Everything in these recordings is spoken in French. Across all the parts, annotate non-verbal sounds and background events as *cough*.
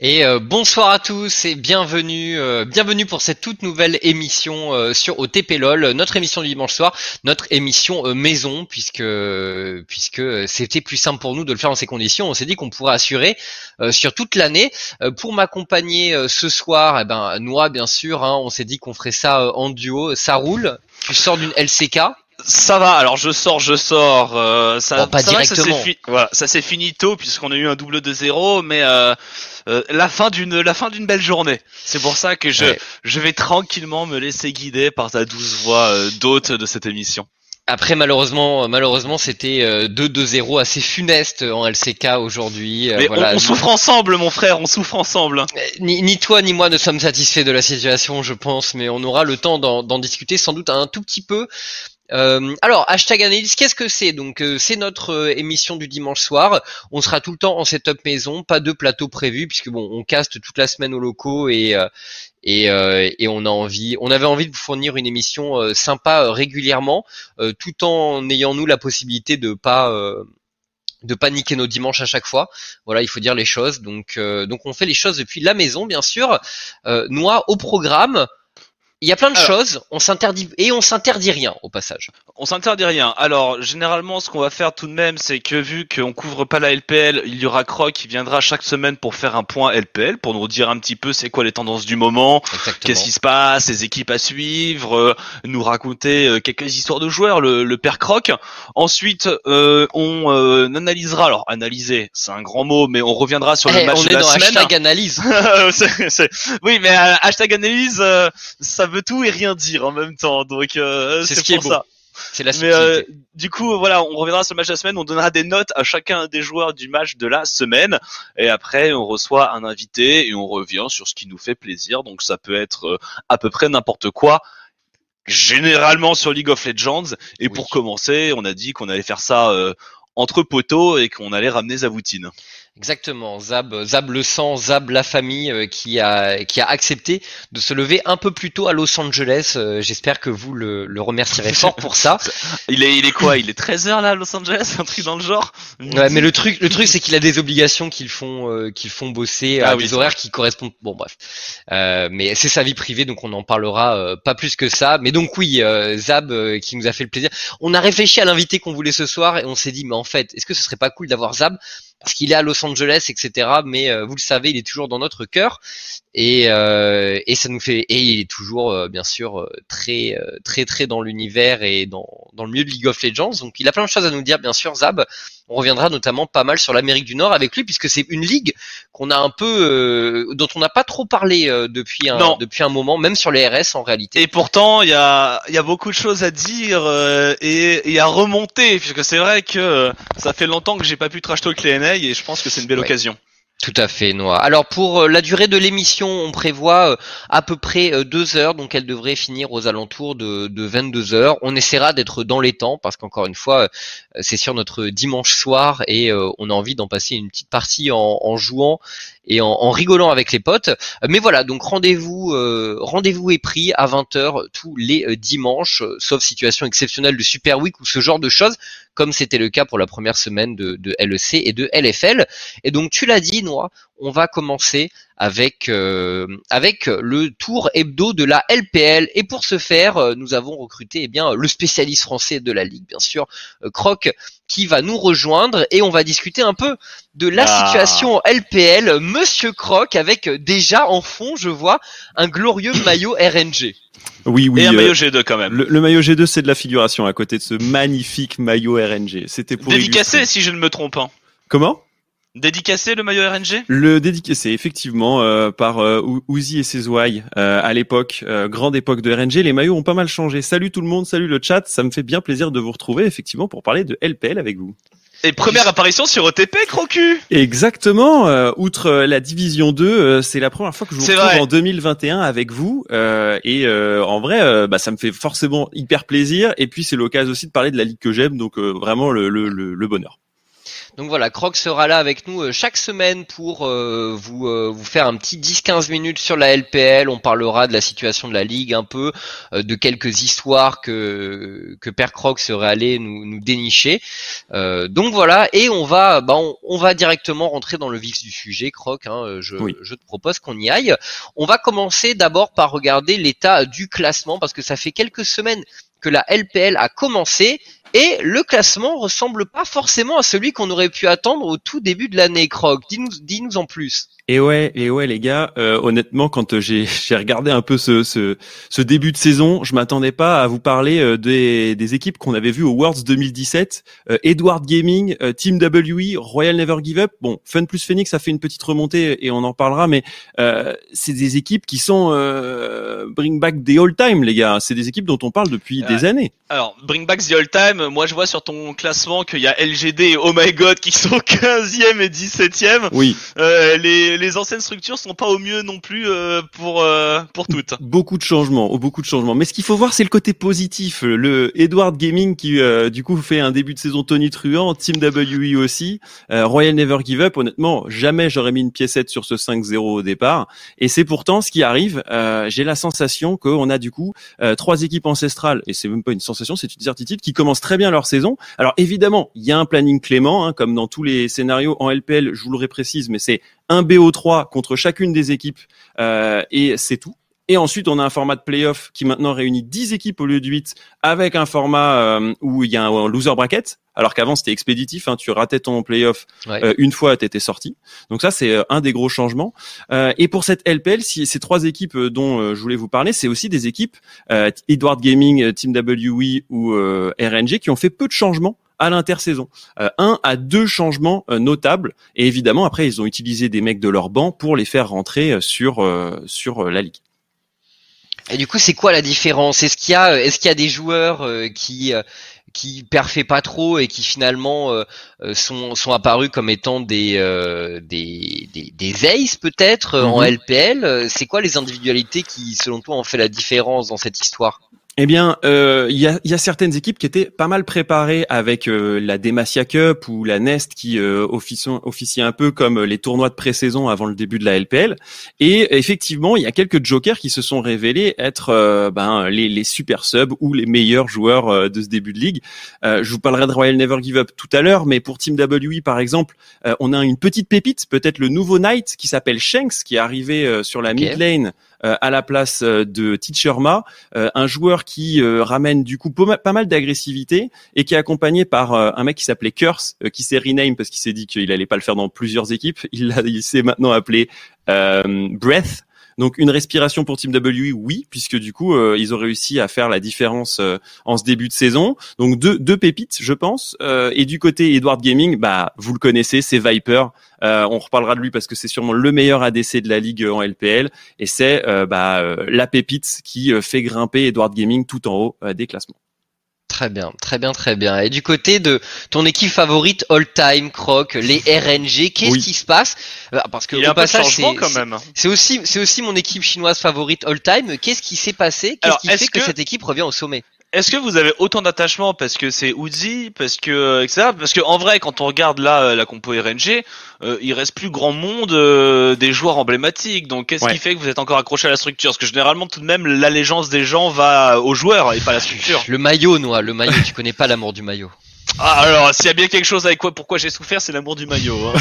Et euh, bonsoir à tous et bienvenue, euh, bienvenue pour cette toute nouvelle émission euh, sur OTP LOL, notre émission du dimanche soir, notre émission maison, puisque puisque c'était plus simple pour nous de le faire dans ces conditions. On s'est dit qu'on pourrait assurer sur toute l'année. pour m'accompagner ce soir, eh ben Noah bien sûr, hein, on s'est dit qu'on ferait ça en duo. Ça roule. Tu sors d'une LCK. Ça va, alors je sors, je sors. Euh, ça, pas directement. ça voilà, ça s'est fini tôt puisqu'on a eu un double de zéro, mais euh, euh, la fin d'une la fin d'une belle journée. C'est pour ça que je je vais tranquillement me laisser guider par ta douce voix euh, d'hôte de cette émission. Après malheureusement malheureusement c'était 2-2-0 assez funeste en LCK aujourd'hui. Mais on, souffre ensemble mon frère, on souffre ensemble. Ni, ni, toi ni moi ne sommes satisfaits de la situation je pense, mais on aura le temps d'en discuter sans doute un tout petit peu. Euh, alors, hashtag analyse, qu'est-ce que c'est? Donc, euh, c'est notre euh, émission du dimanche soir. On sera tout le temps en setup maison, pas de plateau prévu puisque bon, on caste toute la semaine aux locaux et et, et on a envie, on avait envie de vous fournir une émission sympa régulièrement, tout en ayant nous la possibilité de pas de paniquer nos dimanches à chaque fois. Voilà, il faut dire les choses. Donc, donc on fait les choses depuis la maison, bien sûr. Euh, Noix au programme. Il y a plein de choses, on s'interdit et on s'interdit rien au passage. On s'interdit rien. Alors généralement, ce qu'on va faire tout de même, c'est que vu qu'on couvre pas la LPL, il y aura Croc qui viendra chaque semaine pour faire un point LPL, pour nous dire un petit peu c'est quoi les tendances du moment, qu'est-ce qui se passe, les équipes à suivre, euh, nous raconter euh, quelques histoires de joueurs, le, père Croc. Ensuite, euh, on analysera. Alors analyser, c'est un grand mot, mais on reviendra sur le eh, match on de est dans semaine. Hashtag analyse. *laughs* Oui, mais hashtag analyse, ça veut tout et rien dire en même temps. Donc euh, c'est ce qui est ça. C'est la Mais euh, du coup, voilà, on reviendra sur le match de la semaine. On donnera des notes à chacun des joueurs du match de la semaine. Et après, on reçoit un invité et on revient sur ce qui nous fait plaisir. Donc ça peut être euh, à peu près n'importe quoi. Généralement sur League of Legends. Et pour commencer, on a dit qu'on allait faire ça entre poteaux et qu'on allait ramener Zavoutine. Exactement, Zab, Zab le sang, Zab la famille euh, qui a qui a accepté de se lever un peu plus tôt à Los Angeles. Euh, j'espère que vous le, le remercierez fort pour ça. *laughs* il est il est quoi? Il est 13 h là à Los Angeles, un truc dans le genre? Ouais, mais le truc le truc c'est qu'il a des obligations qui le font euh, qui font bosser à ah des horaires qui correspondent. Bon bref, mais c'est sa vie privée donc on en parlera pas plus que ça. Mais donc oui, Zab qui nous a fait le plaisir. On a réfléchi à l'invité qu'on voulait ce soir et on s'est dit mais en fait est-ce que ce serait pas cool d'avoir Zab? Parce qu'il est à Los Angeles, etc. Mais euh, vous le savez, il est toujours dans notre cœur et, euh, et ça nous fait et il est toujours euh, bien sûr très très très dans l'univers et dans, dans le milieu de League of Legends. Donc il a plein de choses à nous dire, bien sûr, Zab. On reviendra notamment pas mal sur l'Amérique du Nord avec lui puisque c'est une ligue qu'on a un peu dont on n'a pas trop parlé depuis un depuis un moment, même sur les RS en réalité. Et pourtant il y a il y a beaucoup de choses à dire et, et à remonter puisque c'est vrai que ça fait longtemps que j'ai pas pu trash talk les Et je pense que c'est une belle occasion. Tout à fait, Noah. Alors pour euh, la durée de l'émission, on prévoit euh, à peu près euh, deux heures, donc elle devrait finir aux alentours de, de 22 heures. On essaiera d'être dans les temps, parce qu'encore une fois, c'est sur notre dimanche soir et on a envie d'en passer une petite partie en, en jouant et en, en, rigolant avec les potes. Mais voilà, donc rendez-vous rendez-vous est pris à 20h tous les dimanches, sauf situation exceptionnelle de Super Week ou ce genre de choses comme c'était le cas pour la première semaine de, LEC et de LFL. Et donc tu l'as dit, Noah, on va commencer avec euh, avec le tour hebdo de la LPL. Et pour ce faire, euh, nous avons recruté eh bien le spécialiste français de la ligue, bien sûr, euh, Croc, qui va nous rejoindre et on va discuter un peu de la ah. situation LPL. Monsieur Croc, avec déjà en fond, je vois un glorieux *coughs* maillot RNG. Oui, oui. Et un maillot G2 quand même. Le, maillot G2, c'est de la figuration à côté de ce magnifique maillot RNG. C'était pour dédicacé, si je ne me trompe pas. Comment? Dédicacé le maillot RNG Le dédicacé, effectivement, euh, par euh, Uzi et ses ouailles euh, à l'époque, grande époque de RNG. Les maillots ont pas mal changé. Salut tout le monde, salut le chat. Ça me fait bien plaisir de vous retrouver, effectivement, pour parler de LPL avec vous. Et première apparition sur OTP, Crocu Exactement. Euh, outre euh, la division 2, euh, c'est la première fois que je vous retrouve en 2021 avec vous. et en vrai, bah, ça me fait forcément hyper plaisir. Et puis c'est l'occasion aussi de parler de la ligue que j'aime, donc vraiment le, le, le bonheur. Donc voilà, Croc sera là avec nous euh, chaque semaine pour euh, vous euh, vous faire un petit 10-15 minutes sur la LPL. On parlera de la situation de la ligue un peu, de quelques histoires que que Père Croc serait allé nous, nous dénicher. donc voilà, et on va bah on, va directement rentrer dans le vif du sujet, Croc. Hein, je, je te propose qu'on y aille. On va commencer d'abord par regarder l'état du classement parce que ça fait quelques semaines que la LPL a commencé et le classement ressemble pas forcément à celui qu'on aurait pu attendre au tout début de l'année, Croc. Dis-nous, dis-nous en plus. Et ouais, et ouais, les gars. Euh, honnêtement, quand euh, j'ai *laughs* j'ai regardé un peu ce, ce, ce début de saison, je m'attendais pas à vous parler euh, des, des équipes qu'on avait vues au Worlds 2017. Edward Gaming, Team WE, Royal Never Give Up. Bon, Fun plus Phoenix a fait une petite remontée et on en parlera, mais c'est des équipes qui sont bring back the all time, les gars. C'est des équipes dont on parle depuis des années. Alors, bring back the all time. Moi, je vois sur ton classement qu'il y a LGD et Oh My God qui sont *laughs* 15e et 17e. Oui. les les, anciennes structures sont pas au mieux non plus euh, pour euh, pour toutes. Beaucoup de changements, oh, beaucoup de changements. Mais ce qu'il faut voir, c'est le côté positif. Le Edward Gaming qui euh, du coup fait un début de saison Tony Truant, Team WE aussi, Royal Never Give Up. Honnêtement, jamais j'aurais mis une piécette sur ce 5-0 au départ. Et c'est pourtant ce qui arrive. J'ai la sensation qu'on a du coup trois équipes ancestrales, et c'est même pas une sensation, c'est une certitude, qui commencent très bien leur saison. Alors évidemment, il y a un planning clément, hein, comme dans tous les scénarios en LPL. Je vous le réprécise, mais c'est un BO3 contre chacune des équipes euh, et c'est tout. Et ensuite, on a un format de playoff qui maintenant réunit 10 équipes au lieu de 8 avec un format euh, où il y a un, loser bracket. Alors qu'avant, c'était expéditif. Hein, tu ratais ton playoff euh, une fois, tu étais sorti. Donc ça, c'est un des gros changements. et pour cette LPL, si, ces trois équipes dont je voulais vous parler, c'est aussi des équipes Edward Gaming, Team WE ou RNG qui ont fait peu de changements à l'intersaison. Euh, un à deux changements euh, notables et évidemment après ils ont utilisé des mecs de leur banc pour les faire rentrer euh, sur sur la ligue. Et du coup, c'est quoi la différence? Est-ce qu'il y a est-ce qu'il y a des joueurs qui qui parfaient pas trop et qui finalement sont, sont apparus comme étant des des, des, des aces peut-être en mhm. LPL. C'est quoi les individualités qui, selon toi, ont fait la différence dans cette histoire? Eh bien, euh, il y, a, y, a, certaines équipes qui étaient pas mal préparées avec euh, la Demacia Cup ou la Nest qui euh, officient, un peu comme les tournois de pré-saison avant le début de la LPL. Et effectivement, il y a quelques jokers qui se sont révélés être euh, ben, les, les, super subs ou les meilleurs joueurs de ce début de ligue. je vous parlerai de Royal Never Give Up tout à l'heure, mais pour Team WE par exemple, on a une petite pépite, peut-être le nouveau Knight qui s'appelle Shanks, qui est arrivé sur la mid lane euh, à la place euh, de Teacherma, euh, un joueur qui ramène du coup pas mal d'agressivité et qui est accompagné par un mec qui s'appelait Curse, qui s'est rename parce qu'il s'est dit qu'il allait pas le faire dans plusieurs équipes. Il, il s'est maintenant appelé Breath. Donc une respiration pour Team WE, oui, puisque du coup euh, ils ont réussi à faire la différence euh, en ce début de saison. Donc deux, deux pépites, je pense. Euh, et du côté Edward Gaming, bah vous le connaissez, c'est Viper. on reparlera de lui parce que c'est sûrement le meilleur ADC de la ligue en LPL et c'est bah, la pépite qui fait grimper Edward Gaming tout en haut des classements. Très bien, très bien, très bien. Et du côté de ton équipe favorite all time, Croc, les RNG, qu'est-ce qui se passe? Bah, Parce que au passage, c'est quand même. C'est aussi, c'est aussi mon équipe chinoise favorite all time. Qu'est-ce qui s'est passé? Qu'est-ce qui fait que... que cette équipe revient au sommet? Est-ce que vous avez autant d'attachement parce que c'est Uzi, parce que euh, etc. Parce que en vrai, quand on regarde là euh, la compo RNG, euh, il reste plus grand monde euh, des joueurs emblématiques. Donc qu'est-ce qui fait que vous êtes encore accroché à la structure? Parce que généralement tout de même l'allégeance des gens va aux joueurs et pas à la structure. Le maillot, Noah, le maillot. tu connais pas l'amour du maillot. Ah, alors, s'il y a bien quelque chose avec quoi, pourquoi j'ai souffert, c'est l'amour du maillot. Hein.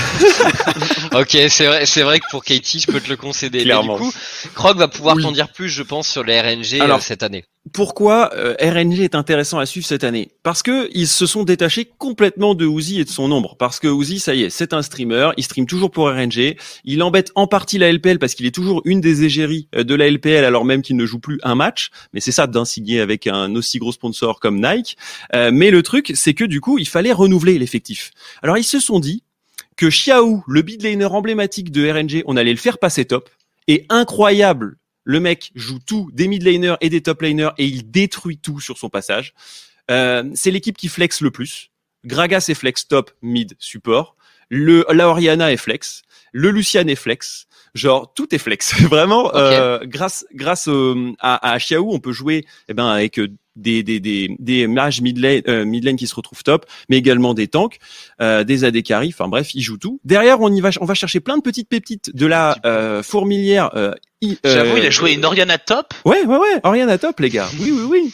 *laughs* ok, c'est vrai, c'est vrai que pour Katie, je peux te le concéder. Clairement. du coup, Krog va pouvoir t'en dire plus, je pense, sur les RNG euh, cette année. Pourquoi euh, RNG est intéressant à suivre cette année Parce que ils se sont détachés complètement de Uzi et de son ombre. Parce que Uzi, ça y est, c'est un streamer, il stream toujours pour RNG, il embête en partie la LPL parce qu'il est toujours une des égéries euh, de la LPL alors même qu'il ne joue plus un match. Mais c'est ça d'insigner avec un aussi gros sponsor comme Nike. mais le truc, c'est que du coup, il fallait renouveler l'effectif. Alors ils se sont dit que Xiao, le laner emblématique de RNG, on allait le faire passer top. Et incroyable le mec joue tout, des mid laners et des top laners, et il détruit tout sur son passage. Euh, c'est l'équipe qui flex le plus. Gragas est flex top, mid, support. Le, la Oriana est flex. Le Lucian est flex. Genre tout est flex. *laughs* Vraiment, euh, grâce grâce à, à Xiao, on peut jouer eh ben avec des des des, des mages mid lane, euh, qui se retrouvent top, mais également des tanks, euh, des AD carry. Enfin bref, il joue tout. Derrière, on y va, on va chercher plein de petites pépites de la euh, fourmilière. Euh, J'avoue, il a joué une Oriana top. Ouais, ouais, ouais, Oriana top, les gars. Oui, oui, oui.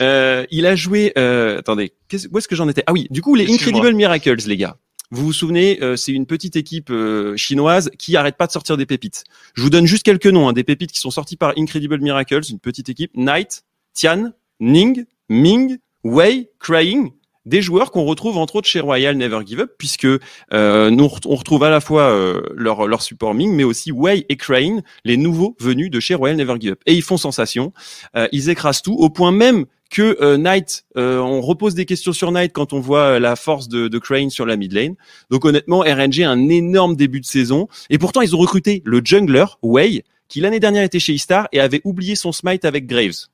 Euh, il a joué. Euh, attendez, où est-ce que j'en étais? Ah oui, du coup les Incredible Miracles, les gars. Vous vous souvenez, euh, c'est une petite équipe euh, chinoise qui arrête pas de sortir des pépites. Je vous donne juste quelques noms, hein, des pépites qui sont sorties par Incredible Miracles, une petite équipe. Knight, Tian, Ning, Ming, Wei, Crying, des joueurs qu'on retrouve entre autres chez Royal Never Give Up, puisque euh, nous on retrouve à la fois euh, leur, leur support Ming, mais aussi Wei et Crane, les nouveaux venus de chez Royal Never Give Up. Et ils font sensation, euh, ils écrasent tout, au point même que euh, Knight, euh, on repose des questions sur Knight quand on voit la force de, de, Crane sur la mid lane. Donc honnêtement, RNG a un énorme début de saison. Et pourtant, ils ont recruté le jungler, Wei, qui l'année dernière était chez Istar et avait oublié son smite avec Graves.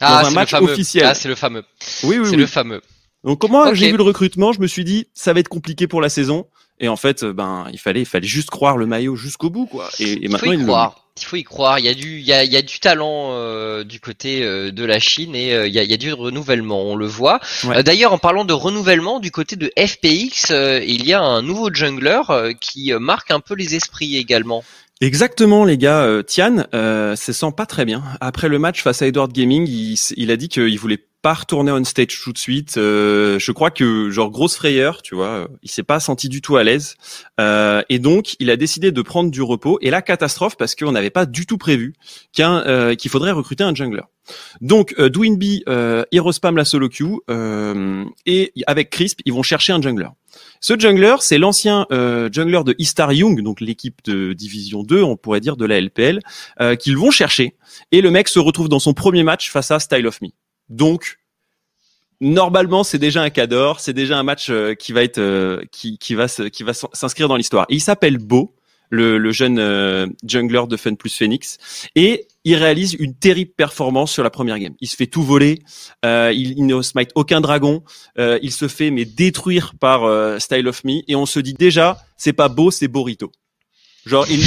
Ah, dans un match officiel. Ah, c'est le fameux. Oui, oui, C'est le fameux. Donc comment j'ai vu le recrutement, je me suis dit ça va être compliqué pour la saison. Et en fait, ben il fallait, il fallait juste croire le maillot jusqu'au bout, quoi. Et, et maintenant il croire il faut y croire. Il y a du, il y a, il y a du talent euh, du côté euh, de la Chine et euh, il, y a, il, y a, du renouvellement. On le voit. D'ailleurs, en parlant de renouvellement du côté de FPX, il y a un nouveau jungler qui marque un peu les esprits également. Exactement, les gars. Tian euh, se sent pas très bien. Après le match face à Edward Gaming, il, il a dit qu'il voulait pas retourner on stage tout de suite. Euh, je crois que genre grosse frayeur, tu vois, il s'est pas senti du tout à l'aise euh, et donc il a décidé de prendre du repos. Et la catastrophe parce qu'on n'avait pas du tout prévu euh, qu'il faudrait recruter un jungler. Donc euh, Dwinby, euh, Spam la solo queue euh, et avec Crisp ils vont chercher un jungler. Ce jungler, c'est l'ancien euh, jungler de Istar Young, donc l'équipe de Division 2, on pourrait dire de la LPL, euh, qu'ils vont chercher. Et le mec se retrouve dans son premier match face à Style of Me. Donc, normalement, c'est déjà un cador, c'est déjà un match euh, qui va être, euh, qui, qui va qui va s'inscrire dans l'histoire. Il s'appelle Beau, le, jeune euh, jungler de Fun plus Phoenix, et il réalise une terrible performance sur la première game. Il se fait tout voler, il, il ne smite aucun dragon, il se fait mais détruire par Style of Me, et on se dit déjà, c'est pas Beau, c'est Borito. Genre, il,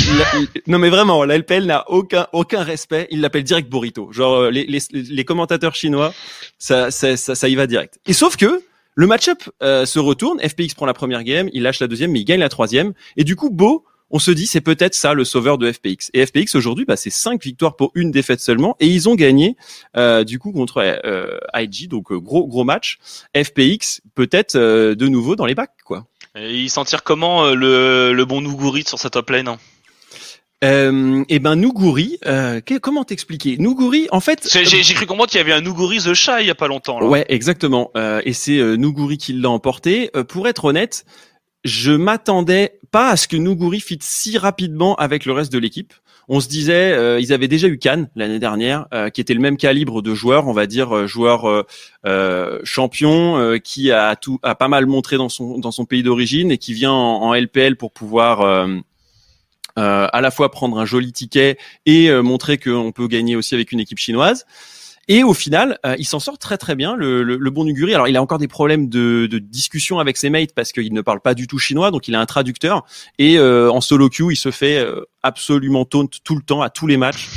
non mais vraiment, la n'a aucun aucun respect. Il l'appelle direct burrito. Genre, euh, les, les, les commentateurs chinois, ça, ça, ça, y va direct. Et sauf que le match-up euh, se retourne. FPX prend la première game, il lâche la deuxième, mais il gagne la troisième. Et du coup, Beau, on se dit c'est peut-être ça le sauveur de FPX. Et FPX aujourd'hui, bah, c'est cinq victoires pour une défaite seulement, et ils ont gagné euh, du coup contre euh, IG, donc gros gros match. FPX peut-être de nouveau dans les bacs, quoi. Et il s'en tire comment euh, le, le bon Nuguri sur sa top lane hein euh, eh ben Nuguri, euh, comment t'expliquer? Nuguri, en fait, j'ai cru comprendre qu'il y avait un Nuguri the Shy il y a pas longtemps. Là. Ouais, exactement. Euh, et c'est euh, Nuguri qui l'a emporté. Euh, pour être honnête, je m'attendais pas à ce que Nuguri fit si rapidement avec le reste de l'équipe on se disait, euh, ils avaient déjà eu Cannes l'année dernière, euh, qui était le même calibre de joueur, on va dire euh, joueur champion, qui a pas mal montré dans son dans son pays d'origine et qui vient en, LPL pour pouvoir à la fois prendre un joli ticket et montrer qu'on peut gagner aussi avec une équipe chinoise. Et au final, euh, il s'en sort très très bien, le, le, le, bon Nuguri. Alors il a encore des problèmes de, de discussion avec ses mates parce qu'il ne parle pas du tout chinois, donc il a un traducteur. Et euh, en solo queue, il se fait euh, absolument taunt tout le temps à tous les matchs.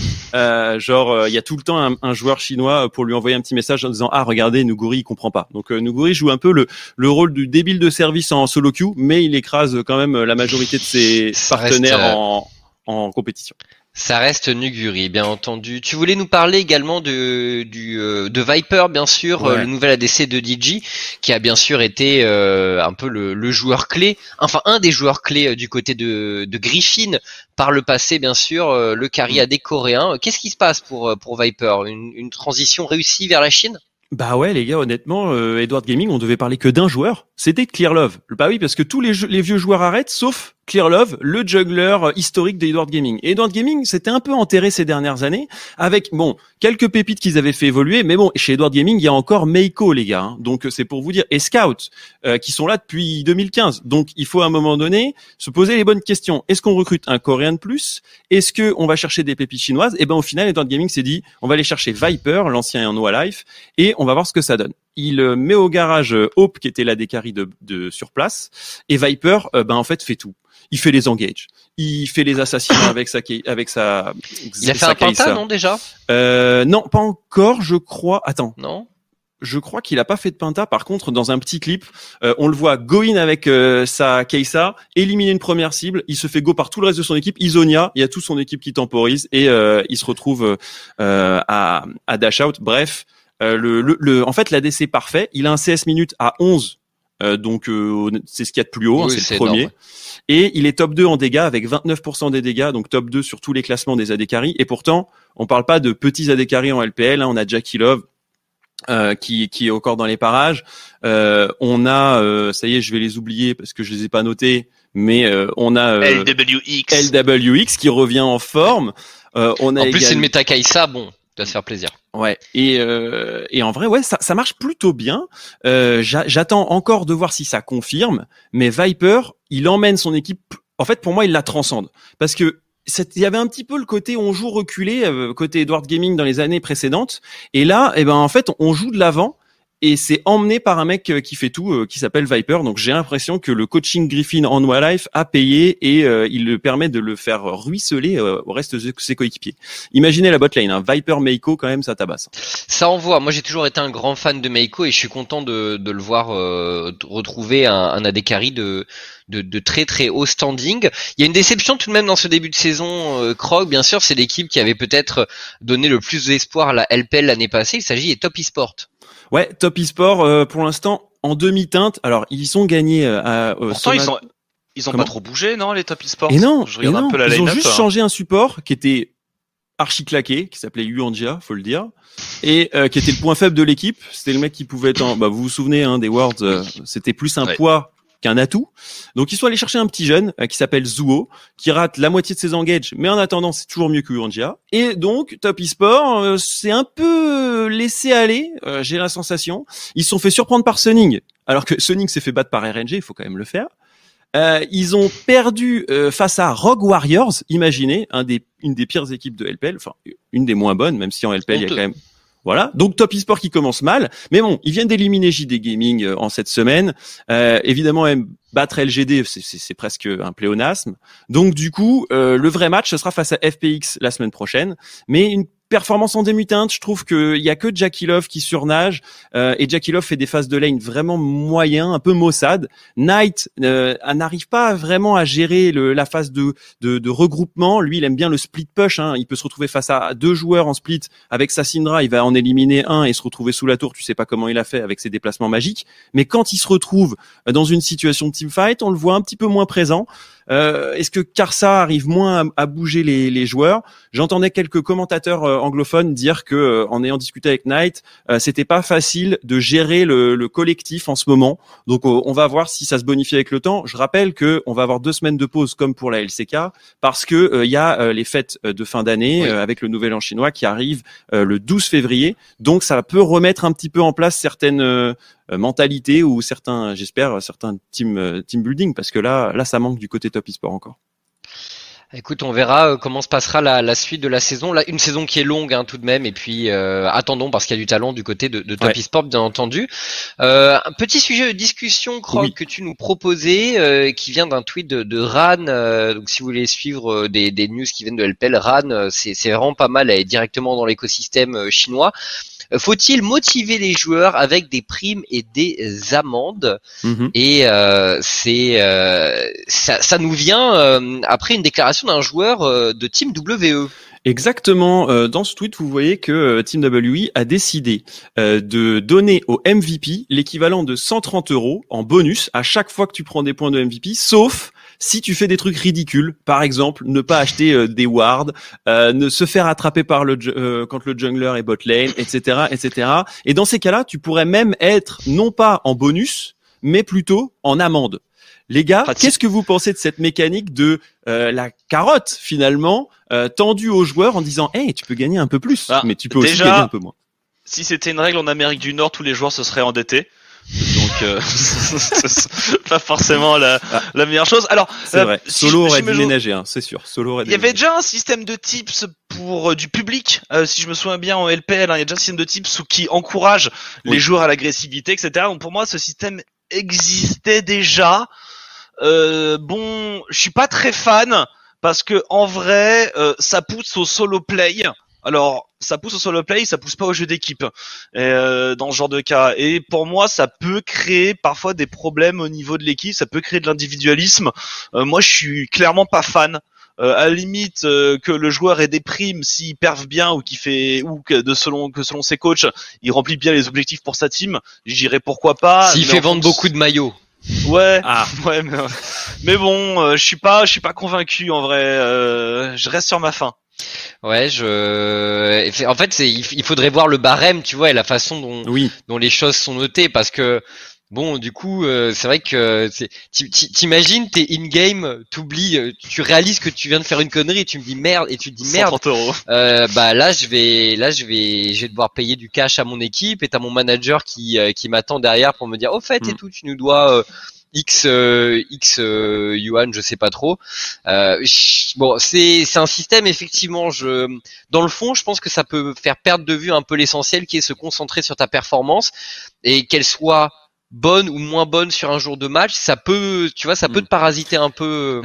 genre, il y a tout le temps un, un, joueur chinois pour lui envoyer un petit message en disant ah regardez Nuguri il comprend pas. Donc Nuguri joue un peu le, le rôle du débile de service en solo queue, mais il écrase quand même la majorité de ses partenaires en, en compétition. Ça reste Nuguri, bien entendu. Tu voulais nous parler également de, du, euh, de Viper, bien sûr, euh, le nouvel ADC de DJ, qui a bien sûr été euh, un peu le, joueur clé, enfin un des joueurs clés du côté de, de Griffin par le passé, bien sûr, le carry AD coréen. Qu'est-ce qui se passe pour, pour Viper? Une, une transition réussie vers la Chine? Bah ouais les gars honnêtement Edward Gaming on devait parler que d'un joueur c'était Clear Love bah oui parce que tous les, les vieux joueurs arrêtent sauf Clear Love, le juggler historique d'Edward Gaming. Et Edward Gaming s'était un peu enterré ces dernières années avec bon quelques pépites qu'ils avaient fait évoluer, mais bon chez Edward Gaming il y a encore Meiko les gars, hein. donc c'est pour vous dire et Scout euh, qui sont là depuis 2015. Donc il faut à un moment donné se poser les bonnes questions. Est-ce qu'on recrute un Coréen de plus? Est-ce que on va chercher des pépites chinoises? Et ben au final Edward Gaming s'est dit on va aller chercher Viper, l'ancien No Life, et on va voir ce que ça donne il euh, met au garage euh, Hope qui était la décarie de, de sur place et Viper ben en fait fait tout il fait les engages, il fait les assassinats avec sa avec sa. Il a fait un penta non déjà? Euh, Non, pas encore, je crois. Attends. Non? Je crois qu'il a pas fait de Pinta. Par contre, dans un petit clip, euh, on le voit go in avec euh, sa Keisa, éliminer une première cible. Il se fait go par tout le reste de son équipe. Isonia, il y a toute son équipe qui temporise et euh, il se retrouve à, à dash out. Bref, le, le, en fait, l'ADC parfait. Il a un CS minute à 11. Donc c'est ce qu'il y a de plus haut, hein, c'est le premier. Et il est top 2 en dégâts avec 29% des dégâts, donc top 2 sur tous les classements des AD carry. Et pourtant, on parle pas de petits AD carry en LPL. Hein. on a Jackie Love, euh, qui, qui est encore dans les parages. Euh, on a, euh, ça y est, je vais les oublier parce que je les ai pas notés, mais euh, on a LWX. LWX qui revient en forme. on a en plus, c'est une méta Kaisa, bon, doit se faire plaisir. Ouais. Et, et en vrai, ouais, ça, ça marche plutôt bien. J'attends encore de voir si ça confirme. Mais Viper, il emmène son équipe. En fait, pour moi, il la transcende parce que il y avait un petit peu le côté on joue reculé euh, côté Edward Gaming dans les années précédentes et là eh ben en fait on joue de l'avant et c'est emmené par un mec euh, qui fait tout, euh, qui s'appelle Viper. Donc j'ai l'impression que le coaching Griffin en Wildlife a payé et il le permet de le faire ruisseler au reste de ses coéquipiers. Imaginez la botlane, hein. Viper Meiko quand même ça tabasse. Ça envoie. Moi j'ai toujours été un grand fan de Meiko et je suis content de, de le voir retrouver un, un AD carry de de, très très haut standing. Il y a une déception tout de même dans ce début de saison. Euh, Krog, bien sûr, c'est l'équipe qui avait peut-être donné le plus d'espoir à la LPL l'année passée. Il s'agit des Top eSport. Ouais, Top eSport euh, pour l'instant en demi-teinte. Alors ils ont gagné euh, à. Euh, ils ont ils ont pas trop bougé, non, les Top eSports Et non, Je regarde un peu la ils ont juste changé un support qui était archi claqué, qui s'appelait Yuanjia, faut le dire, et qui était le point faible de l'équipe. C'était le mec qui pouvait être, en, bah, vous vous souvenez hein, des Worlds, c'était plus un poids qu'un atout. Donc ils sont allés chercher un petit jeune euh, qui s'appelle Zuo, qui rate la moitié de ses engages, mais en attendant c'est toujours mieux que Urangia. Et donc Top eSport euh, c'est un peu laissé aller, euh, j'ai la sensation. Ils se sont fait surprendre par Sunning, alors que Sunning s'est fait battre par RNG, il faut quand même le faire. ils ont perdu face à Rogue Warriors, imaginez, un des, une des pires équipes de LPL, enfin une des moins bonnes, même si en LPL il y a quand même voilà. Donc Top eSport qui commence mal, mais bon, ils viennent d'éliminer JD Gaming euh, en cette semaine. Euh, évidemment, battre LGD, c'est presque un pléonasme. Donc du coup, euh, le vrai match ce sera face à FPX la semaine prochaine, mais une performance en démutante, je trouve qu'il y a que Jackie Love qui surnage euh, et Jackie Love fait des phases de lane vraiment moyen, un peu maussade. Knight euh, n'arrive pas vraiment à gérer le, la phase de, de, de, regroupement. Lui, il aime bien le split push. Hein. Il peut se retrouver face à deux joueurs en split avec sa Syndra, il va en éliminer un et se retrouver sous la tour. Tu sais pas comment il a fait avec ses déplacements magiques. Mais quand il se retrouve dans une situation de teamfight, on le voit un petit peu moins présent. Euh, est-ce que Karsa arrive moins à, bouger les, les joueurs? J'entendais quelques commentateurs euh, anglophones dire que, euh, en ayant discuté avec Knight, c'était pas facile de gérer le, le, collectif en ce moment. Donc, on va voir si ça se bonifie avec le temps. Je rappelle que on va avoir deux semaines de pause comme pour la LCK parce que il y a les fêtes de fin d'année avec le Nouvel An chinois qui arrive le 12 février. Donc, ça peut remettre un petit peu en place certaines euh, mentalité ou certains, j'espère, certains team euh, team building parce que là, là, ça manque du côté top e-sport encore. Écoute, on verra euh, comment se passera la, la, suite de la saison. Là, une saison qui est longue hein, tout de même, et puis attendons parce qu'il y a du talent du côté de, de Top e-sport, bien entendu. Euh, un petit sujet de discussion, Croc, que tu nous proposais, qui vient d'un tweet de, de Ran. donc, si vous voulez suivre des, des, news qui viennent de LPL, Ran, c'est vraiment pas mal. Elle est directement dans l'écosystème chinois. Faut-il motiver les joueurs avec des primes et des amendes mhm. Et euh, c'est euh, ça, ça, nous vient euh, après une déclaration d'un joueur de Team WE. Exactement. dans ce tweet, vous voyez que Team WE a décidé de donner au MVP l'équivalent de 130 euros en bonus à chaque fois que tu prends des points de MVP, sauf si tu fais des trucs ridicules, par exemple, ne pas acheter euh, des wards, euh, ne se faire attraper par le euh, quand le jungler est bot lane, etc., etc. Et dans ces cas-là, tu pourrais même être non pas en bonus, mais plutôt en amende. Les gars, qu'est-ce que vous pensez de cette mécanique de la carotte finalement tendue aux joueurs en disant, hey, tu peux gagner un peu plus, bah, mais tu peux aussi gagner un peu moins. Si c'était une règle en Amérique du Nord, tous les joueurs se seraient endettés. Donc euh, *laughs* pas forcément la, ah. la meilleure chose. Alors c'est vrai. Euh, Solo aurait déménagé, hein, c'est sûr. Solo aurait. Il y avait déjà un système de tips pour euh, du public, si je me souviens bien en LPL. Hein, il y a déjà un système de tips qui encourage les joueurs à l'agressivité, etc. Donc pour moi, ce système existait déjà. euh, bon, je suis pas très fan parce que en vrai, euh, ça pousse au solo play. Alors, ça pousse au solo play, ça pousse pas au jeu d'équipe euh, dans ce genre de cas. Et pour moi, ça peut créer parfois des problèmes au niveau de l'équipe, ça peut créer de l'individualisme. Euh, moi, je suis clairement pas fan. Euh, à la limite que le joueur ait des primes s'il perve bien ou qui fait ou que de selon que selon ses coachs, il remplit bien les objectifs pour sa team. Je dirais pourquoi pas. S'il fait vendre beaucoup de maillots. Ouais, ah. *laughs* ouais, mais, mais bon, je suis pas, je suis pas convaincu en vrai. je reste sur ma fin. Ouais, je. En fait, c'est il faudrait voir le barème, tu vois, et la façon dont dont les choses sont notées, parce que bon, du coup, euh, c'est vrai que t'imagines, t'es in game, t'oublies, euh, tu réalises que tu viens de faire une connerie, et tu me dis merde, et tu te dis merde. Euros. Euh, bah là, je vais, là, je vais, je vais devoir payer du cash à mon équipe, et t'as mon manager qui euh, qui m'attend derrière pour me dire, au fait et mm. tout, tu nous dois X euh, X euh, yuan, je sais pas trop. Euh, bon, c'est c'est un système effectivement. Je dans le fond, je pense que ça peut faire perdre de vue un peu l'essentiel, qui est se concentrer sur ta performance et qu'elle soit bonne ou moins bonne sur un jour de match, ça peut, tu vois, ça peut mm. te parasiter un peu.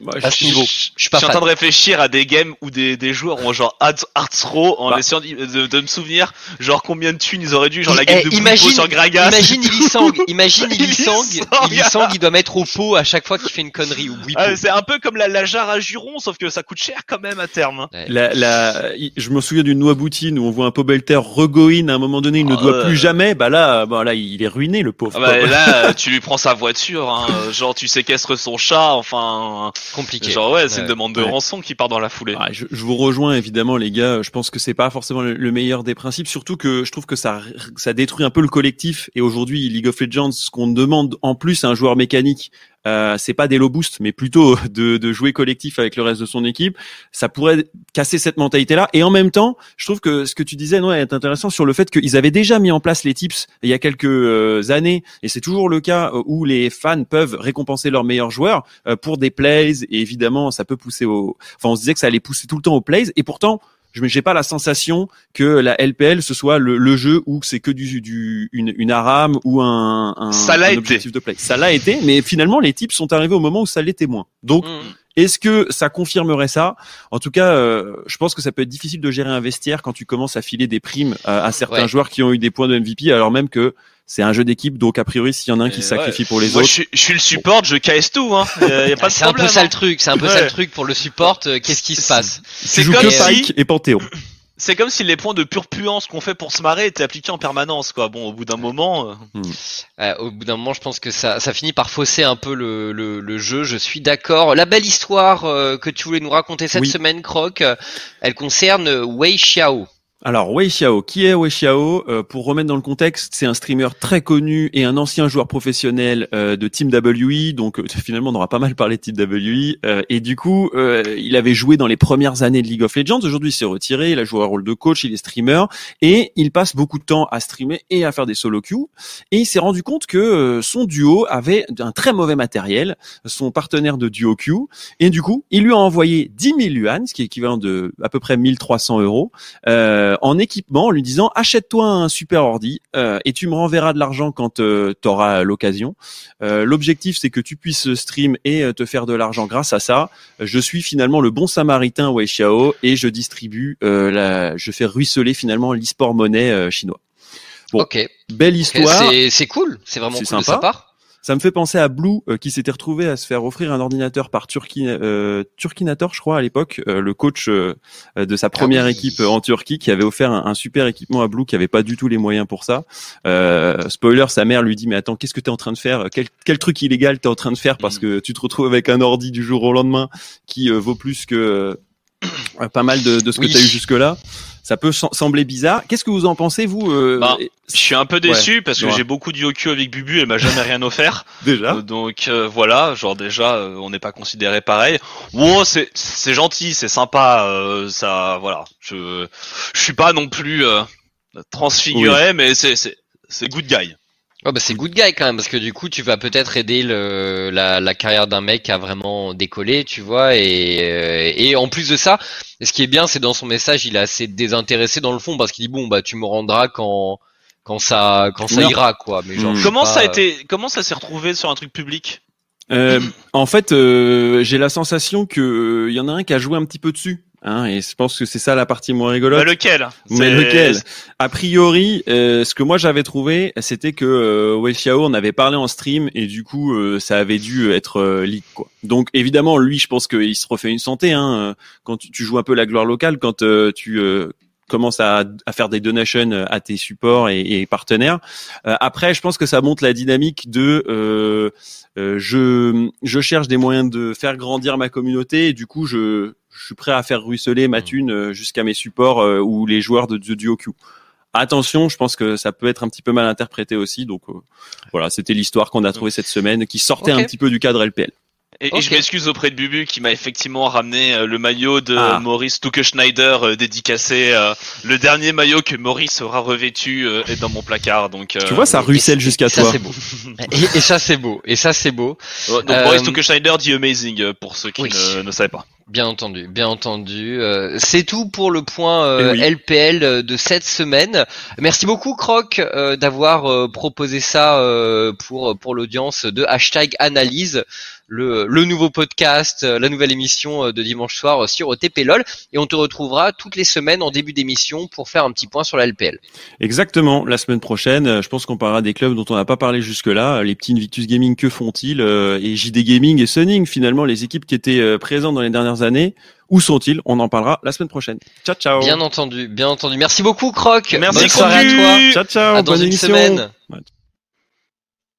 Bah, je, suis pas en train de réfléchir à des games où des, des joueurs ont genre hard throw en bah. essayant de, de, me souvenir genre combien de thunes ils auraient dû genre la game eh, de imagine, sur Gragas. Imagine Ilisang, *laughs* imagine Ilisang, Ilisang. Il doit mettre au pot à chaque fois qu'il fait une connerie. Ou ah, C'est un peu comme la, la jarre à juron sauf que ça coûte cher quand même à terme. La, la, je me souviens d'une noix boutine où on voit un Pobelter regoin à un moment donné il ne doit plus jamais. Bah là bon là il est ruiné le pauvre. Ah bah, là *laughs* tu lui prends sa voiture hein, genre tu séquestres son chat enfin compliqué. Genre ouais, c'est une demande de rançon qui part dans la foulée. Ah, je, vous rejoins évidemment les gars. Je pense que c'est pas forcément le, meilleur des principes, surtout que je trouve que ça ça détruit un peu le collectif. Et aujourd'hui, League of Legends, ce qu'on demande en plus à un joueur mécanique, euh, c'est pas des low boost, mais plutôt *laughs* de, de, jouer collectif avec le reste de son équipe. Ça pourrait casser cette mentalité-là. Et en même temps, je trouve que ce que tu disais, ouais, est intéressant sur le fait qu'ils avaient déjà mis en place les tips il y a quelques euh, années, et c'est toujours le cas euh, où les fans peuvent récompenser leurs meilleurs joueurs euh, pour des plays. Et évidemment, ça peut pousser au. Enfin, on se disait que ça allait pousser tout le temps aux plays, et pourtant je n'ai pas la sensation que la LPL ce soit le, le jeu où c'est que du, du une, une arame ou un, un, ça été. de play. Ça l'a été, mais finalement les types sont arrivés au moment où ça l'était moins. Donc mm. Est-ce que ça confirmerait ça? En tout cas, euh, je pense que ça peut être difficile de gérer un vestiaire quand tu commences à filer des primes à, certains joueurs qui ont eu des points de MVP, alors même que c'est un jeu d'équipe, donc a priori s'il y en a un qui sacrifie pour les autres. Je, je, suis le support, je casse tout. Hein. Y a pas c'est un peu ça le truc, c'est un peu ça le truc pour le support. Euh, qu'est-ce qui se passe C'est comme que si... et Panthéon c'est comme si les points de pure puance qu'on fait pour se marrer étaient appliqués en permanence, quoi. Bon, au bout d'un moment. Euh... Hmm. Euh, au bout d'un moment, je pense que ça, ça finit par fausser un peu le, le, le jeu. Je suis d'accord. La belle histoire euh, que tu voulais nous raconter cette semaine, Croc, euh, elle concerne Wei Xiao. Alors Wei Xiao, qui est Wei Xiao? Euh, Pour remettre dans le contexte, c'est un streamer très connu et un ancien joueur professionnel euh, de Team WE. Donc euh, *laughs* finalement, on aura pas mal parlé de Team WE. et du coup, il avait joué dans les premières années de League of Legends. Aujourd'hui, il s'est retiré. Il a joué un rôle de coach. Il est streamer et il passe beaucoup de temps à streamer et à faire des solo queues. Et il s'est rendu compte que son duo avait un très mauvais matériel, son partenaire de duo queue. Et du coup, il lui a envoyé 10 000 yuan, ce qui est équivalent de à peu près 1300 euros. Euh, euh, en équipement en lui disant achète-toi un super ordi euh, et tu me renverras de l'argent quand euh, tu auras l'occasion. L'objectif c'est que tu puisses stream et te faire de l'argent grâce à ça. Je suis finalement le bon samaritain Wei Xiao et je distribue la, je fais ruisseler finalement l'e-sport monnaie chinois. Bon, ok. Belle histoire. C'est cool, c'est vraiment cool sympa. de sa part. Ça me fait penser à Blue euh, qui s'était retrouvé à se faire offrir un ordinateur par Turki, euh, Turkinator, je crois à l'époque, euh, le coach euh, de sa première ah équipe en Turquie, qui avait offert un, super équipement à Blue, qui avait pas du tout les moyens pour ça. spoiler, sa mère lui dit mais attends, qu'est-ce que tu es en train de faire? Quel, quel truc illégal t'es en train de faire parce mm. que tu te retrouves avec un ordi du jour au lendemain qui vaut plus que pas mal de, de ce que tu as eu jusque là ça peut sembler bizarre. Qu'est-ce que vous en pensez, vous euh, bah, Je suis un peu déçu parce que j'ai beaucoup du Yoku avec Bubu et m'a jamais rien offert. *laughs* déjà. Euh, donc euh, voilà, genre déjà, on n'est pas considéré pareil. Bon, c'est c'est gentil, c'est sympa, ça, voilà. Je je suis pas non plus transfiguré, mais c'est c'est c'est good guy. Oh bah c'est good guy quand même parce que du coup tu vas peut-être aider le, la, la carrière d'un mec à vraiment décoller tu vois et, euh, et en plus de ça ce qui est bien c'est dans son message il est assez désintéressé dans le fond parce qu'il dit bon bah tu me rendras quand quand ça quand ça ira quoi. Mais genre, comment ça a été comment ça s'est retrouvé sur un truc public? Euh, En fait, euh, j'ai la sensation que il y en a un qui a joué un petit peu dessus. Hein, et je pense que c'est ça la partie moins rigolote. Bah lequel? Mais lequel? A priori, euh, ce que moi j'avais trouvé, c'était que euh, Wei Xiao on avait parlé en stream et du coup euh, ça avait dû être euh, leak quoi. Donc évidemment lui, je pense qu'il se refait une santé hein, quand tu, tu, joues un peu la gloire locale, quand tu commences à, à, faire des donations à tes supports et, et partenaires. après, je pense que ça montre la dynamique de je je cherche des moyens de faire grandir ma communauté et du coup je je suis prêt à faire ruisseler ma mm. thune euh, jusqu'à mes supports euh, ou les joueurs de, de duo Q. Attention, je pense que ça peut être un petit peu mal interprété aussi. Donc euh, voilà, c'était l'histoire qu'on a trouvée cette semaine qui sortait un petit peu du cadre LPL. Et, je m'excuse auprès de Bubu qui m'a effectivement ramené le maillot de ah. Maurice Tuke Schneider dédicacé. le dernier maillot que Maurice aura revêtu est dans mon placard. Donc tu vois, ça ruisselle jusqu'à toi. Ça c'est beau. et, ça c'est beau. Et ça c'est beau. Donc Maurice Tuke Schneider dit amazing pour ceux qui ne, ne savaient pas. Bien entendu, bien entendu. Euh, c'est tout pour le point LPL euh, de cette semaine. Merci beaucoup Croc euh, d'avoir proposé ça pour pour l'audience de hashtag analyse le, le nouveau podcast, euh, la nouvelle émission euh, de dimanche soir euh, sur OTP LOL. Et on te retrouvera toutes les semaines en début d'émission pour faire un petit point sur la LPL. Exactement. La semaine prochaine, je pense qu'on parlera des clubs dont on n'a pas parlé jusque-là. Les petits Invictus Gaming, que font-ils Et JD Gaming et Sunning, finalement, les équipes qui étaient présentes dans les dernières années. Où sont-ils? On en parlera la semaine prochaine. Ciao, ciao. Bien entendu, bien entendu. Merci beaucoup, Croc. Merci, Bonne soirée à toi. Ciao, ciao. dans une semaine.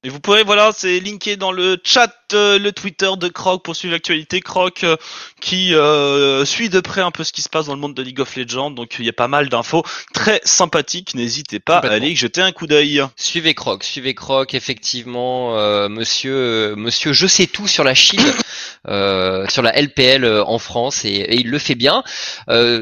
Et vous pourrez, voilà, c'est linké dans le chat, euh, le Twitter de Croc pour suivre l'actualité. Croc euh, qui euh, suit de près un peu ce qui se passe dans le monde de League of Legends. Donc il y a pas mal d'infos très sympathiques. N'hésitez pas à aller jeter un coup d'œil. Suivez Croc, suivez Croc, effectivement, monsieur, monsieur, je sais tout sur la Chine, *coughs* sur la LPL en France et, il le fait bien.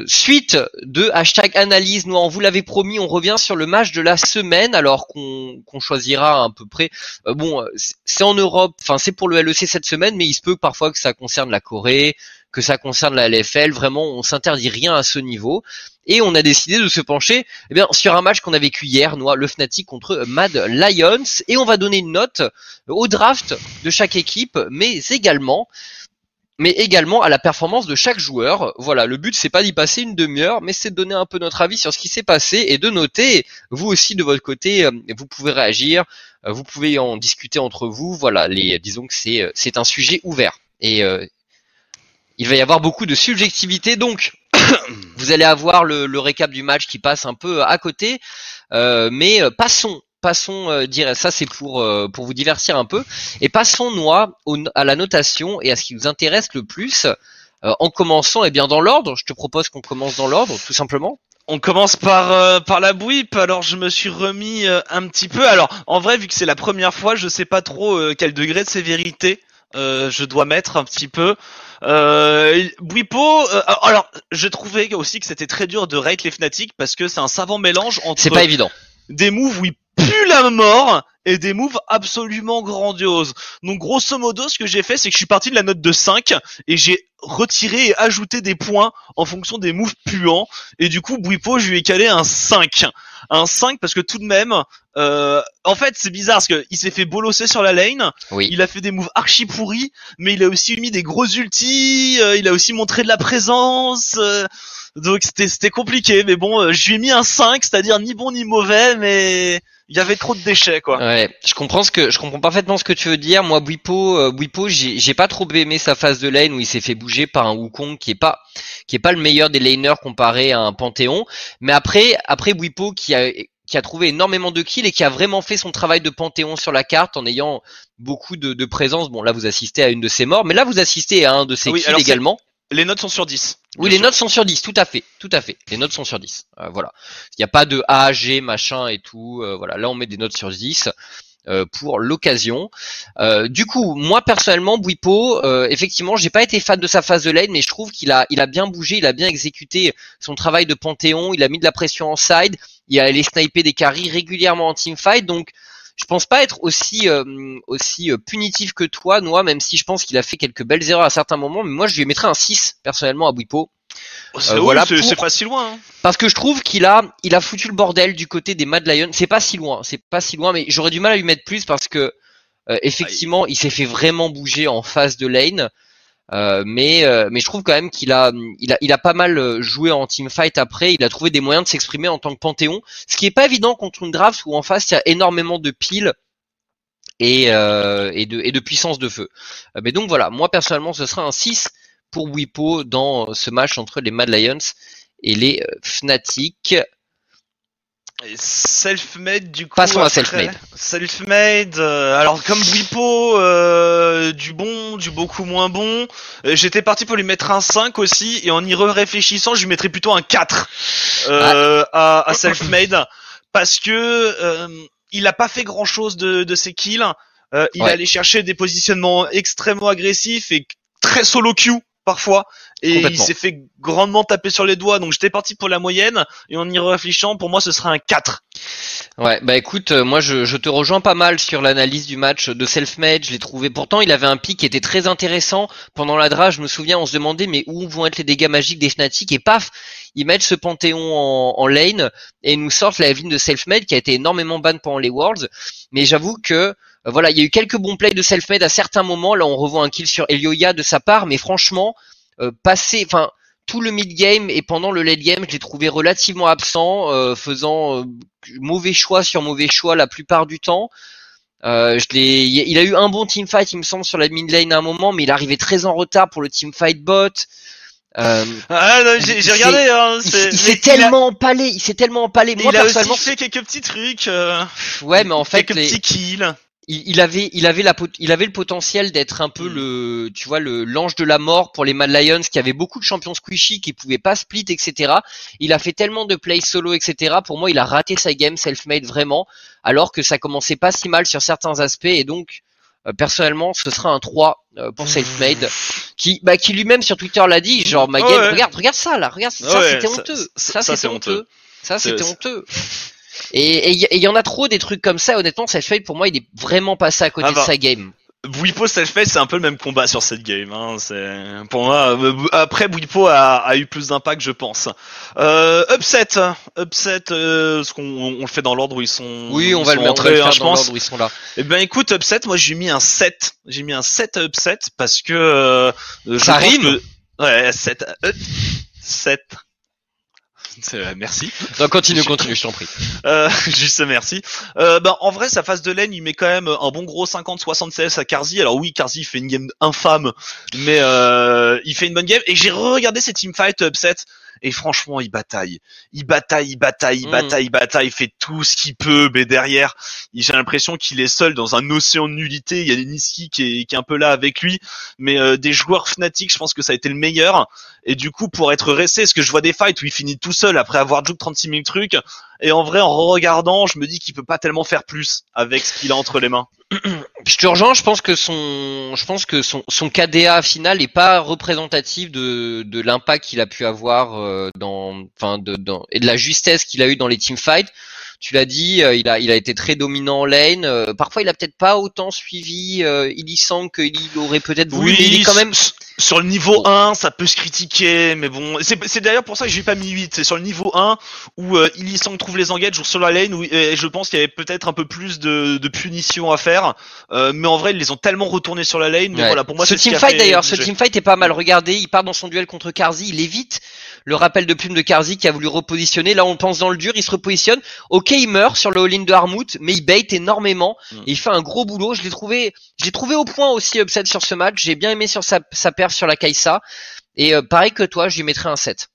suite de hashtag analyse, nous on vous l'avait promis, on revient sur le match de la semaine alors qu'on choisira à peu près bon, c'est en Europe, enfin c'est pour le LEC cette semaine, mais il se peut parfois que ça concerne la Corée, que ça concerne la LFL. Vraiment, on s'interdit rien à ce niveau. Et on a décidé de se pencher eh bien, sur un match qu'on a vécu hier, nous, le Fnatic contre Mad Lions. Et on va donner une note au draft de chaque équipe, mais également mais également à la performance de chaque joueur. Voilà, le but c'est pas d'y passer une demi-heure, mais c'est de donner un peu notre avis sur ce qui s'est passé et de noter. Vous aussi de votre côté, euh, vous pouvez réagir, euh, vous pouvez en discuter entre vous. Voilà, les, disons que c'est euh, un sujet ouvert et il va y avoir beaucoup de subjectivité. Donc, *coughs* vous allez avoir le, récap du match qui passe un peu à côté, mais passons passons euh, dire ça c'est pour euh, pour vous divertir un peu et passons moi à la notation et à ce qui nous intéresse le plus euh, en commençant et eh bien dans l'ordre je te propose qu'on commence dans l'ordre tout simplement on commence par par la bouip. Alors je me suis remis un petit peu. Alors en vrai, vu que c'est la première fois, je sais pas trop quel degré de sévérité je dois mettre un petit peu. Euh, Bouipo, alors je trouvais aussi que c'était très dur de rate les Fnatic parce que c'est un savant mélange entre. C'est pas évident. Des moves où pue la mort et des moves absolument grandioses. Donc grosso modo, ce que j'ai fait, c'est que je suis parti de la note de 5 et j'ai retiré et ajouté des points en fonction des moves puants. Et du coup, Bouipo, je lui ai calé un 5. Un 5 parce que tout de même, euh, en fait, c'est bizarre parce qu'il s'est fait bolosser sur la lane. Oui. Il a fait des moves archi pourris, mais il a aussi mis des gros ultis. Euh, il a aussi montré de la présence. Euh, donc c'était c'était compliqué, mais bon, je lui ai mis un 5, c'est-à-dire ni bon ni mauvais, mais il y avait trop de déchets quoi. Ouais, je comprends ce que je comprends parfaitement ce que tu veux dire. Moi Bwipo euh, Bwipo, j'ai j'ai pas trop aimé sa phase de lane où il s'est fait bouger par un Wukong qui est pas qui est pas le meilleur des laners comparé à un Panthéon, mais après après Bwipo qui a qui a trouvé énormément de kills et qui a vraiment fait son travail de Panthéon sur la carte en ayant beaucoup de, de présence. Bon là vous assistez à une de ses morts, mais là vous assistez à un de ses kills également. Les notes sont sur 10. Oui, les notes sont sur 10, tout à fait, tout à fait. Les notes sont sur 10. Euh, voilà. Il n'y a pas de A, G, machin et tout. Euh, voilà, là on met des notes sur 10 euh, pour l'occasion. du coup, moi personnellement, Bwipo, effectivement, j'ai pas été fan de sa phase de lane, mais je trouve qu'il a, il a bien bougé, il a bien exécuté son travail de Panthéon, il a mis de la pression en side, il a allé sniper des carries régulièrement en teamfight, donc je pense pas être aussi euh, aussi euh, punitif que toi, Noah, même si je pense qu'il a fait quelques belles erreurs à certains moments. Mais moi, je lui mettrais un 6 personnellement à Bwipo. Oh, euh, voilà, c'est pas si loin. Hein. Parce que je trouve qu'il a, il a foutu le bordel du côté des Mad Lions. C'est pas si loin, c'est pas si loin, mais j'aurais du mal à lui mettre plus parce que effectivement, il s'est fait vraiment bouger en phase de lane. Euh, mais euh, mais je trouve quand même qu'il a pas mal euh, joué en team fight après. Il a trouvé des moyens de s'exprimer en tant que Panthéon, ce qui est pas évident contre une draft où en face il y a énormément de piles et et de et de puissance de feu. mais donc voilà, moi personnellement ce sera un 6 pour Wipo dans ce match entre les Mad Lions et les Fnatic. Self-made du coup. Passons à self-made. Self-made. Euh, alors comme Wipo, euh, du bon, du beaucoup moins bon. Euh, j'étais parti pour lui mettre un 5 aussi et en y réfléchissant, je lui mettrais plutôt un 4 euh, à, à self-made parce que il a pas fait grand chose de, de ses kills. il est allé chercher des positionnements extrêmement agressifs et très solo queue parfois et il s'est fait grandement taper sur les doigts donc j'étais parti pour la moyenne et en y réfléchissant pour moi ce serait un 4 Ouais, bah écoute, euh, moi je, je, te rejoins pas mal sur l'analyse du match de Selfmade. Je l'ai trouvé. Pourtant, il avait un pic qui était très intéressant pendant la draft. Je me souviens, on se demandait mais où vont être les dégâts magiques des Fnatic? Et paf, ils mettent ce panthéon en, en lane et nous sortent la ligne de Selfmade qui a été énormément ban pendant les Worlds. Mais j'avoue que voilà, il y a eu quelques bons plays de Selfmade à certains moments. Là, on revoit un kill sur Elioya de sa part, mais franchement, euh, passer, enfin tout le mid game et pendant le late game, je l'ai trouvé relativement absent, euh, faisant euh, mauvais choix sur mauvais choix la plupart du temps. Euh, je l'ai, il a eu un bon team fight, il me semble, sur la mid lane à un moment, mais il arrivait très en retard pour le team fight bot. Euh, ah non, j'ai regardé. Hein, il s'est tellement empalé, il s'est tellement empalé. Moi, il a aussi fait quelques petits trucs. ouais, mais en fait, quelques petits kills il, avait, il avait la, il avait le potentiel d'être un peu mm. le, tu vois, le l'ange de la mort pour les Mad Lions, qui avaient beaucoup de champions squishy, qui pouvaient pas split, etc. Il a fait tellement de plays solo, etc. Pour moi, il a raté sa game self-made vraiment, alors que ça commençait pas si mal sur certains aspects, et donc euh, personnellement, ce sera un 3 euh, pour self-made, qui, bah, qui lui-même sur Twitter l'a dit, genre ma game, regarde, regarde ça là, regarde, ça c'était honteux, ça, c'était honteux, ça c'était honteux. Et il y, en a trop des trucs comme ça. Honnêtement, Selfmade pour moi, il est vraiment passé à côté ah de bah. sa game. Bouipo Selfmade c'est un peu le même combat sur cette game. Hein. C'est pour moi. Euh, après, Bouipo a, a, eu plus d'impact, je pense. Euh, upset, upset. Euh, ce qu'on on le fait dans l'ordre où ils sont. Oui, on va le mettre hein, je dans l'ordre où ils sont là. Eh ben, écoute, upset. Moi, j'ai mis un 7. J'ai mis un 7 upset parce que. Euh, ça rime. Ouais, 7. 7. *laughs* Euh, merci. Non, continue, continue, je t'en prie. *laughs* Euh, juste merci. Euh, ben, en vrai, sa phase de laine, il met quand même un bon gros 50-60 CS à Karzi. Alors oui, Karzi fait une game infâme, mais euh, il fait une bonne game. Et j'ai regardé ses teamfights upset. Et franchement, il bataille. Il bataille, il bataille, il mm. bataille, il bataille, il fait tout ce qu'il peut, mais derrière, j'ai l'impression qu'il est seul dans un océan de nullité. Il y a Niski qui est, qui est un peu là avec lui, mais euh, des joueurs fanatiques, je pense que ça a été le meilleur. Et du coup, pour être resté, ce que je vois des fights où il finit tout seul après avoir joué 36 000 trucs, et en vrai, en regardant, je me dis qu'il peut pas tellement faire plus avec ce qu'il a entre les mains. *clears throat* Je te je pense que son, je pense que son, KDA final est pas représentatif de, l'impact qu'il a pu avoir euh, dans, enfin, de, et de la justesse qu'il a eu dans les teamfights tu l'as dit, euh, il a il a été très dominant en lane. Euh, parfois, il a peut-être pas autant suivi euh, il sent qu'il aurait peut-être voulu, mais il est quand même sur le niveau 1, ça peut se critiquer, mais bon, c'est d'ailleurs pour ça que j'ai pas mis 8. C'est sur le niveau 1 où euh, Illisang trouve les engages sur la lane où et je pense qu'il y avait peut-être un peu plus de, de punitions à faire, euh, mais en vrai ils les ont tellement retournés sur la lane. Mais voilà, pour moi, ce teamfight d'ailleurs, ce teamfight est pas mal regardé. Il part dans son duel contre Karzi, il évite le rappel de plume de Karzi qui a voulu repositionner. Là, on pense dans le dur, il se repositionne. Ok, il meurt sur le all-in de Harmut, mais il bait énormément. Mm. Et il fait un gros boulot. Je l'ai trouvé, j'ai trouvé au point aussi upset sur ce match. J'ai bien aimé sur sa, sa perf sur la Kaisa. Et euh, pareil que toi, je lui mettrais un 7.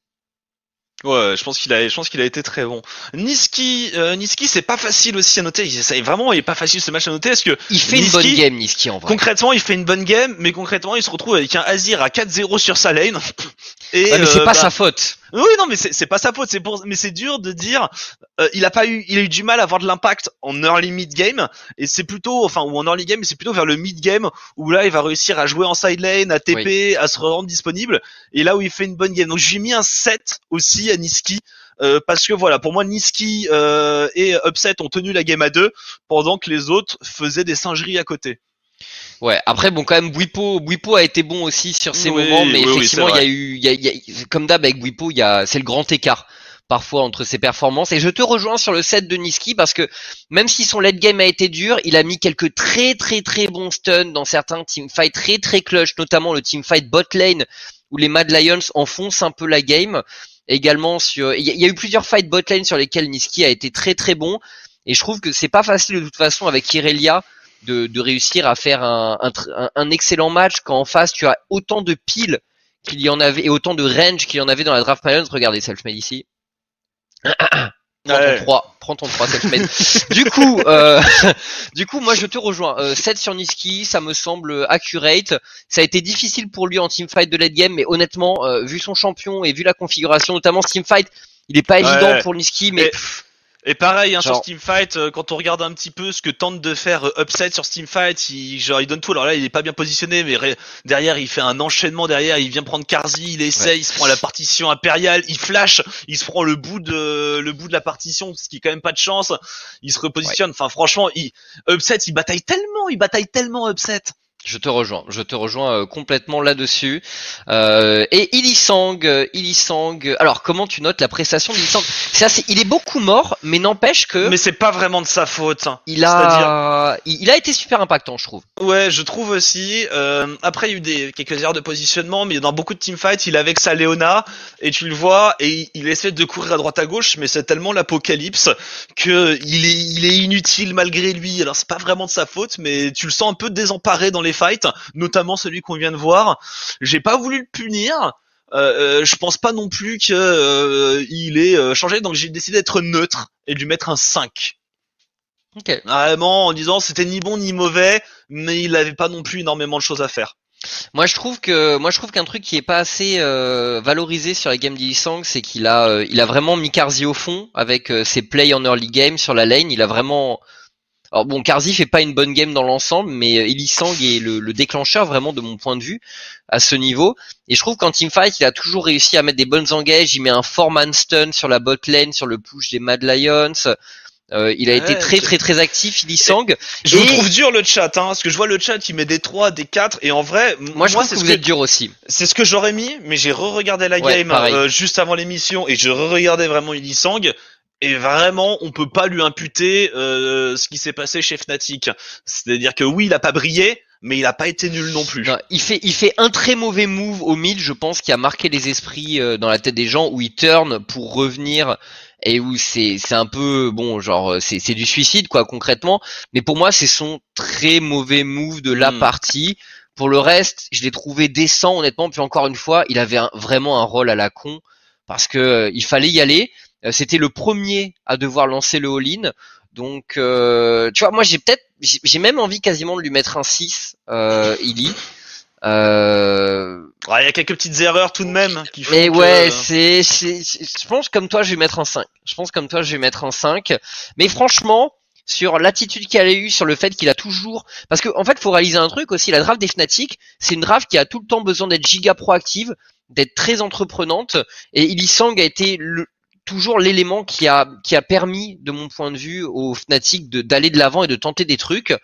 Ouais, je pense qu'il a, je pense qu'il a été très bon. Niski, euh, Niski, c'est pas facile aussi à noter. Ça est vraiment, il est pas facile ce match à noter. Est-ce que il fait une bonne game, Niski en vrai. Concrètement, il fait une bonne game, mais concrètement, il se retrouve avec un Azir à 4-0 sur sa lane. Et mais c'est euh, pas bah, sa faute. Oui, non, mais c'est pas sa faute. C'est pour, mais c'est dur de dire. Euh, il a pas eu, il a eu du mal à avoir de l'impact en early mid game, et c'est plutôt, enfin, ou en early game, c'est plutôt vers le mid game où là, il va réussir à jouer en side lane, à TP, à se rendre disponible, et là où il fait une bonne game. Donc j'ai mis un 7 aussi à Niski. Euh, parce que voilà, pour moi, Niski euh, et Upset ont tenu la game à deux, pendant que les autres faisaient des singeries à côté. Ouais, après bon quand même Bwipo, Bwipo a été bon aussi sur ces moments, mais effectivement il y a eu, y a, y a, comme d'hab avec Bwipo, il y a, c'est le grand écart. parfois entre ses performances. Et je te rejoins sur le set de Niski parce que même si son late game a été dur, il a mis quelques très très très bons stuns dans certains teamfights très très clutch, notamment le teamfight bot lane où les Mad Lions enfoncent un peu la game. Également sur, il y, a eu plusieurs fights bot lane sur lesquels Niski a été très très bon. Et je trouve que c'est pas facile de toute façon avec Irelia de, réussir à faire un, un, excellent match quand en face tu as autant de piles qu'il y en avait et autant de range qu'il y en avait dans la draft Lions. Regardez self-made ici. *coughs* Prends ton 3, prends ton 3 *laughs* du coup, euh, *laughs* du coup, moi je te rejoins. Euh, 7 sur Niski, ça me semble accurate. Ça a été difficile pour lui en teamfight de late game, mais honnêtement, euh, vu son champion et vu la configuration, notamment ce teamfight, il est pas évident pour Niski, mais et pareil, hein, sur Steamfight, euh, quand on regarde un petit peu ce que tente de faire euh, Upset sur Steamfight, il, genre, il donne tout. Alors là, il est pas bien positionné, mais derrière, il fait un enchaînement derrière. Il vient prendre Karzi, il essaye, il se prend la partition impériale, il flash, il se prend le bout de le bout de la partition, ce qui est quand même pas de chance. Il se repositionne. Enfin, franchement, il, Upset, il bataille tellement, il bataille tellement Upset. Je te rejoins, je te rejoins euh, complètement là-dessus. Euh, et Ilisang, euh, Ilisang. Alors, comment tu notes la prestation d'Ilisang C'est assez, il est beaucoup mort, mais n'empêche que. Mais c'est pas vraiment de sa faute. Il a, il, a été super impactant, je trouve. Ouais, je trouve aussi. Euh, après, il y a eu des quelques erreurs de positionnement, mais dans beaucoup de teamfights, il est avec sa Léona et tu le vois et il, essaie de courir à droite à gauche, mais c'est tellement l'apocalypse que il est, il est inutile malgré lui. Alors, c'est pas vraiment de sa faute, mais tu le sens un peu désemparé dans les fights, notamment celui qu'on vient de voir. J'ai pas voulu le punir. Euh, euh je pense pas non plus qu'il euh, est euh, changé, donc j'ai décidé d'être neutre et de lui mettre un 5. Okay. Vraiment en disant c'était ni bon ni mauvais, mais il avait pas non plus énormément de choses à faire. Moi je trouve que moi je trouve qu'un truc qui est pas assez valorisé sur les games d'Ilisang, c'est qu'il a il a vraiment mis Karzi au fond avec ses plays en early game sur la lane, il a vraiment alors bon, Karzi fait pas une bonne game dans l'ensemble, mais euh, Elisang est le, le, déclencheur vraiment de mon point de vue à ce niveau. Et je trouve qu'en teamfight, il a toujours réussi à mettre des bonnes engages. Il met un four-man stun sur la bot lane, sur le push des Mad Lions. Euh, il a été très très très actif, Ilisang. Je vous trouve dur le chat, hein, parce que je vois le chat, il met des 3, des 4, et en vrai, moi, je pense que vous êtes dur aussi. C'est ce que j'aurais mis, mais j'ai re-regardé la game euh, juste avant l'émission, et je re-regardais vraiment Ilisang, et vraiment, on peut pas lui imputer euh, ce qui s'est passé chez Fnatic. C'est-à-dire que oui, il a pas brillé, mais il a pas été nul non plus. il fait, il fait un très mauvais move au mid, je pense, qui a marqué les esprits euh, dans la tête des gens, où il turn pour revenir et où c'est, c'est un peu bon, genre c'est, c'est du suicide quoi concrètement. Mais pour moi, c'est son très mauvais move de la hmm. partie. Pour le reste, je l'ai trouvé décent honnêtement. Puis encore une fois, il avait vraiment un rôle à la con parce que euh, il fallait y aller. Euh, c'était le premier à devoir lancer le all-in. Donc, euh, tu vois, moi j'ai peut-être, j'ai même envie quasiment de lui mettre un 6, euh, Illy. Euh... il y a quelques petites erreurs tout de même qui font Mais ouais, c'est, je pense comme toi, je vais mettre un 5. Je pense comme toi, je vais mettre un 5. Mais franchement, sur l'attitude qu'il a eu, sur le fait qu'il a toujours, parce qu'en en fait, faut réaliser un truc aussi. La draft des Fnatic, c'est une draft qui a tout le temps besoin d'être giga proactive, d'être très entreprenante. Et Illy a été le, toujours l'élément qui a qui a permis, de mon point de vue, aux Fnatic d'aller de l'avant et de tenter des trucs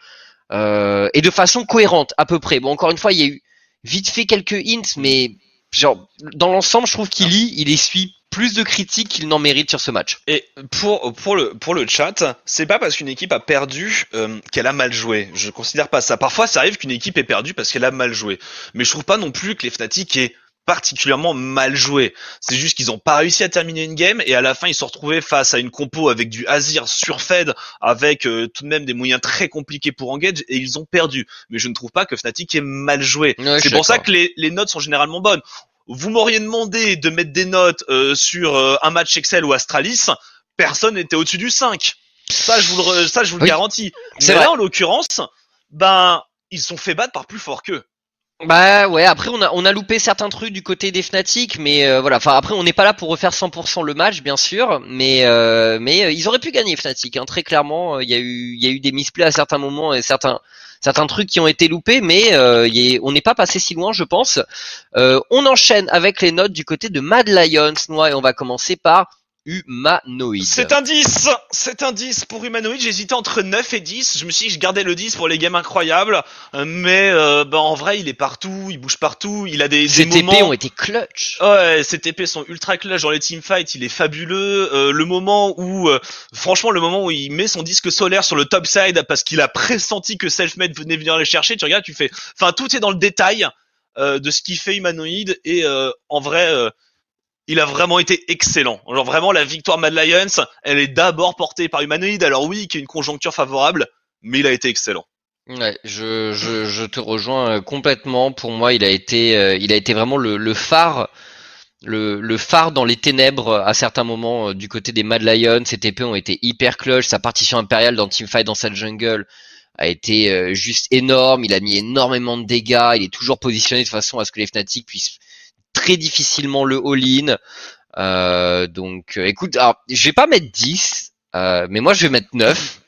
euh, et de façon cohérente à peu près. Bon, encore une fois, il y a eu vite fait quelques hints, mais genre dans l'ensemble, je trouve qu'il lit, il essuie plus de critiques qu'il n'en mérite sur ce match. Et pour pour le pour le chat, c'est pas parce qu'une équipe a perdu euh, qu'elle a mal joué. Je considère pas ça. Parfois, ça arrive qu'une équipe ait perdu parce qu'elle a mal joué. Mais je trouve pas non plus que les Fnatic aient particulièrement mal joué. C'est juste qu'ils ont pas réussi à terminer une game et à la fin ils se sont retrouvés face à une compo avec du Azir surfed avec euh, tout de même des moyens très compliqués pour engage et ils ont perdu. Mais je ne trouve pas que Fnatic ait mal joué. c'est pour ça que les, les notes sont généralement bonnes. Vous m'auriez demandé de mettre des notes euh, sur euh, un match Excel ou Astralis, personne n'était au-dessus du 5. Ça je vous le, ça je vous le garantis. Mais là en l'occurrence, ben ils sont fait battre par plus fort qu'eux. Bah ouais, après on a on a loupé certains trucs du côté des Fnatic, mais euh, voilà. Enfin après on n'est pas là pour refaire 100% le match, bien sûr, mais euh, mais euh, ils auraient pu gagner Fnatic. Hein, très clairement, il y a eu y a eu des misplays à certains moments et certains certains trucs qui ont été loupés, mais on n'est pas passé si loin, je pense. on enchaîne avec les notes du côté de Mad Lions, Noix, et on va commencer par Humanoid. C'est un 10 C'est un 10 pour Humanoid. J'hésitais entre 9 et 10. Je me suis dit je gardais le 10 pour les games incroyables. Mais euh, bah, en vrai, il est partout, il bouge partout. Il a des, Ses des TP ont été clutch. Ouais, ses TP sont ultra clutch dans les teamfights. Il est fabuleux. Euh, le moment où, euh, franchement, le moment où il met son disque solaire sur le top side parce qu'il a pressenti que Selfmade venait venir les chercher, tu regardes, tu fais... Enfin, tout est dans le détail de ce qu'il fait Humanoid. Et en vrai il a vraiment été excellent. Genre vraiment la victoire Mad Lions, elle est d'abord portée par Humanoid. Alors oui, qui a une conjoncture favorable, mais il a été excellent. Ouais, je, je, je te rejoins euh, complètement. Pour moi, il a été, euh, il a été vraiment le, le phare, le, le, phare dans les ténèbres à certains moments euh, du côté des Mad Lions. Ses TP ont été hyper clutch. Sa partition impériale dans Teamfight dans cette jungle a été juste énorme. Il a mis énormément de dégâts. Il est toujours positionné de façon à ce que les Fnatic puissent très difficilement le all-in. Euh, donc, euh, écoute, alors, je vais pas mettre 10, euh, mais moi je vais mettre 9.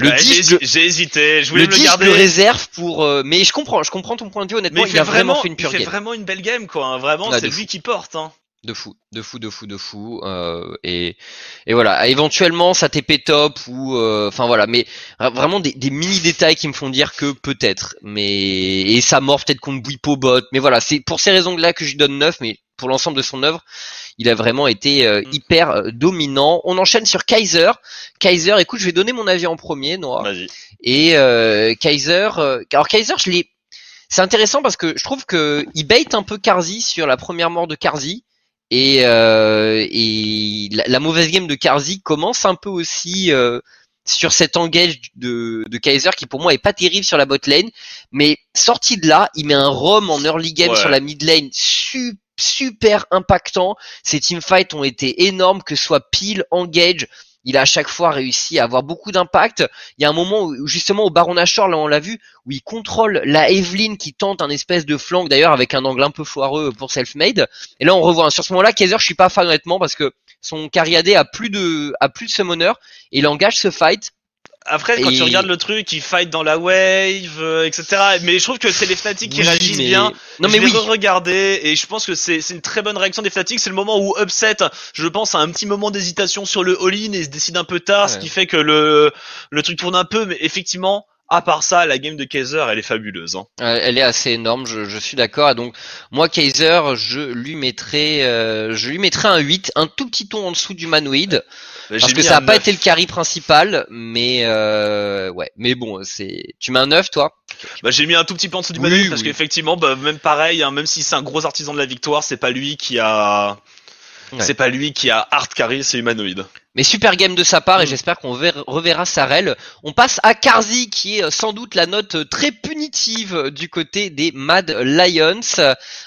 Le 10, j'ai hésité, je voulais le, le garder. le réserve pour, euh, mais je comprends, je comprends ton point de vue. Honnêtement, il, il, a vraiment, fait une pure il fait vraiment une belle game, quoi. Hein. Vraiment, Ah, c'est lui fou. qui porte. Hein. De fou, de fou, de fou, de fou. Euh, et, et voilà, éventuellement ça TP top ou, euh, enfin voilà, mais vraiment des, des mini détails qui me font dire que peut-être. Mais et ça mord peut-être contre Bouipo bot. Mais voilà, c'est pour ces raisons-là que je lui donne 9 Mais pour l'ensemble de son œuvre, il a vraiment été euh, Mm. hyper euh, dominant. On enchaîne sur Kaiser. Kaiser, écoute, je vais donner mon avis en premier. Vas-y. Et euh, Kaiser, euh, alors Kaiser, je l'ai. C'est intéressant parce que je trouve que il bait un peu Karzi sur la première mort de Karzi. Et, euh, et la, la mauvaise game de Karzi commence un peu aussi euh, sur cet engage de, de Kaiser qui pour moi est pas terrible sur la bot lane. Mais sorti de là, il met un rom en early game Ouais. sur la mid lane su- super impactant. Ses teamfights ont été énormes, que ce soit pile, engage. Il a à chaque fois réussi à avoir beaucoup d'impact. Il y a un moment où, justement au Baron Nashor, là on l'a vu, où il contrôle la Evelyn qui tente un espèce de flanc, d'ailleurs avec un angle un peu foireux pour Selfmade. Et là on revoit, sur ce moment-là, Kaiser, je suis pas fan honnêtement parce que son Cariadé a plus de, a plus de summoner et il engage ce fight. Après, quand Et- tu regardes le truc, il fight dans la wave, euh, etc. Mais je trouve que c'est les Fnatic qui Oui, réagissent mais- bien. Non je mais l'ai oui. regardé et je pense que c'est une très bonne réaction des Fnatic. C'est le moment où Upset, je pense, a un petit moment d'hésitation sur le all-in et se décide un peu tard, ce qui fait que le le truc tourne un peu. Mais effectivement, à part ça, la game de Kaiser, elle est fabuleuse. Hein. Elle est assez énorme, je, je suis d'accord. Donc moi Kaiser, je lui mettrai, euh, je lui mettrai un 8, un tout petit ton en dessous du Manoid. Parce que ça n'a pas 9. été le carry principal, mais euh, ouais. Mais bon, c'est. Tu mets un 9 toi? Bah, j'ai mis un tout petit peu en dessous du Oui, Manoid parce oui. qu'effectivement, bah, même pareil, hein, même si c'est un gros artisan de la victoire, c'est pas lui qui a, Ouais. c'est pas lui qui a hard carry, c'est humanoïde. Mais super game de sa part et Mm. j'espère qu'on verra- reverra Sarel. On passe à Karzi qui est euh, sans doute la note euh, très punitive du côté des Mad Lions.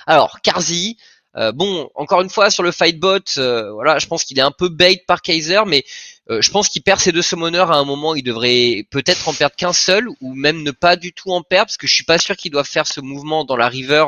Alors Karzi, euh, bon, encore une fois sur le fightbot, euh, voilà, je pense qu'il est un peu bait par Kaiser, mais euh, je pense qu'il perd ses deux summoners à un moment. Il devrait peut-être en perdre qu'un seul ou même ne pas du tout en perdre parce que je suis pas sûr qu'il doit faire ce mouvement dans la river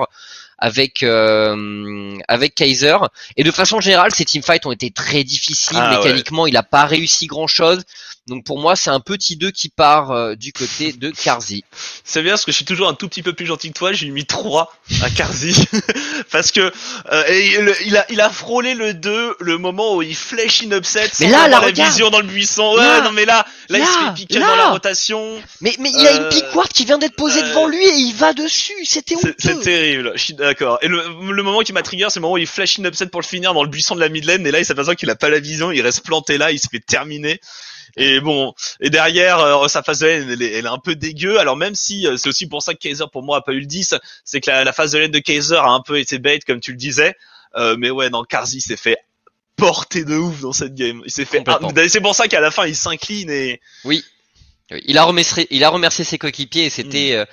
avec euh, avec Kaiser. Et de façon générale, ces teamfights ont été très difficiles. Ah, ouais. Mécaniquement, il a pas réussi grand chose. Donc pour moi, c'est un petit 2 qui part euh, du côté de Karzi. C'est bien parce que je suis toujours un tout petit peu plus gentil que toi, j'ai mis 3 à Karzi. *laughs* parce que euh, et le- il, a, il a frôlé le 2 le moment où il flèche in upset sans Mais là, avoir la regarde. vision dans le buisson. Ouais, Là, non mais là, là, il se là, fait piquer là. dans la rotation. Mais mais il a Euh, une piquard qui vient d'être posée euh, devant lui et il va dessus. C'était C'est c'est honteux. terrible, je suis d'accord. Et le, le moment qui m'a trigger, c'est le moment où il flash in upset pour le finir dans le buisson de la mid lane, et là il s'aperçoit qu'il a pas la vision, il reste planté là, il se fait terminer. Et bon, et derrière, euh, sa phase de lane, elle est, elle est un peu dégueu. Alors même si euh, c'est aussi pour ça que Kaiser pour moi a pas eu le 10, c'est que la, la phase de lane de Kaiser a un peu été bait comme tu le disais. Euh, mais ouais, non, Karzi s'est fait porter de ouf dans cette game. Il s'est fait. Ah, c'est pour ça qu'à la fin il s'incline et Oui, il a remercié, il a remercié ses coéquipiers et c'était Mm. euh,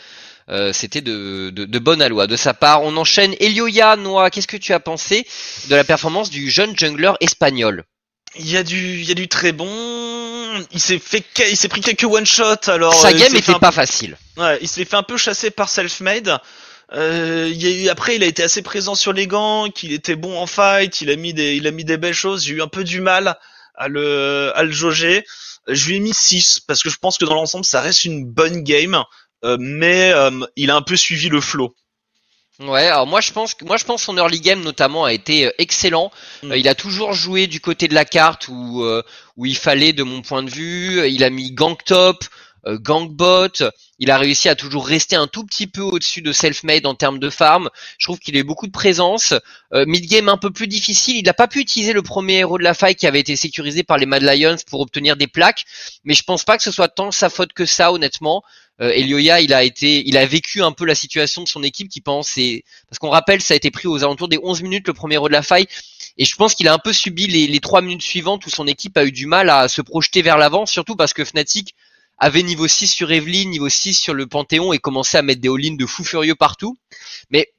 euh, c'était de, de, de bonne aloi de sa part. On enchaîne. Elioya, Noah, qu'est-ce que tu as pensé de la performance du jeune jungler espagnol? Il y a du, il y a du très bon. Il s'est fait, il s'est pris quelques one shot. Alors Sa euh, game était pas facile. Ouais, il s'est fait un peu chasser par Selfmade. Euh, il y a eu, après, il a été assez présent sur les gants, qu'il était bon en fight, il a mis des, il a mis des belles choses. J'ai eu un peu du mal à le, à le jauger. Je lui ai mis 6 parce que je pense que dans l'ensemble, ça reste une bonne game, euh, mais euh, il a un peu suivi le flow. Ouais, alors moi je pense que moi je pense son early game notamment a été euh, excellent. Mm. Euh, il a toujours joué du côté de la carte où euh, où il fallait de mon point de vue. Il a mis gang top, gangbot. Il a réussi à toujours rester un tout petit peu au-dessus de self-made en termes de farm. Je trouve qu'il a beaucoup de présence. mid game un peu plus difficile. Il n'a pas pu utiliser le premier héros de la faille qui avait été sécurisé par les Mad Lions pour obtenir des plaques. Mais je pense pas que ce soit tant sa faute que ça honnêtement euh, Elioya, il a été, il a vécu un peu la situation de son équipe qui pense, parce qu'on rappelle, ça a été pris aux alentours des 11 minutes le premier row de la faille, et je pense qu'il a un peu subi les, les 3 minutes suivantes où son équipe a eu du mal à se projeter vers l'avant, surtout parce que Fnatic avait niveau 6 sur Evelyn, niveau 6 sur le Panthéon et commençait à mettre des all de fou furieux partout. Mais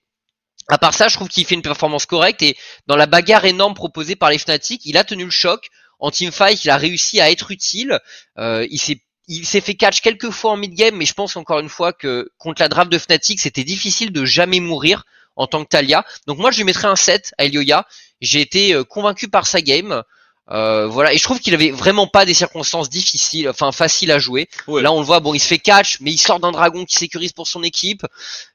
à part ça, je trouve qu'il fait une performance correcte et dans la bagarre énorme proposée par les Fnatic, il a tenu le choc. En teamfight, il a réussi à être utile. Euh, il s'est il s'est fait catch quelques fois en mid-game, mais je pense encore une fois que contre la draft de Fnatic, c'était difficile de jamais mourir en tant que Talia. Donc moi, je lui mettrais un 7 à Elioya. J'ai été euh, convaincu par sa game. Euh, voilà, et je trouve qu'il avait vraiment pas des circonstances difficiles, enfin faciles à jouer. Là, on le voit, bon, il se fait catch, mais il sort d'un dragon qui sécurise pour son équipe.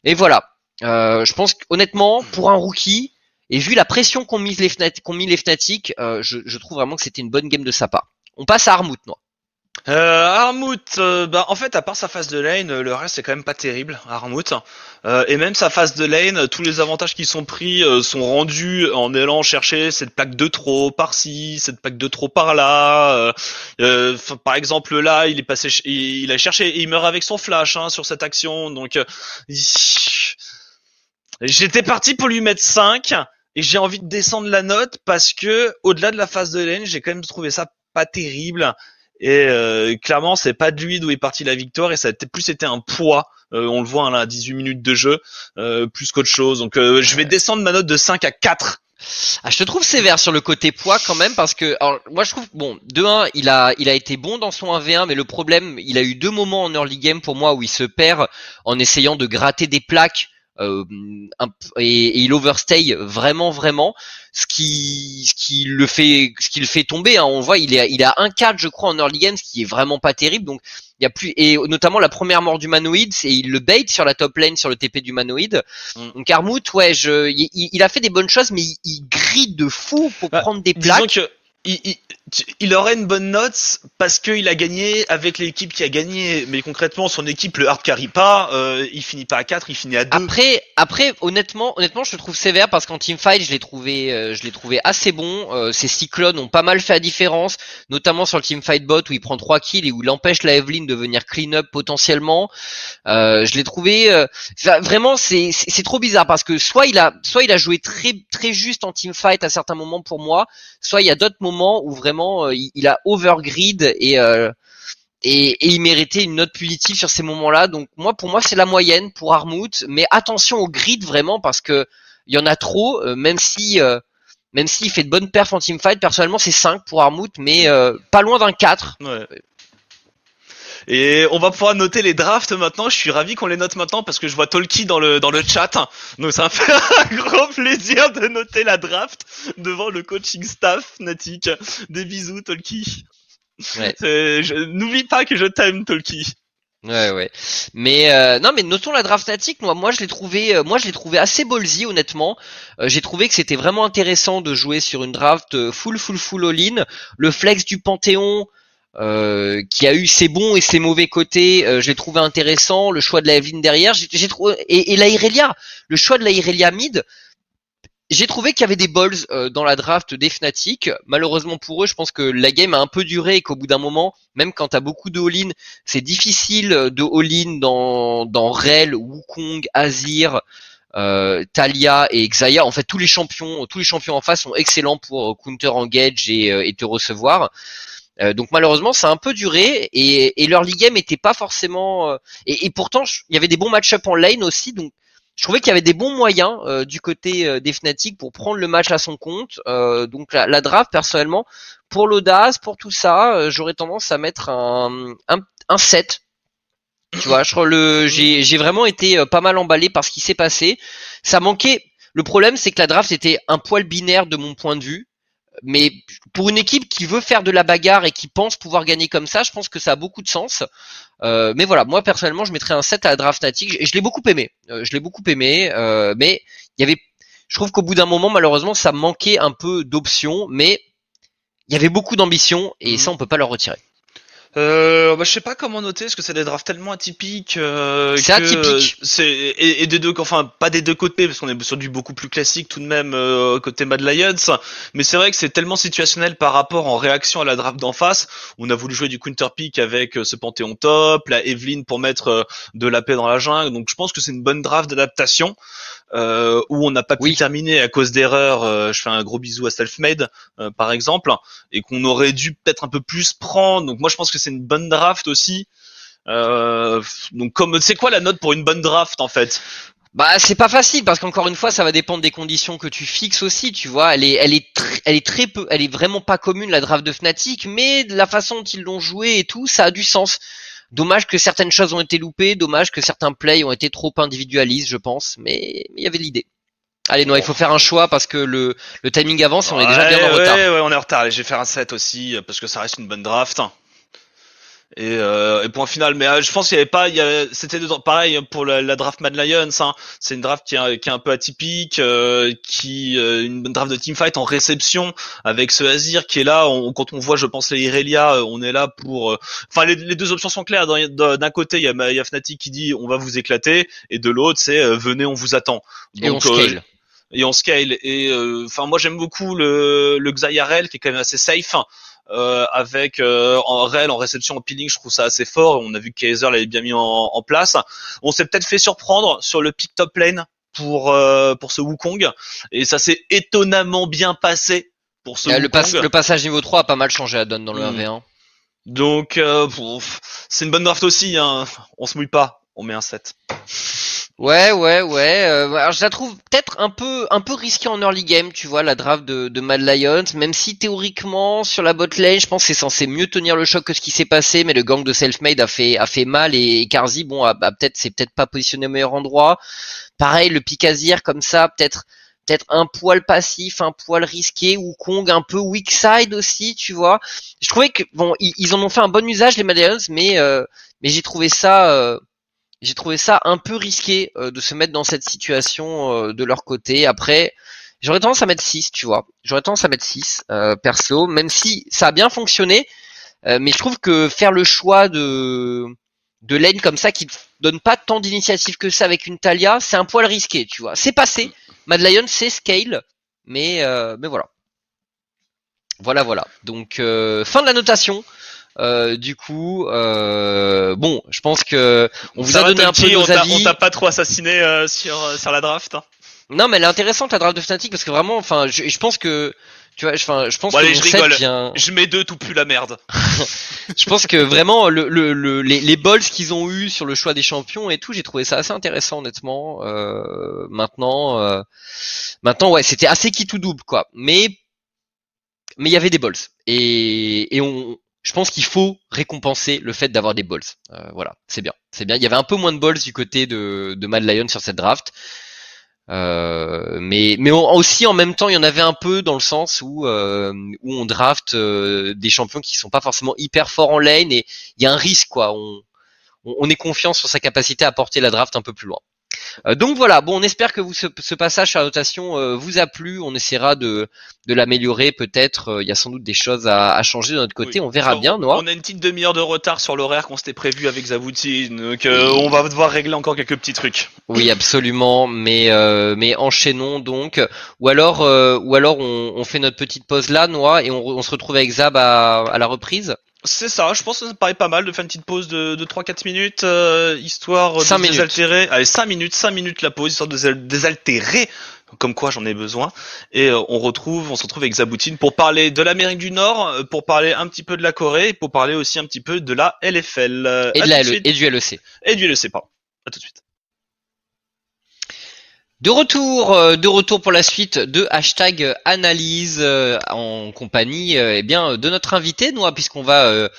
Et voilà. Euh, je pense qu'honnêtement, pour un rookie, et vu la pression qu'ont mis les Fnatic, qu'ont mis les Fnatic je, je, trouve vraiment que c'était une bonne game de sa part. On passe à Armut, moi. Euh, Armut, euh, bah en fait à part sa phase de lane, le reste c'est quand même pas terrible. Armut, euh, et même sa phase de lane, tous les avantages qui sont pris euh, sont rendus en allant chercher cette plaque de trop par-ci, cette plaque de trop par-là. par exemple là, il est passé, il, a cherché, il meurt avec son flash hein, sur cette action, donc j'étais parti pour lui mettre 5 et j'ai envie de descendre la note parce que au-delà de la phase de lane, j'ai quand même trouvé ça pas terrible. Et euh, clairement, c'est pas de lui d'où est partie la victoire et ça a plus été un poids. Euh, on le voit hein, là, à 18 minutes de jeu, euh, plus qu'autre chose. Donc je vais descendre ma note de 5 à 4. Ah, je te trouve sévère sur le côté poids quand même parce que alors, moi je trouve bon de 1 il a il a été bon dans son 1v1 mais le problème il a eu deux moments en early game pour moi où il se perd en essayant de gratter des plaques euh, et, il overstay vraiment vraiment ce qui ce qui le fait ce qui le fait tomber hein. on voit il est il a un 4 je crois en early game ce qui est vraiment pas terrible donc il y a plus et notamment la première mort du manoïde c'est il le bait sur la top lane sur le TP du manoïde mm. donc Armut ouais je il, a fait des bonnes choses mais il, il grille de fou pour bah, prendre des plaques il, il, aurait une bonne note parce qu'il a gagné avec l'équipe qui a gagné, mais concrètement son équipe le hard carry pas, euh, il finit pas à 4, il finit à 2. Après, après honnêtement, honnêtement, je le trouve sévère parce qu'en teamfight, je l'ai trouvé, euh, je l'ai trouvé assez bon. Euh, ces cyclones ont pas mal fait la différence, notamment sur le teamfight bot où il prend 3 kills et où il empêche la Evelyn de venir clean up potentiellement. je l'ai trouvé, vraiment, c'est c'est trop bizarre parce que soit il a, soit il a joué très très juste en teamfight à certains moments pour moi, soit il y a d'autres moments où vraiment euh, il, a overgrid euh, et, et, il méritait une note punitive sur ces moments-là. Donc moi, pour moi, c'est la moyenne pour Armut. Mais attention au grid vraiment parce que il y en a trop. Euh, même si même s'il fait de bonnes perfs en teamfight, personnellement, c'est 5 pour Armut, mais pas loin d'un 4. Et on va pouvoir noter les drafts maintenant. Je suis ravi qu'on les note maintenant parce que je vois Tolki dans le dans le chat. Donc ça me *laughs* fait un grand plaisir de noter la draft devant le coaching staff Natic. Des bisous Tolki. N'oublie pas que je t'aime Tolki. Ouais ouais. Mais euh, non mais notons la draft Natic. Moi moi je l'ai trouvé euh, moi je l'ai trouvé assez ballsy honnêtement. Euh, j'ai trouvé que c'était vraiment intéressant de jouer sur une draft full full full all in. Le flex du Panthéon euh, qui a eu ses bons et ses mauvais côtés, euh, j'ai trouvé intéressant. Le choix de la Evelyn derrière, j'ai trouvé et, et la Irelia, le choix de la Irelia mid, j'ai trouvé qu'il y avait des balls euh, dans la draft des Fnatic. Malheureusement pour eux, je pense que la game a un peu duré et qu'au bout d'un moment, même quand t'as beaucoup de all-in, c'est difficile de all-in dans dans Rel, Wukong, Azir. Euh, Talia et Xayah, en fait tous les champions, tous les champions en face sont excellents pour counter engage et, et te recevoir. Euh, donc malheureusement, ça a un peu duré et, et leur league game était pas forcément. Euh, et, pourtant, il y avait des bons match-up en lane aussi, donc je trouvais qu'il y avait des bons moyens euh, du côté des Fnatic pour prendre le match à son compte. donc la, la, draft, personnellement, pour l'audace, pour tout ça, j'aurais tendance à mettre un, un, un 7. Tu vois, je le, j'ai, j'ai vraiment été pas mal emballé par ce qui s'est passé. Ça manquait. Le problème, c'est que la draft était un poil binaire de mon point de vue mais pour une équipe qui veut faire de la bagarre et qui pense pouvoir gagner comme ça, je pense que ça a beaucoup de sens. mais voilà, moi personnellement, je mettrais un 7 à la draft Fnatic et je l'ai beaucoup aimé. je l'ai beaucoup aimé, mais il y avait, je trouve qu'au bout d'un moment, malheureusement, ça manquait un peu d'options, mais il y avait beaucoup d'ambition et mhm. ça, on peut pas leur retirer. Euh, bah, je sais pas comment noter, parce que c'est des drafts tellement atypiques. Euh, c'est atypique. C'est et, des deux, enfin pas des deux côtés, parce qu'on est sur du beaucoup plus classique tout de même euh, côté Mad Lions. Mais c'est vrai que c'est tellement situationnel par rapport en réaction à la draft d'en face. On a voulu jouer du counter pick avec euh, ce panthéon top, la Evelyn pour mettre euh, de la paix dans la jungle. Donc je pense que c'est une bonne draft d'adaptation euh, où on n'a pas pu terminer à cause d'erreurs. Euh, je fais un gros bisou à Selfmade, euh, par exemple, et qu'on aurait dû peut-être un peu plus prendre. Donc moi, je pense que c'est une bonne draft aussi. Euh, donc comme c'est quoi la note pour une bonne draft en fait? Bah c'est pas facile parce qu'encore une fois ça va dépendre des conditions que tu fixes aussi tu vois elle est elle est elle est très peu elle est vraiment pas commune la draft de Fnatic mais la façon dont ils l'ont joué et tout ça a du sens Dommage que certaines choses ont été loupées, dommage que certains plays ont été trop individualistes, je pense, mais il y avait l'idée. Allez, non, il faut faire un choix parce que le, le timing avance et on est déjà bien en retard. Ouais, ouais, on est en retard. Allez, je vais faire un set aussi parce que ça reste une bonne draft. Et, euh, et point final. Mais euh, je pense qu'il y avait pas, il y avait, c'était pareil pour la, draft Mad Lions. Hein. C'est une draft qui est, qui est un peu atypique, euh, qui euh, une draft de teamfight en réception avec ce Azir qui est là. On, quand on voit, je pense les Irelia, euh, on est là pour. Enfin, les, les, deux options sont claires. D'un côté, il y a, y a Fnatic qui dit on va vous éclater, et de l'autre, c'est venez, on vous attend. Donc, et on scale et on scale. Et enfin, moi j'aime beaucoup le, le Xayarel qui est quand même assez safe. Euh, avec euh, en réel en réception en peeling je trouve ça assez fort. On a vu que Kaiser l'avait bien mis en, en place. On s'est peut-être fait surprendre sur le pick top lane pour euh, pour ce Wukong. Et ça s'est étonnamment bien passé pour ce le, le, passage niveau 3 a pas mal changé à donne dans le 1v1 hmm. donc euh, c'est une bonne draft aussi hein. on se mouille pas on met un 7 Ouais, ouais, ouais. Euh, alors je la trouve peut-être un peu, un peu risquée en early game, tu vois, la draft de, de Mad Lions. Même si théoriquement sur la bot lane, je pense que c'est censé mieux tenir le choc que ce qui s'est passé, mais le gang de Selfmade a fait, a fait mal et, Karzi, bon, a, peut-être, c'est peut-être pas positionné au meilleur endroit. Pareil, le Picazir comme ça, peut-être, peut-être un poil passif, un poil risqué, ou Kong un peu weak side aussi, tu vois. Je trouvais que bon, ils, en ont fait un bon usage les Mad Lions, mais euh, mais j'ai trouvé ça. Euh, j'ai trouvé ça un peu risqué euh, de se mettre dans cette situation euh, de leur côté. Après, j'aurais tendance à mettre 6, tu vois. J'aurais tendance à mettre 6, euh, perso, même si ça a bien fonctionné. mais je trouve que faire le choix de de lane comme ça qui donne pas tant d'initiative que ça avec une Talia, c'est un poil risqué, tu vois. C'est passé. Mad Lion, c'est scale, mais mais voilà. Voilà, voilà. Donc fin de la notation. Euh, du coup, euh, bon, je pense que on vous a donné un peu nos avis. On t'a pas trop assassiné euh, sur sur la draft. Hein. Non, mais elle est intéressante la draft de Fnatic parce que vraiment, enfin, je, je pense que tu vois, enfin, je pense que je rigole. Vient... Je mets deux, tout plus la merde. *laughs* je pense que vraiment le, le, le les, les balls qu'ils ont eu sur le choix des champions et tout, j'ai trouvé ça assez intéressant honnêtement. Euh, maintenant, euh, maintenant ouais, c'était assez qui tout double quoi. Mais mais il y avait des balls et et on je pense qu'il faut récompenser le fait d'avoir des balls. Euh, voilà, c'est bien, c'est bien. Il y avait un peu moins de balls du côté de, de Mad Lion sur cette draft. Euh, mais mais aussi en même temps il y en avait un peu dans le sens où euh, où on draft des champions qui sont pas forcément hyper forts en lane et il y a un risque quoi on, on est confiant sur sa capacité à porter la draft un peu plus loin euh, donc voilà, bon, on espère que vous, ce, passage sur la notation euh, vous a plu. On essaiera de, de l'améliorer peut-être. Euh, il y a sans doute des choses à, changer de notre côté. On verra bien, Noir. On a une petite demi-heure de retard sur l'horaire qu'on s'était prévu avec Zavouti, donc on va devoir régler encore quelques petits trucs. Oui, absolument. Mais mais enchaînons donc. Ou alors ou alors on, fait notre petite pause là, Noix, et on, se retrouve avec Zab à la reprise. C'est ça, je pense que ça paraît pas mal de faire une petite pause de, de 3-4 minutes, euh, histoire de désaltérer. Allez, 5 minutes, 5 minutes la pause, histoire de désaltérer, comme quoi j'en ai besoin. Et euh, on retrouve, on se retrouve avec Zaboutine pour parler de l'Amérique du Nord, euh, pour parler un petit peu de la Corée, pour parler aussi un petit peu de la LFL. Et, de la, et du LEC. Et du LEC, pas. À tout de suite. De retour, euh, de retour pour la suite de hashtag analyse euh, en compagnie euh, eh bien de notre invité, nous, puisqu'on va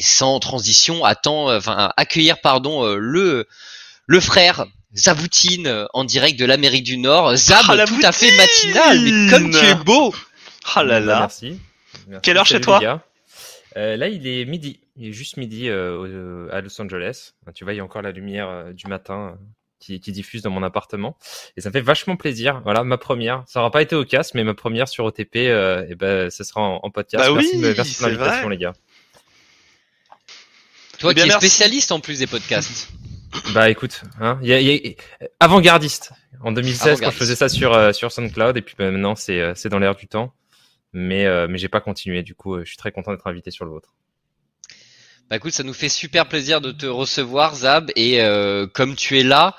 sans transition attend, enfin accueillir pardon le le frère Zavoutine en direct de l'Amérique du Nord. Zab ah, tout à fait matinal, mais comme tu es beau. Ah là là. Merci. Quelle heure chez toi Là il est midi. Il est juste midi à Los Angeles. Tu vois, il y a encore la lumière du matin qui, qui, diffuse dans mon appartement. Et ça me fait vachement plaisir. Voilà, ma première. Ça n'aura pas été au casse, mais ma première sur OTP, et ben, ce sera en, podcast. Bah merci, oui, merci pour l'invitation, les gars. Toi eh qui es spécialiste en plus des podcasts. *coughs* Bah écoute, hein, y a, y a... avant-gardiste. En 2016, quand je faisais ça sur euh, sur SoundCloud, et puis bah, maintenant c'est euh, c'est dans l'air du temps. Mais euh, mais j'ai pas continué. Du coup, je suis très content d'être invité sur le vôtre. Bah écoute, ça nous fait super plaisir de te recevoir, Zab. Et comme tu es là,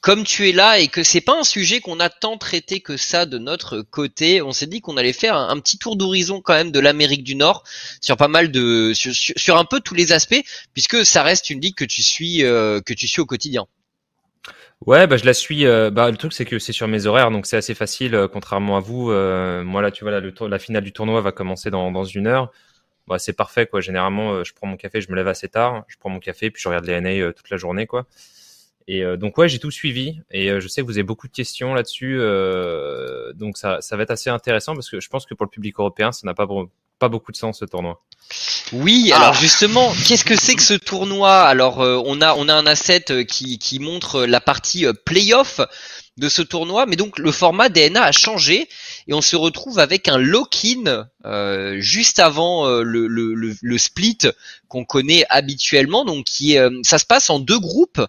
comme tu es là et que c'est pas un sujet qu'on a tant traité que ça de notre côté, on s'est dit qu'on allait faire un, petit tour d'horizon quand même de l'Amérique du Nord sur pas mal de sur, sur, un peu tous les aspects puisque ça reste une ligue que tu suis euh, que tu suis au quotidien. Ouais, bah je la suis. Euh, bah le truc c'est que c'est sur mes horaires, donc c'est assez facile. Euh, contrairement à vous, moi là tu vois là, le la finale du tournoi va commencer dans, dans une heure. Bah, c'est parfait quoi. Généralement, je prends mon café, je me lève assez tard, je prends mon café puis je regarde les NA toute la journée quoi. Et euh, donc ouais, j'ai tout suivi et euh, je sais que vous avez beaucoup de questions là-dessus, euh, donc ça, ça va être assez intéressant parce que je pense que pour le public européen, ça n'a pas pas beaucoup de sens ce tournoi. Oui, alors ah. justement, qu'est-ce que c'est que ce tournoi? Alors on a on a un asset qui qui montre la partie playoff de ce tournoi, mais donc le format DNA a changé et on se retrouve avec un lock-in juste avant le, le, le, le, split qu'on connaît habituellement. Donc qui ça se passe en deux groupes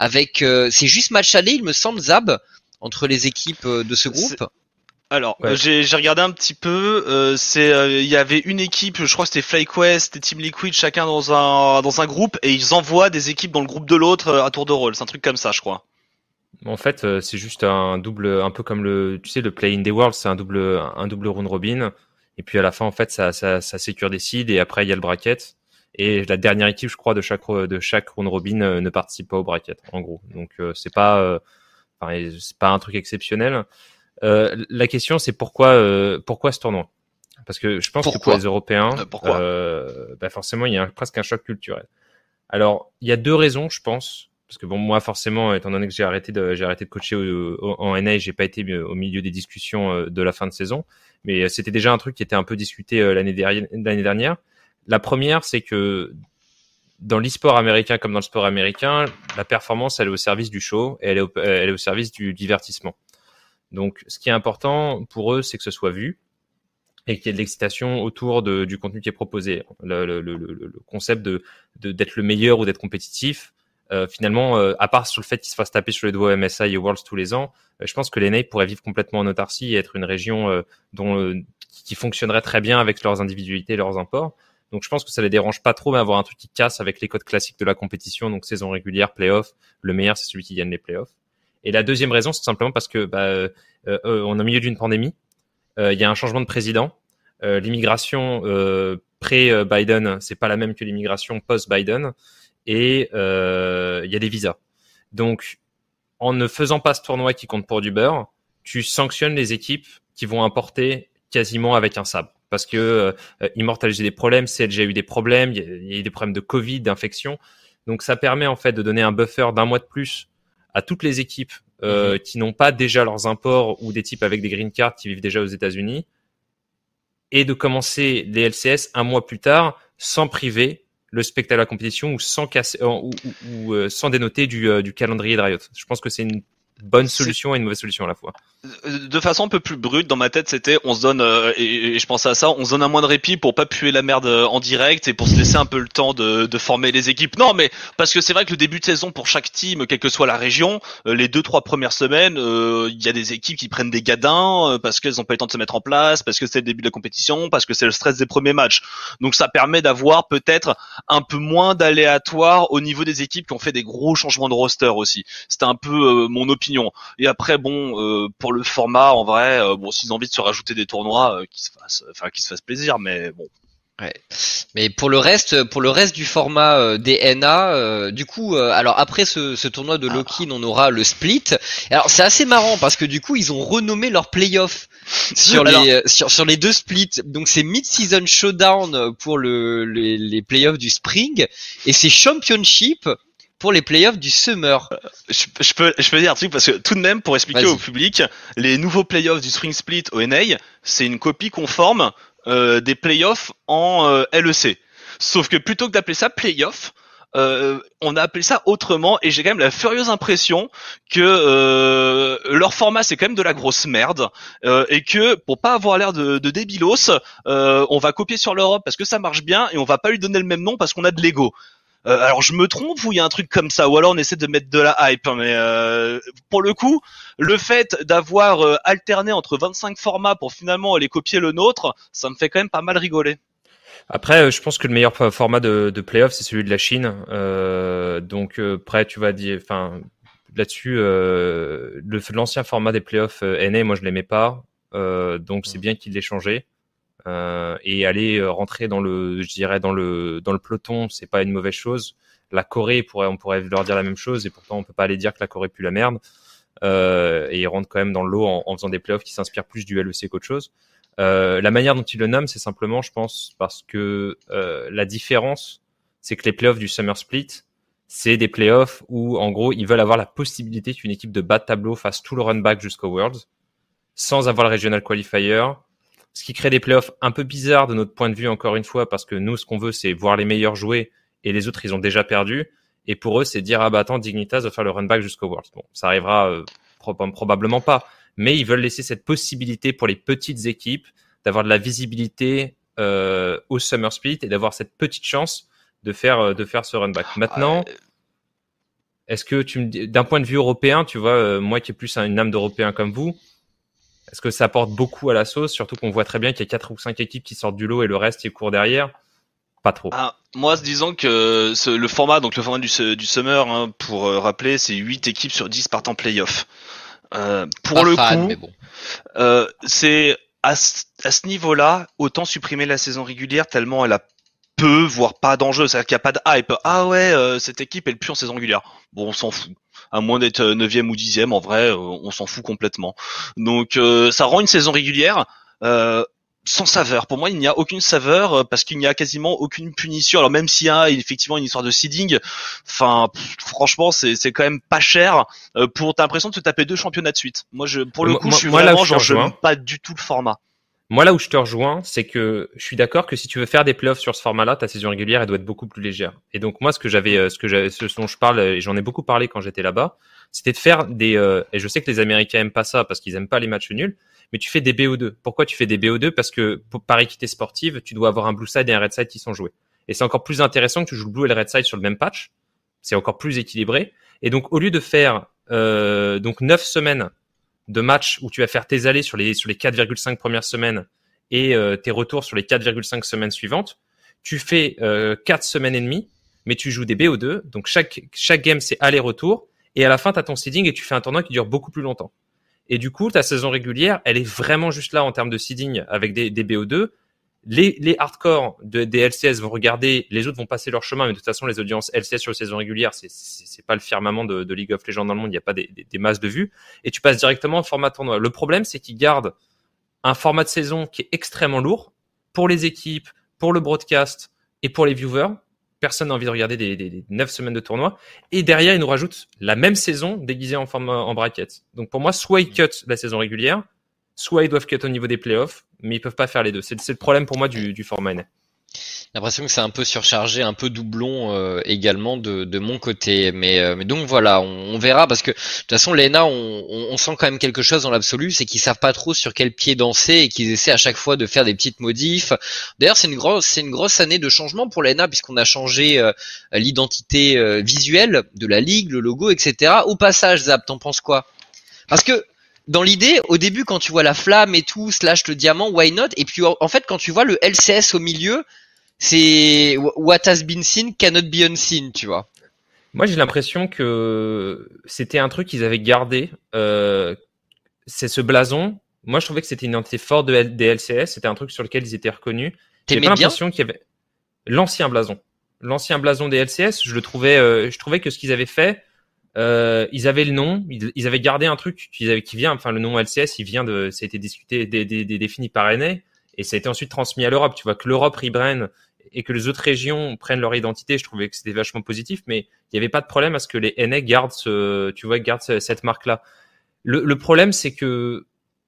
avec euh, c'est juste match aller, il me semble, Zab, entre les équipes euh, de ce groupe. Alors, euh, j'ai regardé un petit peu. c'est, il y avait une équipe, je crois que c'était FlyQuest et Team Liquid, chacun dans un dans un groupe, et ils envoient des équipes dans le groupe de l'autre à tour de rôle. C'est un truc comme ça, je crois. En fait, c'est juste un double, un peu comme le, tu sais, le Play in the World, c'est un double, un double round robin. Et puis à la fin, en fait, ça, ça, ça sécure des seeds et après il y a le bracket. Et la dernière équipe, je crois, de chaque de chaque round robin euh, ne participe pas au bracket, en gros. Donc euh, c'est pas, euh, enfin, c'est pas un truc exceptionnel. la question, c'est pourquoi pourquoi ce tournoi? Parce que je pense que pour les Européens, pourquoi? bah forcément, il y a presque un choc culturel. Alors, il y a deux raisons, je pense. Parce que bon, moi, forcément, étant donné que j'ai arrêté de, coacher en NA, j'ai pas été au milieu des discussions de la fin de saison. Mais c'était déjà un truc qui était un peu discuté l'année dernière. La première, c'est que dans l'e-sport américain comme dans le sport américain, la performance, elle est au service du show et elle est au, service du divertissement. Donc, ce qui est important pour eux, c'est que ce soit vu et qu'il y ait de l'excitation autour du contenu qui est proposé. Le concept de d'être le meilleur ou d'être compétitif, euh, finalement, euh, à part sur le fait qu'ils se fassent taper sur les doigts MSI et Worlds tous les ans, euh, je pense que les NA pourraient vivre complètement en autarcie et être une région euh, dont qui fonctionnerait très bien avec leurs individualités et leurs imports. Donc je pense que ça les dérange pas trop, mais avoir un truc qui casse avec les codes classiques de la compétition, donc saison régulière, playoff. Le meilleur, c'est celui qui gagne les playoffs. Et la deuxième raison, c'est simplement parce que bah, on est au milieu d'une pandémie. Il y a un changement de président. l'immigration pré-Biden, c'est pas la même que l'immigration post-Biden. Et il y a des visas. Donc, en ne faisant pas ce tournoi qui compte pour du beurre, tu sanctionnes les équipes qui vont importer quasiment avec un sabre parce que euh, Immortal j'ai des problèmes, CLG a eu des problèmes, il y, a eu des problèmes de Covid, d'infection. Donc ça permet en fait de donner un buffer d'un mois de plus à toutes les équipes euh, mhm. qui n'ont pas déjà leurs imports ou des types avec des green cards qui vivent déjà aux États-Unis et de commencer les LCS un mois plus tard sans priver le spectacle de la compétition ou sans casser euh, ou, ou, euh, sans dénoter du, euh, du calendrier de Riot. Je pense que c'est une bonne solution et une mauvaise solution à la fois. De façon un peu plus brute, dans ma tête, c'était on se donne euh, et, je pensais à ça, on se donne un moins de répit pour pas puer la merde euh, en direct et pour se laisser un peu le temps de, de former les équipes. Non, mais parce que c'est vrai que le début de saison pour chaque team, quelle que soit la région, euh, les deux trois premières semaines, il y a des équipes qui prennent des gadins parce qu'elles ont pas eu le temps de se mettre en place, parce que c'est le début de la compétition, parce que c'est le stress des premiers matchs. Donc ça permet d'avoir peut-être un peu moins d'aléatoire au niveau des équipes qui ont fait des gros changements de roster aussi. C'était un peu mon opinion et après, bon, euh, pour le format, en vrai, euh, bon, s'ils ont envie de se rajouter des tournois, euh, qui se fassent, enfin, qui se fassent plaisir, mais bon. Ouais. Mais pour le reste, pour le reste du format des NA, du coup, alors après ce, ce tournoi de Loki, on aura le split. Alors c'est assez marrant parce que du coup ils ont renommé leur playoff *laughs* sur les sur, sur les deux splits. Donc c'est mid-season showdown pour le, les, les playoffs du spring et c'est championship pour les playoffs du Summer. Euh, je, peux, je peux dire un truc parce que tout de même, pour expliquer au public, les nouveaux playoffs du Spring Split au NA, c'est une copie conforme euh, des playoffs en euh, LEC. Sauf que plutôt que d'appeler ça playoff, euh, on a appelé ça autrement et j'ai quand même la furieuse impression que euh, leur format c'est quand même de la grosse merde euh, et que pour pas avoir l'air de, de débilos, on va copier sur l'Europe parce que ça marche bien et on va pas lui donner le même nom parce qu'on a de l'ego. Alors je me trompe ou il y a un truc comme ça? Ou alors on essaie de mettre de la hype hein, mais pour le coup le fait d'avoir alterné entre 25 formats pour finalement aller copier le nôtre ça me fait quand même pas mal rigoler. Après, euh, je pense que le meilleur format de, de playoff, c'est celui de la Chine. Euh, donc, euh, près, tu vas dire, enfin, là-dessus, euh, l'ancien format des playoffs euh, NA, moi, je l'aimais pas. Euh, donc, c'est bien qu'il l'ait changé. Et aller rentrer dans le, je dirais, dans le, dans le peloton, c'est pas une mauvaise chose. La Corée, pourrait, on pourrait leur dire la même chose, et pourtant, on peut pas aller dire que la Corée pue la merde. et ils rentrent quand même dans le lot en, faisant des playoffs qui s'inspirent plus du LEC qu'autre chose. Euh, la manière dont il le nomme, c'est simplement, je pense, parce que euh, la différence, c'est que les playoffs du Summer Split, c'est des playoffs où, en gros, ils veulent avoir la possibilité qu'une équipe de bas de tableau fasse tout le run back jusqu'au Worlds, sans avoir le Regional Qualifier, ce qui crée des playoffs un peu bizarres de notre point de vue, encore une fois, parce que nous, ce qu'on veut, c'est voir les meilleurs jouer, et les autres, ils ont déjà perdu. Et pour eux, c'est dire, ah bah attends, Dignitas va faire le run back jusqu'au Worlds. Bon, ça arrivera euh, probablement pas mais ils veulent laisser cette possibilité pour les petites équipes d'avoir de la visibilité euh, au Summer Split et d'avoir cette petite chance de faire euh, de faire ce run back. Maintenant, est-ce que tu me d'un point de vue européen, tu vois, euh, moi qui ai plus une âme d'européen comme vous, est-ce que ça apporte beaucoup à la sauce, surtout qu'on voit très bien qu'il y a quatre ou cinq équipes qui sortent du lot et le reste qui court derrière? Pas trop. Ah, moi, disons que le format, donc le format du, du Summer, hein, pour rappeler, c'est 8 équipes sur 10 partant playoff. Euh, pour le coup, euh, c'est à, ce niveau-là, autant supprimer la saison régulière tellement elle a peu, voire pas d'enjeu, c'est-à-dire qu'il n'y a pas de hype. Ah ouais, euh, cette équipe elle pue en saison régulière. Bon, on s'en fout. À moins d'être 9 ou dixième, en vrai, on s'en fout complètement. Donc ça rend une saison régulière sans saveur. Pour moi, il n'y a aucune saveur euh, parce qu'il n'y a quasiment aucune punition. Alors même s'il y a effectivement une histoire de seeding, enfin franchement, c'est c'est quand même pas cher euh, pour t'as l'impression de te taper deux championnats de suite. Moi, je pour le coup, je suis vraiment genre je pas du tout le format. Moi, là où je te rejoins, c'est que je suis d'accord que si tu veux faire des playoffs sur ce format-là, ta saison régulière, elle doit être beaucoup plus légère. Et donc, moi, ce que j'avais, euh, ce que j'avais, ce dont je parle, et j'en ai beaucoup parlé quand j'étais là-bas, c'était de faire des, et je sais que les Américains aiment pas ça parce qu'ils aiment pas les matchs nuls, mais tu fais des BO2. Pourquoi tu fais des BO2 Parce que par équité sportive, tu dois avoir un blue side et un red side qui sont joués. Et c'est encore plus intéressant que tu joues le blue et le red side sur le même patch. C'est encore plus équilibré. Et donc au lieu de faire euh, donc 9 semaines de match où tu vas faire tes allées sur les sur les 4,5 premières semaines et euh, tes retours sur les 4,5 semaines suivantes, tu fais euh, 4 semaines et demie, mais tu joues des BO2. Donc chaque chaque game c'est aller-retour et à la fin tu as ton seeding et tu fais un tournoi qui dure beaucoup plus longtemps. Et du coup, ta saison régulière, elle est vraiment juste là en termes de seeding avec des, des BO2. Les, les hardcore de, des LCS vont regarder, les autres vont passer leur chemin, mais de toute façon, les audiences LCS sur la saison régulière, c'est, c'est, pas le firmament de, de, League of Legends dans le monde, il n'y a pas des, des, des, masses de vues. Et tu passes directement en format tournoi. Le problème, c'est qu'ils gardent un format de saison qui est extrêmement lourd pour les équipes, pour le broadcast et pour les viewers personne n'a envie de regarder des, des, 9 semaines de tournoi. Et derrière, ils nous rajoutent la même saison déguisée en forme en bracket. Donc pour moi, soit ils cut la saison régulière, soit ils doivent cut au niveau des playoffs, mais ils peuvent pas faire les deux. C'est le problème pour moi du, du format NA l'impression que c'est un peu surchargé, un peu doublon euh, également de, de, mon côté. Mais, euh, mais donc voilà, on, verra parce que de toute façon, l'ENA, on, on, sent quand même quelque chose dans l'absolu, c'est qu'ils savent pas trop sur quel pied danser et qu'ils essaient à chaque fois de faire des petites modifs. D'ailleurs, c'est une grosse, c'est une grosse année de changement pour l'ENA puisqu'on a changé euh, l'identité visuelle de la ligue, le logo, etc. Au passage, Zap, t'en penses quoi? Parce que dans l'idée, au début, quand tu vois la flamme et tout, slash le diamant, why not? Et puis en fait, quand tu vois le LCS au milieu, c'est what has been seen cannot be unseen, tu vois. Moi, j'ai l'impression que c'était un truc qu'ils avaient gardé. Euh, c'est ce blason. Moi, je trouvais que c'était une identité forte de des LCS. C'était un truc sur lequel ils étaient reconnus. J'ai pas l'impression qu'il y avait l'ancien blason. L'ancien blason des LCS, je le trouvais, euh, je trouvais que ce qu'ils avaient fait, euh, ils avaient le nom, ils, avaient gardé un truc qu'ils avaient, qui vient, enfin le nom LCS, il vient de, ça a été discuté, des, des, défini par NA, et ça a été ensuite transmis à l'Europe. Tu vois que l'Europe rebrand et que les autres régions prennent leur identité, je trouvais que c'était vachement positif, mais il n'y avait pas de problème à ce que les NA gardent ce, tu vois, gardent cette marque-là. Le, le, problème, c'est que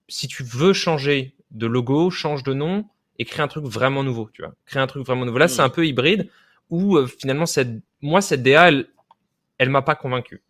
si tu veux changer de logo, change de nom et créer un truc vraiment nouveau, tu vois. Créer un truc vraiment nouveau. Là, c'est mm. un peu hybride où euh, finalement cette moi cette DA elle elle m'a pas convaincu.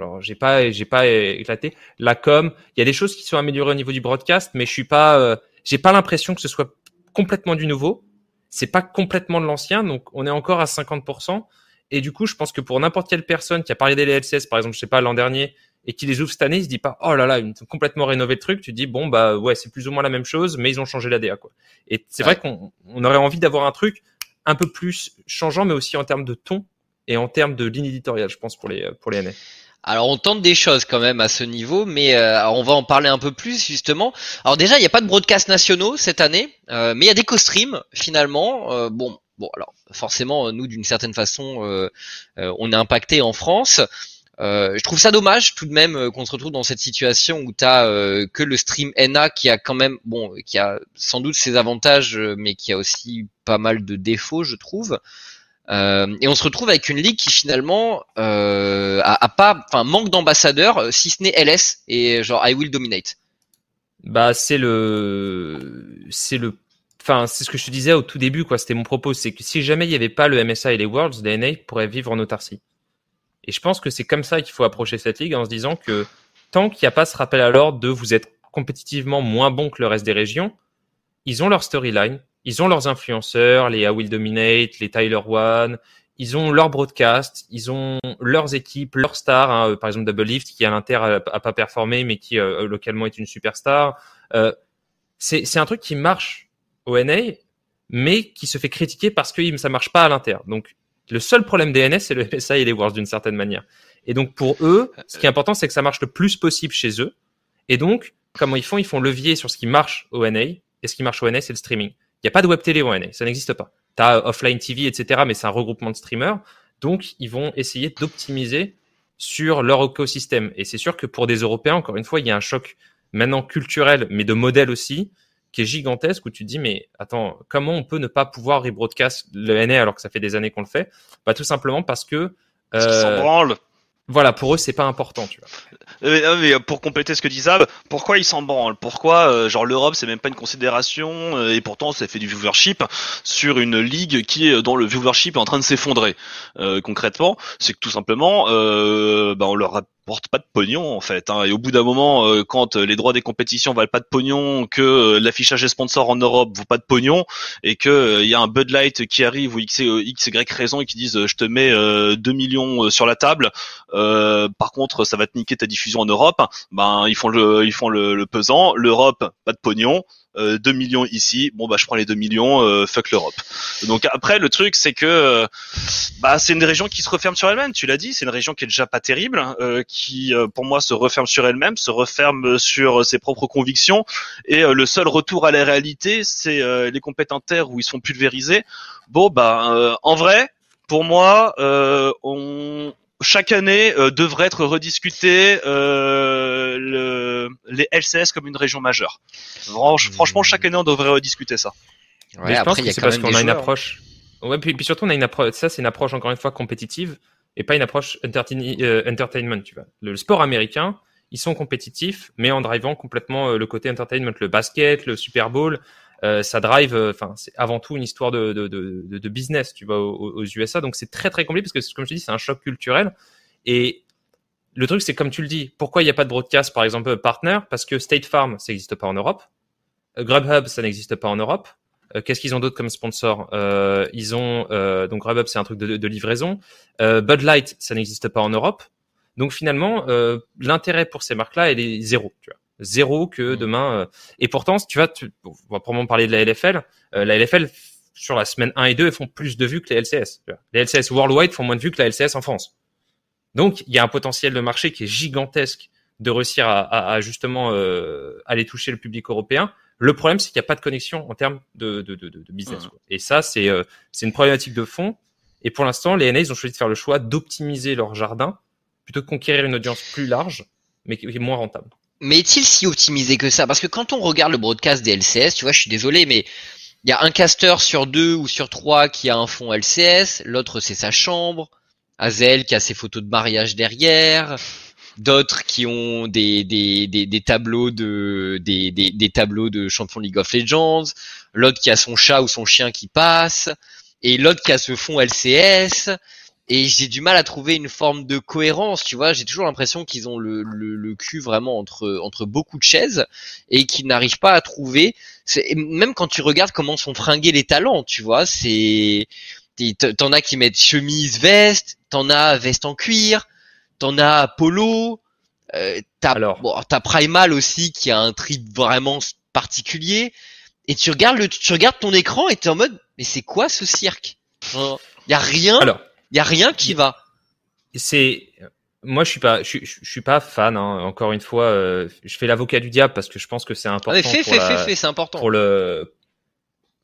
Genre j'ai pas j'ai pas éclaté la com, il y a des choses qui sont améliorées au niveau du broadcast mais je suis pas euh, j'ai pas l'impression que ce soit complètement du nouveau. C'est pas complètement de l'ancien donc on est encore à 50% et du coup, je pense que pour n'importe quelle personne qui a parlé des LCS, par exemple, je sais pas, l'an dernier, et qui les ouvre cette année, il se dit pas, oh là là, ils ont complètement rénové le truc. Tu dis, bon, bah ouais, c'est plus ou moins la même chose, mais ils ont changé l'ADA, quoi. Et c'est vrai qu'on on aurait envie d'avoir un truc un peu plus changeant, mais aussi en termes de ton et en termes de ligne éditoriale, je pense, pour les, pour les NA. Alors on tente des choses quand même à ce niveau, mais euh, on va en parler un peu plus justement. Alors déjà, il n'y a pas de broadcast nationaux cette année, euh, mais il y a des co-streams finalement. Euh, bon, bon, alors forcément, nous d'une certaine façon, on est impacté en France. Je trouve ça dommage tout de même qu'on se retrouve dans cette situation où tu as euh, que le stream NA qui a quand même bon qui a sans doute ses avantages mais qui a aussi pas mal de défauts je trouve. Et on se retrouve avec une ligue qui finalement a, a, pas enfin manque d'ambassadeurs si ce n'est LS et genre I will dominate. Bah c'est le c'est le enfin c'est ce que je te disais au tout début quoi, c'était mon propos, c'est que si jamais il n'y avait pas le MSA et les Worlds, les NA pourraient vivre en autarcie. Et je pense que c'est comme ça qu'il faut approcher cette ligue en se disant que tant qu'il n'y a pas ce rappel à l'ordre de vous êtes compétitivement moins bon que le reste des régions, ils ont leur storyline, ils ont leurs influenceurs, les I Will Dominate, les Tyler One, ils ont leur broadcast, ils ont leurs équipes, leurs stars, hein, par exemple Double Lift qui à l'Inter a, pas performé mais qui euh, localement est une superstar. Euh, c'est un truc qui marche au NA mais qui se fait critiquer parce que ça marche pas à l'Inter. Donc le seul problème des NS, c'est le MSI et les Wars d'une certaine manière. Et donc pour eux, ce qui est important, c'est que ça marche le plus possible chez eux. Et donc, comment ils font? Ils font levier sur ce qui marche au NA. Et ce qui marche au NA, c'est le streaming. Il n'y a pas de web télé au NA, ça n'existe pas. Tu as offline TV, etc., mais c'est un regroupement de streamers. Donc, ils vont essayer d'optimiser sur leur écosystème. Et c'est sûr que pour des Européens, encore une fois, il y a un choc maintenant culturel, mais de modèle aussi, qui est gigantesque où tu te dis mais attends comment on peut ne pas pouvoir rebroadcast le NA alors que ça fait des années qu'on le fait? Bah tout simplement parce que euh, voilà, pour eux, c'est pas important, tu vois. Euh, mais, pour compléter ce que dit Zab, pourquoi ils s'en branlent? Pourquoi, euh, genre, l'Europe, c'est même pas une considération, euh, et pourtant, ça fait du viewership sur une ligue qui dont le viewership est en train de s'effondrer. concrètement, c'est que tout simplement, bah, on leur pas de pognon en fait. Hein. Et au bout d'un moment, quand les droits des compétitions valent pas de pognon, que l'affichage des sponsors en Europe vaut pas de pognon, et que il y a un Bud Light qui arrive ou X, X Y raison et qui disent je te mets 2 millions sur la table, euh, par contre, ça va te niquer ta diffusion en Europe. Ben, ils font le, ils font le, pesant. L'Europe, pas de pognon. Euh, 2 millions ici, bon bah je prends les 2 millions, euh, fuck l'Europe. Donc après le truc c'est que euh, bah c'est une région qui se referme sur elle-même, tu l'as dit, c'est une région qui est déjà pas terrible, euh, qui pour moi se referme sur elle-même, se referme sur ses propres convictions et le seul retour à la réalité c'est les compétentaires où ils sont pulvérisés. Bon bah en vrai, pour moi on chaque année euh, devrait être rediscuté euh, le, les LCS comme une région majeure. Franchement, chaque année on devrait rediscuter ça. Ouais, je pense que c'est parce qu'on a une approche. Ouais, puis, puis, surtout on a une approche. Ça, c'est une approche encore une fois compétitive et pas une approche euh, entertainment. Tu vois, le, sport américain, ils sont compétitifs, mais en drivant complètement le côté entertainment, le basket, le Super Bowl. Euh, ça drive, euh, enfin, c'est avant tout une histoire de, de, de, business, tu vois, aux, USA. Donc c'est très très compliqué parce que, comme je te dis, c'est un choc culturel. Et le truc, c'est comme tu le dis, pourquoi il n'y a pas de broadcast, par exemple, partner? Parce que State Farm, ça n'existe pas en Europe. Euh, Grubhub, ça n'existe pas en Europe. Qu'est-ce qu'ils ont d'autre comme sponsor? Ils ont donc Grubhub, c'est un truc de, de livraison. Bud Light, ça n'existe pas en Europe. Donc finalement, l'intérêt pour ces marques-là, elle est zéro. Tu vois zéro que mmh. demain. Euh, et pourtant, tu vois, tu, on va probablement parler de la LFL. Euh, la LFL sur la semaine 1 et 2 font plus de vues que les LCS. Les LCS worldwide font moins de vues que la LCS en France. Donc, il y a un potentiel de marché qui est gigantesque de réussir à, à, justement euh, aller toucher le public européen. Le problème, c'est qu'il n'y a pas de connexion en termes de, de, de, de business. Mmh. Et ça, c'est euh, c'est une problématique de fond. Et pour l'instant, les NA, ils ont choisi de faire le choix d'optimiser leur jardin plutôt de conquérir une audience plus large, mais qui est moins rentable. Mais est-il si optimisé que ça? Parce que quand on regarde le broadcast des LCS, tu vois, je suis désolé, mais il y a un caster sur deux ou sur trois qui a un fond LCS, l'autre c'est sa chambre, Azel qui a ses photos de mariage derrière, d'autres qui ont des, des, des, tableaux de des, des, tableaux de champion League of Legends. l'autre qui a son chat ou son chien qui passe, et l'autre qui a ce fond LCS. Et j'ai du mal à trouver une forme de cohérence, tu vois. J'ai toujours l'impression qu'ils ont le, le, cul vraiment entre entre beaucoup de chaises et qu'ils n'arrivent pas à trouver. Même quand tu regardes comment sont fringués les talents, tu vois, c'est t'en as qui mettent chemise, veste, t'en as veste en cuir, t'en as polo, euh, t'as bon, t'as Primal aussi qui a un trip vraiment particulier. Et tu regardes le, tu regardes ton écran et t'es en mode, mais c'est quoi ce cirque? Il y a rien. Il y a rien qui va. C'est moi je suis pas je, suis pas fan hein. encore une fois euh, je fais l'avocat du diable parce que je pense que c'est important ah, fait, fait, fait, c'est important pour le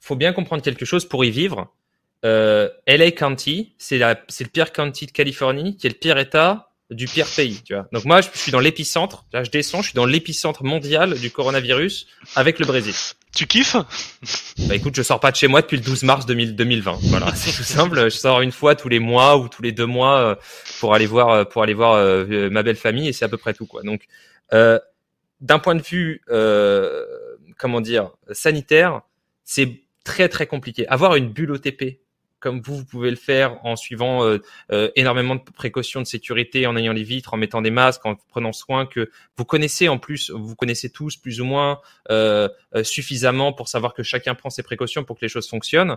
faut bien comprendre quelque chose pour y vivre euh, LA County c'est la c'est le pire county de Californie qui est le pire état du pire pays, tu vois. Donc moi, je suis dans l'épicentre. Là, je descends, je suis dans l'épicentre mondial du coronavirus avec le Brésil. Tu kiffes? Bah écoute, je sors pas de chez moi depuis le 12 mars 2020. Voilà, *laughs* c'est tout simple. Je sors une fois tous les mois ou tous les deux mois euh, pour aller voir euh, pour aller voir euh, ma belle famille et c'est à peu près tout quoi. Donc euh, d'un point de vue comment dire sanitaire, c'est très très compliqué. Avoir une bulle OTP comme vous, vous pouvez le faire en suivant euh, euh, énormément de précautions de sécurité, en ayant les vitres, en mettant des masques, en prenant soin que vous connaissez en plus, vous connaissez tous plus ou moins euh, suffisamment pour savoir que chacun prend ses précautions pour que les choses fonctionnent.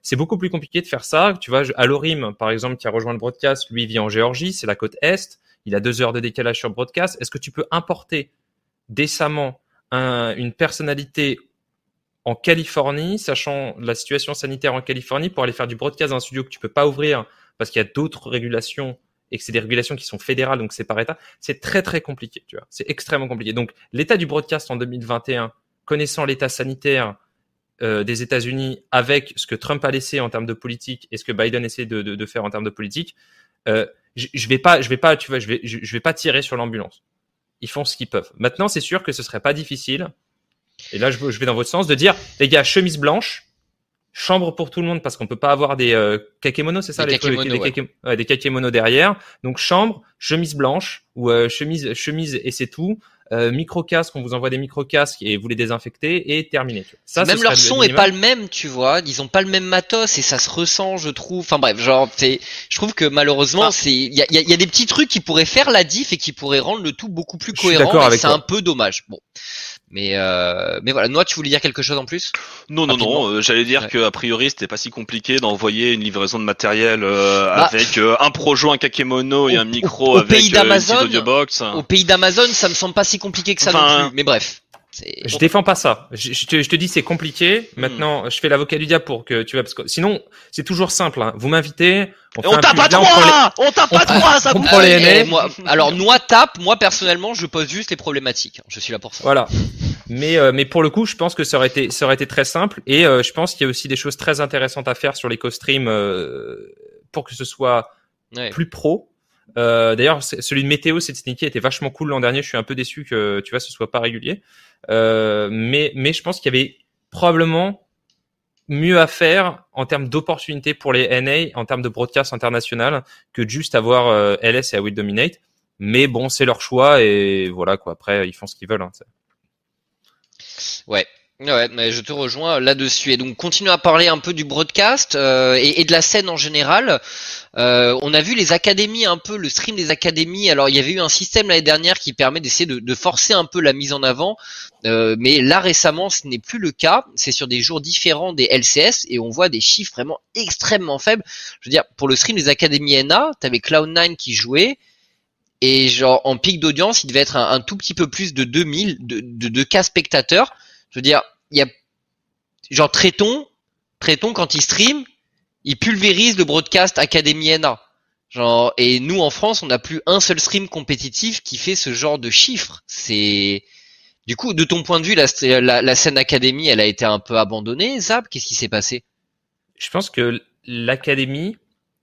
c'est beaucoup plus compliqué de faire ça. Tu vois, Alorim, par exemple, qui a rejoint le broadcast, lui vit en Géorgie, c'est la côte est. Il a deux heures de décalage sur broadcast. Est-ce que tu peux importer décemment une personnalité en Californie, sachant la situation sanitaire en Californie, pour aller faire du broadcast dans un studio que tu peux pas ouvrir parce qu'il y a d'autres régulations et que c'est des régulations qui sont fédérales, donc c'est par État, c'est très très compliqué, tu vois. C'est extrêmement compliqué. Donc l'état du broadcast en 2021, connaissant l'état sanitaire euh, des États-Unis avec ce que Trump a laissé en termes de politique et ce que Biden essaie de, faire en termes de politique, euh, je, vais pas, je vais pas, tu vois, vais pas tirer sur l'ambulance. Ils font ce qu'ils peuvent. Maintenant, c'est sûr que ce serait pas difficile et là, je, vais dans votre sens de dire, les gars, chemise blanche, chambre pour tout le monde parce qu'on peut pas avoir des euh, kakémonos, c'est ça des, les des, kakémonos derrière. Donc chambre, chemise blanche ou euh, chemise chemise et c'est tout. Euh, micro casque, on vous envoie des micro casques et vous les désinfectez et terminé. Ça, même leur son est pas le même, tu vois. Ils ont pas le même matos et ça se ressent, je trouve. Enfin bref, genre, c'est, je trouve que malheureusement, ah. c'est, il y a, y a, des petits trucs qui pourraient faire la diff et qui pourraient rendre le tout beaucoup plus cohérent. C'est un peu dommage. Bon. Mais euh, mais voilà, Noah, tu voulais dire quelque chose en plus? Non, non, non. Euh, j'allais dire que a priori, c'était pas si compliqué d'envoyer une livraison de matériel euh, bah, avec euh, un projo, un kakemono et un micro avec pays d'Amazon. box. Au pays d'Amazon, ça me semble pas si compliqué que ça non plus. Mais bref. Je défends pas ça. Je, je, te, je te, dis c'est compliqué. Hmm. Maintenant, je fais l'avocat du diable pour que tu vois parce que sinon c'est toujours simple. Hein. Vous m'invitez. On, on tape à trois. On tape à trois. Ça on prend les moi, Alors Noix tape. Moi personnellement, je pose juste les problématiques. Je suis là pour ça. Voilà. Mais euh, mais pour le coup, je pense que ça aurait été ça aurait été très simple et euh, je pense qu'il y a aussi des choses très intéressantes à faire sur l'éco-stream euh, pour que ce soit plus pro. Euh, D'ailleurs, celui de météo, cette sneaky était vachement cool l'an dernier. Je suis un peu déçu que tu vois ce soit pas régulier. Euh, mais, mais je pense qu'il y avait probablement mieux à faire en termes d'opportunités pour les NA, en termes de broadcast international, que juste avoir euh, LS et I Will Dominate. Mais bon, c'est leur choix et voilà quoi. Après, ils font ce qu'ils veulent. Hein, ouais, Ouais, mais je te rejoins là-dessus. Et donc, continue à parler un peu du broadcast euh, et, de la scène en général. Euh, on a vu les académies un peu, le stream des académies. Alors, il y avait eu un système l'année dernière qui permet d'essayer de, forcer un peu la mise en avant, euh, mais là récemment, ce n'est plus le cas. C'est sur des jours différents des LCS et on voit des chiffres vraiment extrêmement faibles. Je veux dire, pour le stream des académies NA, t'avais Cloud9 qui jouait. Et genre en pic d'audience, il devait être un, tout petit peu plus de 2000 de, de, de cas spectateurs. Je veux dire, il y a genre Tréton, Tréton quand il stream, il pulvérise le broadcast Academy NA. Genre et nous en France, on n'a plus un seul stream compétitif qui fait ce genre de chiffres. C'est du coup, de ton point de vue, la, la, scène Academy, elle a été un peu abandonnée. Zab, qu'est-ce qui s'est passé? Je pense que l'Académie,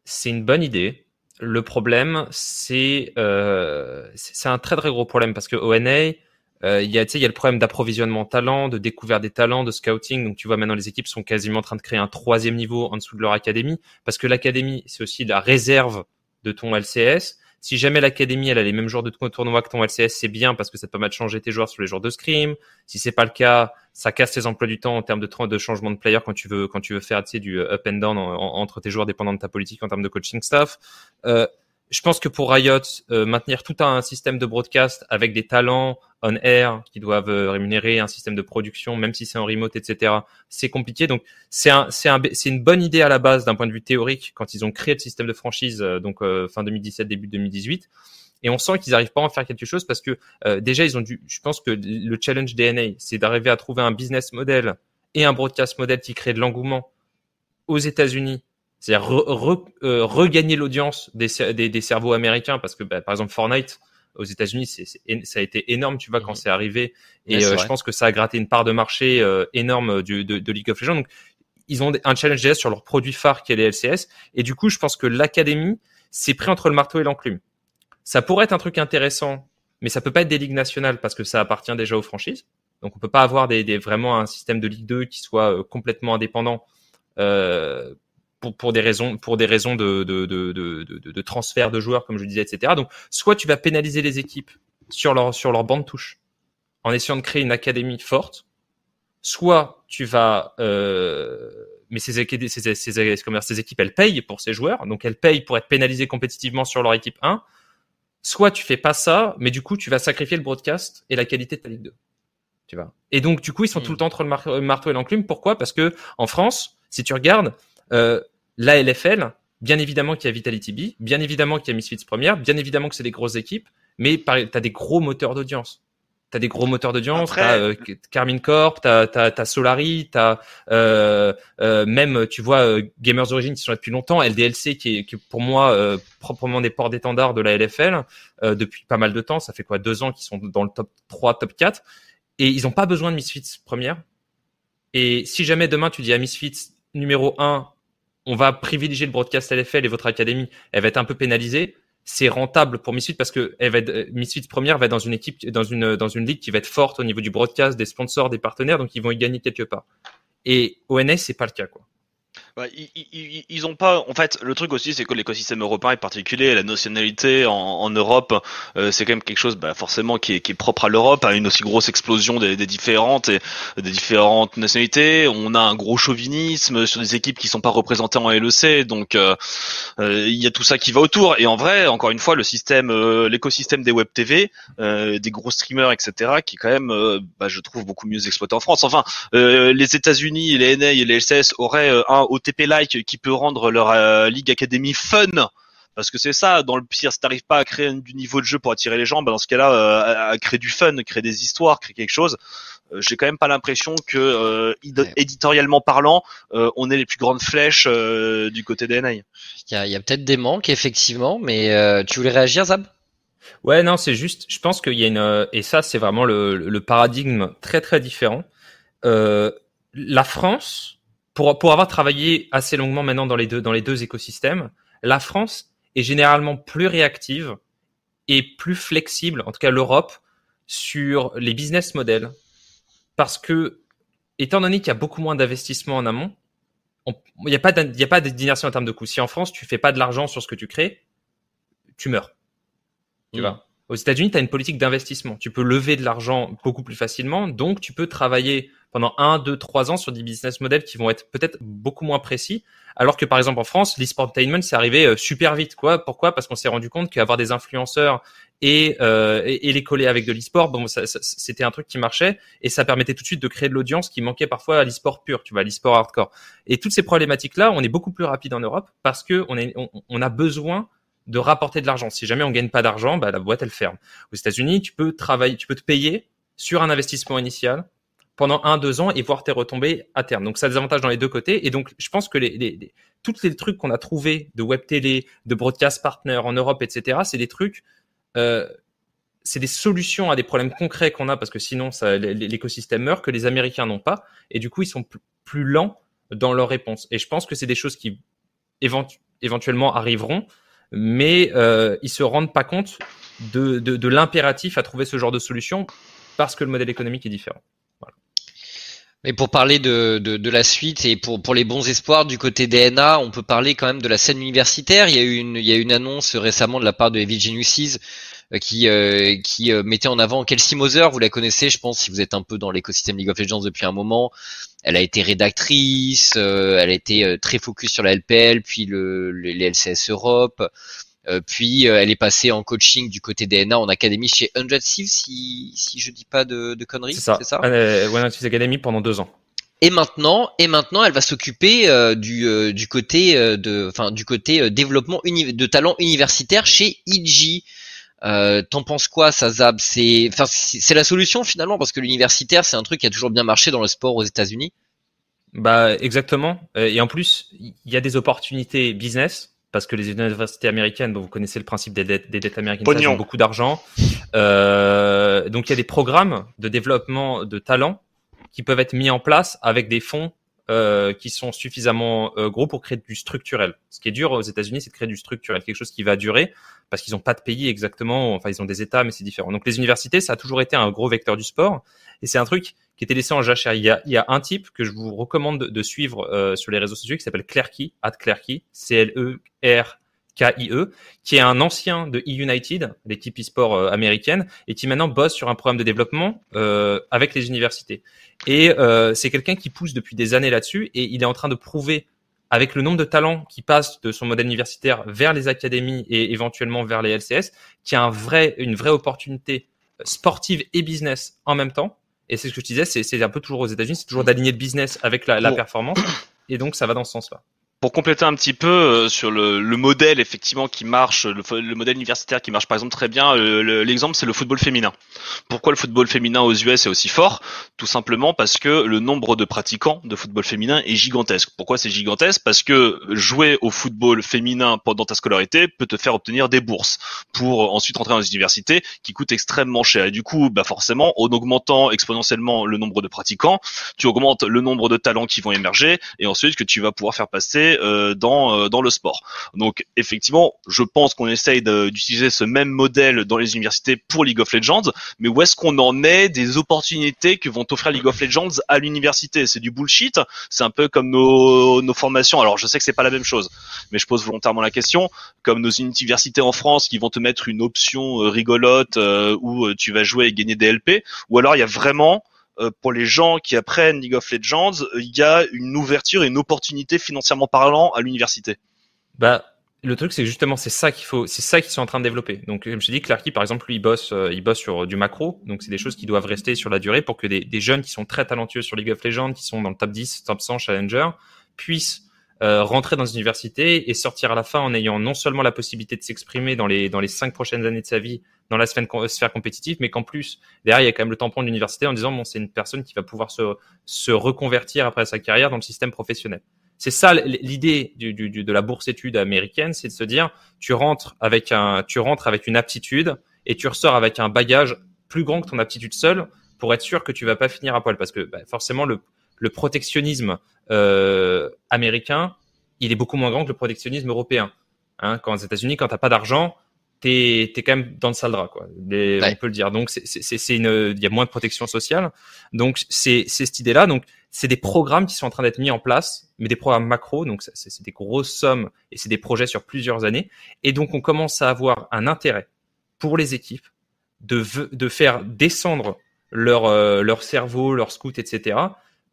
c'est une bonne idée. Le problème, c'est euh, c'est un très très gros problème parce que ONA, euh, il y a, le problème d'approvisionnement talent, de découverte des talents, de scouting. Donc tu vois maintenant les équipes sont quasiment en train de créer un troisième niveau en dessous de leur académie, parce que l'académie c'est aussi la réserve de ton LCS. Si jamais l'académie elle a les mêmes joueurs de tournoi que ton LCS, c'est bien parce que ça te permet de changer tes joueurs sur les joueurs de scrim. Si c'est pas le cas, ça casse tes emplois du temps en termes de, changement de player quand tu veux quand tu veux faire du up and down entre tes joueurs dépendant de ta politique en termes de coaching staff. Euh, je pense que pour Riot, euh, maintenir tout un système de broadcast avec des talents on air qui doivent euh, rémunérer un système de production, même si c'est en remote, etc., c'est compliqué. Donc c'est une bonne idée à la base d'un point de vue théorique quand ils ont créé le système de franchise, euh, donc fin 2017, début 2018. Et on sent qu'ils n'arrivent pas à en faire quelque chose parce que déjà ils ont dû. Je pense que le challenge DNA, c'est d'arriver à trouver un business model et un broadcast model qui crée de l'engouement aux États-Unis c'est-à-dire euh, regagner l'audience des, des, cerveaux américains parce que bah, par exemple Fortnite aux États-Unis, ça a été énorme, tu vois, quand mhm. c'est arrivé. Et euh, je pense que ça a gratté une part de marché euh, énorme du, de, de, League of Legends. Donc, ils ont un challenge DS sur leur produit phare qui est les LCS. Et du coup, je pense que l'académie s'est pris entre le marteau et l'enclume. Ça pourrait être un truc intéressant, mais ça peut pas être des ligues nationales parce que ça appartient déjà aux franchises. Donc, on peut pas avoir des, des vraiment un système de Ligue 2 qui soit complètement indépendant. Euh, pour, pour, des raisons, pour des raisons de, de, de, de, de transfert de joueurs, comme je disais, etc. Donc, soit tu vas pénaliser les équipes sur leur, sur leur bande touche en essayant de créer une académie forte, soit tu vas, euh, mais ces, ces, ces, ces, ces équipes, elles payent pour ces joueurs, donc elles payent pour être pénalisées compétitivement sur leur équipe 1. Soit tu fais pas ça, mais du coup, tu vas sacrifier le broadcast et la qualité de ta Ligue 2. Tu vois? Et donc, du coup, ils sont tout le temps entre le marteau et l'enclume. Pourquoi? Parce que en France, si tu regardes, euh, la LFL, bien évidemment qu'il y a Vitality B, bien évidemment qu'il y a Misfits Première, bien évidemment que c'est des grosses équipes, mais tu as des gros moteurs d'audience. T'as des gros moteurs d'audience, t'as euh, Carmine Corp, t'as as, Solari, t'as euh, euh, même tu vois euh, Gamers Origin qui sont là depuis longtemps, LDLC qui est, qui pour moi euh, proprement des ports d'étendard de la LFL depuis pas mal de temps, ça fait quoi deux ans qu'ils sont dans le top 3, top 4 et ils ont pas besoin de Misfits première. Et si jamais demain tu dis à Misfits numéro 1, on va privilégier le broadcast LFL et votre académie, elle va être un peu pénalisée. C'est rentable pour Misfits parce que elle va euh, première va être dans une équipe, dans une, dans une ligue qui va être forte au niveau du broadcast, des sponsors, des partenaires, donc ils vont y gagner quelque part. Et ONS, c'est pas le cas, quoi. Bah, ils, ils, ont pas. En fait, le truc aussi, c'est que l'écosystème européen est particulier. La nationalité en, en Europe, euh, c'est quand même quelque chose, bah, forcément, qui est, qui est, propre à l'Europe, à une aussi grosse explosion des, des, différentes et des différentes nationalités. On a un gros chauvinisme sur des équipes qui sont pas représentées en LEC, donc euh, euh, il y a tout ça qui va autour. Et en vrai, encore une fois, le système, l'écosystème des web TV, des gros streamers, etc., qui est quand même, bah, je trouve, beaucoup mieux exploité en France. Enfin, les États-Unis, les NA et les LCS auraient un OTP-like qui peut rendre leur euh, Ligue Academy fun. Parce que c'est ça, dans le pire, si t'arrives pas à créer du niveau de jeu pour attirer les gens, bah dans ce cas-là, euh, à, créer du fun, créer des histoires, créer quelque chose, euh, j'ai quand même pas l'impression que éditorialement parlant, on est les plus grandes flèches du côté des NA. Il y a, y a peut-être des manques effectivement, mais tu voulais réagir, Zab? Ouais, non, c'est juste, je pense qu'il y a une, et ça, c'est vraiment le, le, paradigme très très différent. la France, pour, pour avoir travaillé assez longuement maintenant dans les deux, dans les deux écosystèmes, la France est généralement plus réactive et plus flexible, en tout cas l'Europe, sur les business models. Parce que, étant donné qu'il y a beaucoup moins d'investissement en amont, il n'y a pas d'inertie en termes de coûts. Si en France, tu fais pas de l'argent sur ce que tu crées, tu meurs. Tu mmh. vois? Aux États-Unis, tu as une politique d'investissement. Tu peux lever de l'argent beaucoup plus facilement, donc tu peux travailler pendant un, deux, trois ans sur des business models qui vont être peut-être beaucoup moins précis. Alors que par exemple en France, l'e-sportainment c'est arrivé euh, super vite. Quoi? Pourquoi? Parce qu'on s'est rendu compte qu'avoir des influenceurs et, euh, et, les coller avec de l'e-sport, bon, ça, c'était un truc qui marchait et ça permettait tout de suite de créer de l'audience qui manquait parfois à l'e-sport pur, tu vois, l'e-sport hardcore. Et toutes ces problématiques-là, on est beaucoup plus rapide en Europe parce que on, est, on a besoin de rapporter de l'argent. Si jamais on gagne pas d'argent, bah, la boîte elle ferme. Aux États-Unis, tu peux travailler, tu peux te payer sur un investissement initial pendant un, deux ans et voir tes retombées à terme. Donc ça a des avantages dans les deux côtés. Et donc je pense que les, les, tous les trucs qu'on a trouvés de web télé, de broadcast partner en Europe, etc., c'est des trucs, euh, c'est des solutions à des problèmes concrets qu'on a parce que sinon l'écosystème meurt que les Américains n'ont pas. Et du coup ils sont plus, lents dans leur réponse. Et je pense que c'est des choses qui éventuellement arriveront mais euh, ils se rendent pas compte de, de, de l'impératif à trouver ce genre de solution parce que le modèle économique est différent. Et pour parler de, de, la suite et pour, pour les bons espoirs du côté DNA, on peut parler quand même de la scène universitaire. Il y a eu une, il y a une annonce récemment de la part de Heavy Genuses euh, qui, euh, qui euh, mettait en avant Kelsey Moser. Vous la connaissez, je pense, si vous êtes un peu dans l'écosystème League of Legends depuis un moment. Elle a été rédactrice, elle a été très focus sur la LPL, puis le, les LCS Europe. puis elle est passée en coaching du côté DNA en académie chez 100 Thieves, si, si je dis pas de, de conneries. C'est ça. ça euh, One Thieves Academy pendant deux ans. Et maintenant, et maintenant, elle va s'occuper euh, du, euh, du côté de, enfin du côté développement de talent universitaire chez IG. T'en penses quoi, ça Zab C'est, enfin, c'est la solution finalement parce que l'universitaire, c'est un truc qui a toujours bien marché dans le sport aux États-Unis. Bah exactement. Et en plus, il y a des opportunités business parce que les universités américaines, dont vous connaissez le principe des dettes, des dettes américaines, ont beaucoup d'argent. Euh, donc il y a des programmes de développement de talents qui peuvent être mis en place avec des fonds euh, qui sont suffisamment euh, gros pour créer du structurel. Ce qui est dur aux États-Unis, c'est de créer du structurel, quelque chose qui va durer parce qu'ils n'ont pas de pays exactement. Enfin, ils ont des États, mais c'est différent. Donc les universités, ça a toujours été un gros vecteur du sport et c'est un truc qui était laissé en jachère. Il y a, il y a un type que je vous recommande de, suivre euh, sur les réseaux sociaux qui s'appelle Clerky, at Clerky, C-L-E-R. K-I-E, qui est un ancien de E-United, l'équipe e-sport euh, américaine, et qui maintenant bosse sur un programme de développement euh, avec les universités. Et euh, c'est quelqu'un qui pousse depuis des années là-dessus, et il est en train de prouver, avec le nombre de talents qui passent de son modèle universitaire vers les académies et éventuellement vers les LCS, qu'il y a un vrai, une vraie opportunité sportive et business en même temps, et c'est ce que je disais, c'est un peu toujours aux États-Unis, c'est toujours d'aligner le business avec la, la performance. Et donc, ça va dans ce sens-là pour compléter un petit peu euh, sur le, le, modèle effectivement qui marche, le, le, modèle universitaire qui marche par exemple très bien, euh, l'exemple c'est le football féminin. Pourquoi le football féminin aux US est aussi fort? Tout simplement parce que le nombre de pratiquants de football féminin est gigantesque. Pourquoi c'est gigantesque? Parce que jouer au football féminin pendant ta scolarité peut te faire obtenir des bourses pour ensuite rentrer dans les universités qui coûtent extrêmement cher. Et du coup, bah forcément, en augmentant exponentiellement le nombre de pratiquants, tu augmentes le nombre de talents qui vont émerger et ensuite que tu vas pouvoir faire passer euh, dans euh, dans le sport. Donc effectivement, je pense qu'on essaye d'utiliser ce même modèle dans les universités pour League of Legends, mais où est-ce qu'on en est des opportunités que vont offrir League of Legends à l'université? C'est du bullshit? C'est un peu comme nos, nos formations. Alors je sais que c'est pas la même chose, mais je pose volontairement la question. Comme nos universités en France qui vont te mettre une option euh, rigolote où tu vas jouer et gagner des LP, ou alors il y a vraiment pour les gens qui apprennent League of Legends, il y a une ouverture et une opportunité financièrement parlant à l'université. Bah, le truc, c'est justement, c'est ça qu'il faut, c'est ça qu'ils sont en train de développer. Donc, je dis, Clarky, par exemple, lui, il bosse, euh, il bosse sur du macro. Donc, c'est des choses qui doivent rester sur la durée pour que des, jeunes qui sont très talentueux sur League of Legends, qui sont dans le top 10, top 100 challenger, puissent euh, rentrer dans une université et sortir à la fin en ayant non seulement la possibilité de s'exprimer dans les dans les cinq prochaines années de sa vie dans la sphère, compétitive, mais qu'en plus, derrière, il y a quand même le tampon de l'université en disant, bon, c'est une personne qui va pouvoir se, se reconvertir après sa carrière dans le système professionnel. C'est ça l'idée de la bourse études américaine, c'est de se dire, tu rentres avec un, tu rentres avec une aptitude et tu ressors avec un bagage plus grand que ton aptitude seule pour être sûr que tu vas pas finir à poil, parce que bah, forcément le, le protectionnisme euh, américain, il est beaucoup moins grand que le protectionnisme européen. Hein, quand aux États-Unis, quand t'as pas d'argent, t'es es quand même dans le sale drap quoi. On peut le dire. Donc c'est une il y a moins de protection sociale. Donc c'est c'est cette idée là donc c'est des programmes qui sont en train d'être mis en place mais des programmes macro. Donc c'est des grosses sommes et c'est des projets sur plusieurs années. Et donc on commence à avoir un intérêt pour les équipes de de faire descendre leur euh, leur cerveau leur scout etc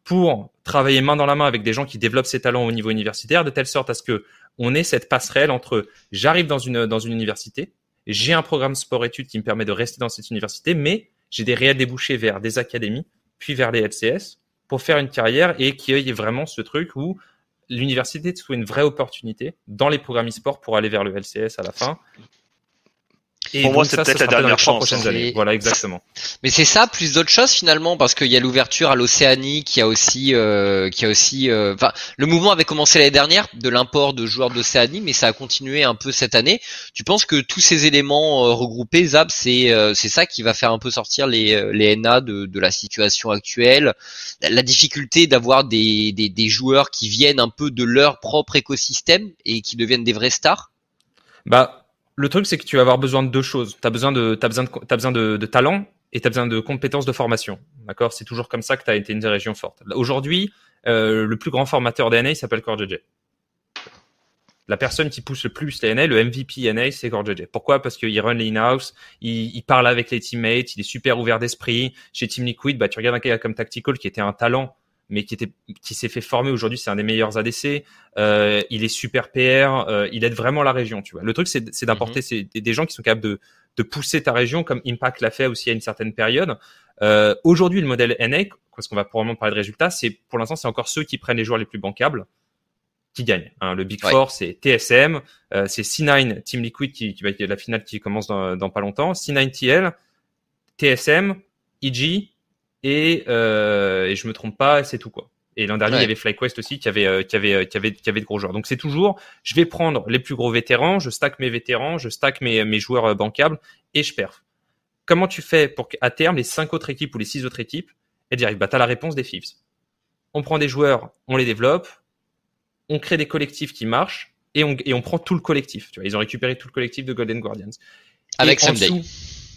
pour travailler main dans la main avec des gens qui développent ces talents au niveau universitaire de telle sorte à ce que on est cette passerelle entre j'arrive dans une, dans une université, j'ai un programme sport-études qui me permet de rester dans cette université, mais j'ai des réels débouchés vers des académies, puis vers les LCS, pour faire une carrière et qu'il y ait vraiment ce truc où l'université soit une vraie opportunité dans les programmes e-sport pour aller vers le LCS à la fin et pour moi, c'est peut-être la dernière chance. Hein. Voilà, exactement. Mais c'est ça, plus d'autres choses finalement, parce qu'il y a l'ouverture à l'Océanie, qui a aussi, euh, qui a aussi, euh, enfin, le mouvement avait commencé l'année dernière de l'import de joueurs d'Océanie, mais ça a continué un peu cette année. Tu penses que tous ces éléments euh, regroupés, Zab, c'est, c'est ça qui va faire un peu sortir les, les NA de, de la situation actuelle, la, difficulté d'avoir des, des, des joueurs qui viennent un peu de leur propre écosystème et qui deviennent des vrais stars? Bah le truc, c'est que tu vas avoir besoin de deux choses. Tu as besoin de, talent et tu as besoin de compétences de formation. D'accord? C'est toujours comme ça que tu as été une des régions fortes. Aujourd'hui, euh, le plus grand formateur d'NA s'appelle CoreJJ. La personne qui pousse le plus les le MVP NA, c'est CoreJJ. Pourquoi? Parce qu'il run les in-house, il, il, parle avec les teammates, il est super ouvert d'esprit. Chez Team Liquid, bah, tu regardes un gars comme Tactical qui était un talent, mais qui était qui s'est fait former aujourd'hui, c'est un des meilleurs ADC. Euh, il est super PR, euh, il aide vraiment la région. Tu vois. Le truc, c'est d'apporter mm des, gens qui sont capables de, de pousser ta région, comme Impact l'a fait aussi à une certaine période. Euh, aujourd'hui, le modèle NA, parce qu'on va probablement parler de résultats, c'est pour l'instant c'est encore ceux qui prennent les joueurs les plus bancables qui gagnent. Hein. Le Big Four, c'est TSM, euh, c'est C9 Team Liquid qui, qui va être la finale qui commence dans, dans pas longtemps, C9 TL, TSM, EG et, euh, et je me trompe pas, c'est tout quoi. Et l'an dernier, il y avait FlyQuest aussi qui avait, euh, qui avait, euh, qui avait, qui avait de gros joueurs. Donc c'est toujours, je vais prendre les plus gros vétérans, je stack mes vétérans, je stack mes, mes joueurs bancables et je perf. Comment tu fais pour qu'à terme, les cinq autres équipes ou les six autres équipes, elles disent, bah, t'as la réponse des Thieves. On prend des joueurs, on les développe, on crée des collectifs qui marchent et on, et on prend tout le collectif. Tu vois, ils ont récupéré tout le collectif de Golden Guardians. Avec Sunday.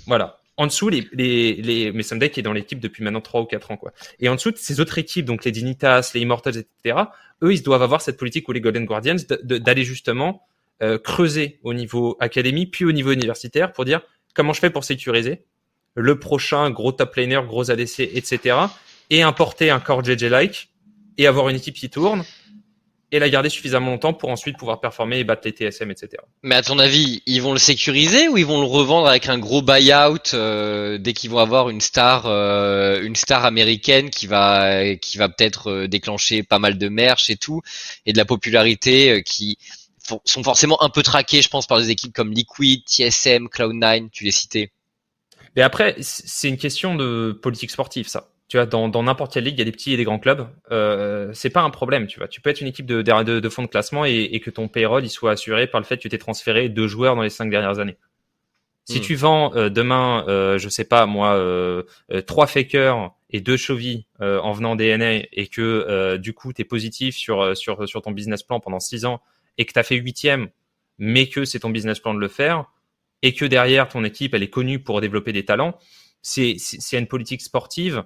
voilà. En dessous, les, les, les, mais Sunday qui est dans l'équipe depuis maintenant 3 ou 4 ans, quoi. Et en dessous, ces autres équipes, donc les Dignitas, les Immortals, etc., eux, ils doivent avoir cette politique où les Golden Guardians d'aller justement euh, creuser au niveau académie, puis au niveau universitaire pour dire comment je fais pour sécuriser le prochain gros top laner, gros ADC, etc. et importer un core JJ-like et avoir une équipe qui tourne et la garder suffisamment longtemps pour ensuite pouvoir performer et battre les TSM, etc. Mais à ton avis, ils vont le sécuriser ou ils vont le revendre avec un gros buyout euh, dès qu'ils vont avoir une star, euh, une star américaine qui va, qui va peut-être euh, déclencher pas mal de merch et tout et de la popularité qui sont forcément un peu traqués, je pense, par des équipes comme Liquid, TSM, Cloud9, tu les citais. Mais après, c'est une question de politique sportive, ça tu vois, dans n'importe quelle ligue, il y a des petits et des grands clubs. Euh, c'est pas un problème, tu vois. Tu peux être une équipe de, de, de fond de classement et, et, que ton payroll il soit assuré par le fait que tu t'es transféré deux joueurs dans les cinq dernières années. Si hmm. tu vends euh, demain, euh, je sais pas moi, euh, euh trois fakers et deux chovis euh, en venant des NA et que du coup tu es positif sur, sur, sur ton business plan pendant six ans et que tu as fait huitième, mais que c'est ton business plan de le faire et que derrière ton équipe elle est connue pour développer des talents, c'est une politique sportive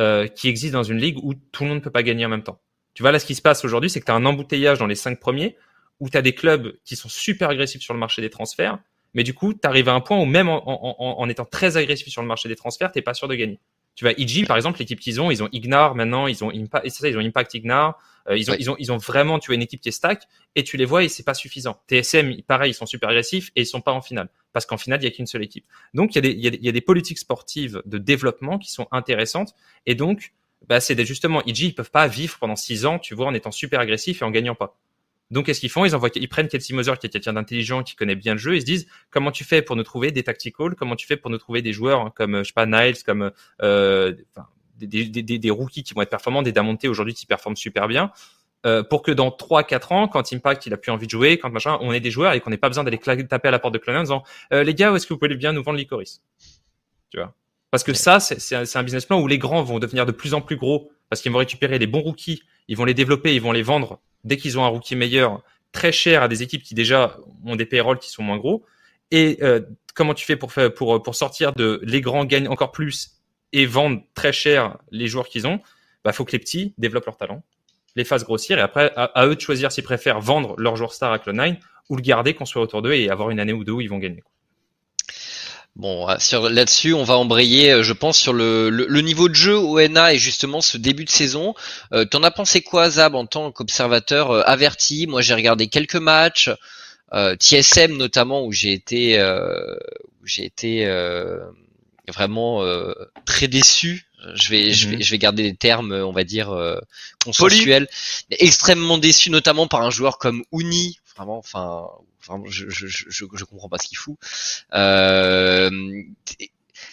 euh, qui existe dans une ligue où tout le monde ne peut pas gagner en même temps. Tu vois, là, ce qui se passe aujourd'hui, c'est que tu as un embouteillage dans les cinq premiers, où tu as des clubs qui sont super agressifs sur le marché des transferts, mais du coup, tu arrives à un point où même en, en, en, étant très agressif sur le marché des transferts, t'es pas sûr de gagner. Tu vois, EG, par exemple, l'équipe qu'ils ont, ils ont Ignar maintenant, ils ont Impact, ça, ils ont Impact Ignar, euh, ils ont, ils ont, ils ont vraiment, tu vois, une équipe qui est stack, et tu les vois et c'est pas suffisant. TSM, pareil, ils sont super agressifs et ils sont pas en finale. Parce qu'en finale, il y a qu'une seule équipe. Donc, il y a des, il y a des, politiques sportives de développement qui sont intéressantes. Et donc, bah, c'est justement, EG, ils peuvent pas vivre pendant six ans, tu vois, en étant super agressif et en gagnant pas. Donc, qu'est-ce qu'ils font? Ils envoient, ils prennent Kelsey Moser, qui est quelqu'un d'intelligent, qui connaît bien le jeu. Ils se disent comment tu fais pour nous trouver des tacticals? Comment tu fais pour nous trouver des joueurs comme, je sais pas, Niles, comme euh, des, des, des, rookies qui vont être performants, des Damonté aujourd'hui qui performent super bien. Euh, pour que dans 3-4 ans, quand Impact il a plus envie de jouer, quand machin, on ait des joueurs et qu'on n'ait pas besoin d'aller taper à la porte de Clone en disant euh, les gars, où est-ce que vous pouvez bien nous vendre l'Icoris Tu vois? Parce que ça, c'est un, un, business plan où les grands vont devenir de plus en plus gros parce qu'ils vont récupérer les bons rookies, ils vont les développer, ils vont les vendre dès qu'ils ont un rookie meilleur, très cher à des équipes qui déjà ont des payrolls qui sont moins gros. Et euh, comment tu fais pour, faire, pour, pour sortir de les grands gagnent encore plus et vendent très cher les joueurs qu'ils ont? Bah, faut que les petits développent leur talent les fassent grossir et après à, eux de choisir s'ils préfèrent vendre leur joueur star à Clone9 ou le garder, construire autour d'eux et avoir une année ou deux où ils vont gagner. Bon, euh, là-dessus, on va embrayer, euh, je pense, sur le, niveau de jeu ONA et justement ce début de saison. Euh, T'en as pensé quoi, Zab, en tant qu'observateur euh, averti? Moi, j'ai regardé quelques matchs, TSM notamment, où j'ai été vraiment très déçu je vais, je vais, mhm. je vais garder des termes, on va dire, euh, consensuels. Extrêmement déçu, notamment par un joueur comme Uni. Vraiment, enfin, vraiment, je, je, je, je comprends pas ce qu'il fout. Euh,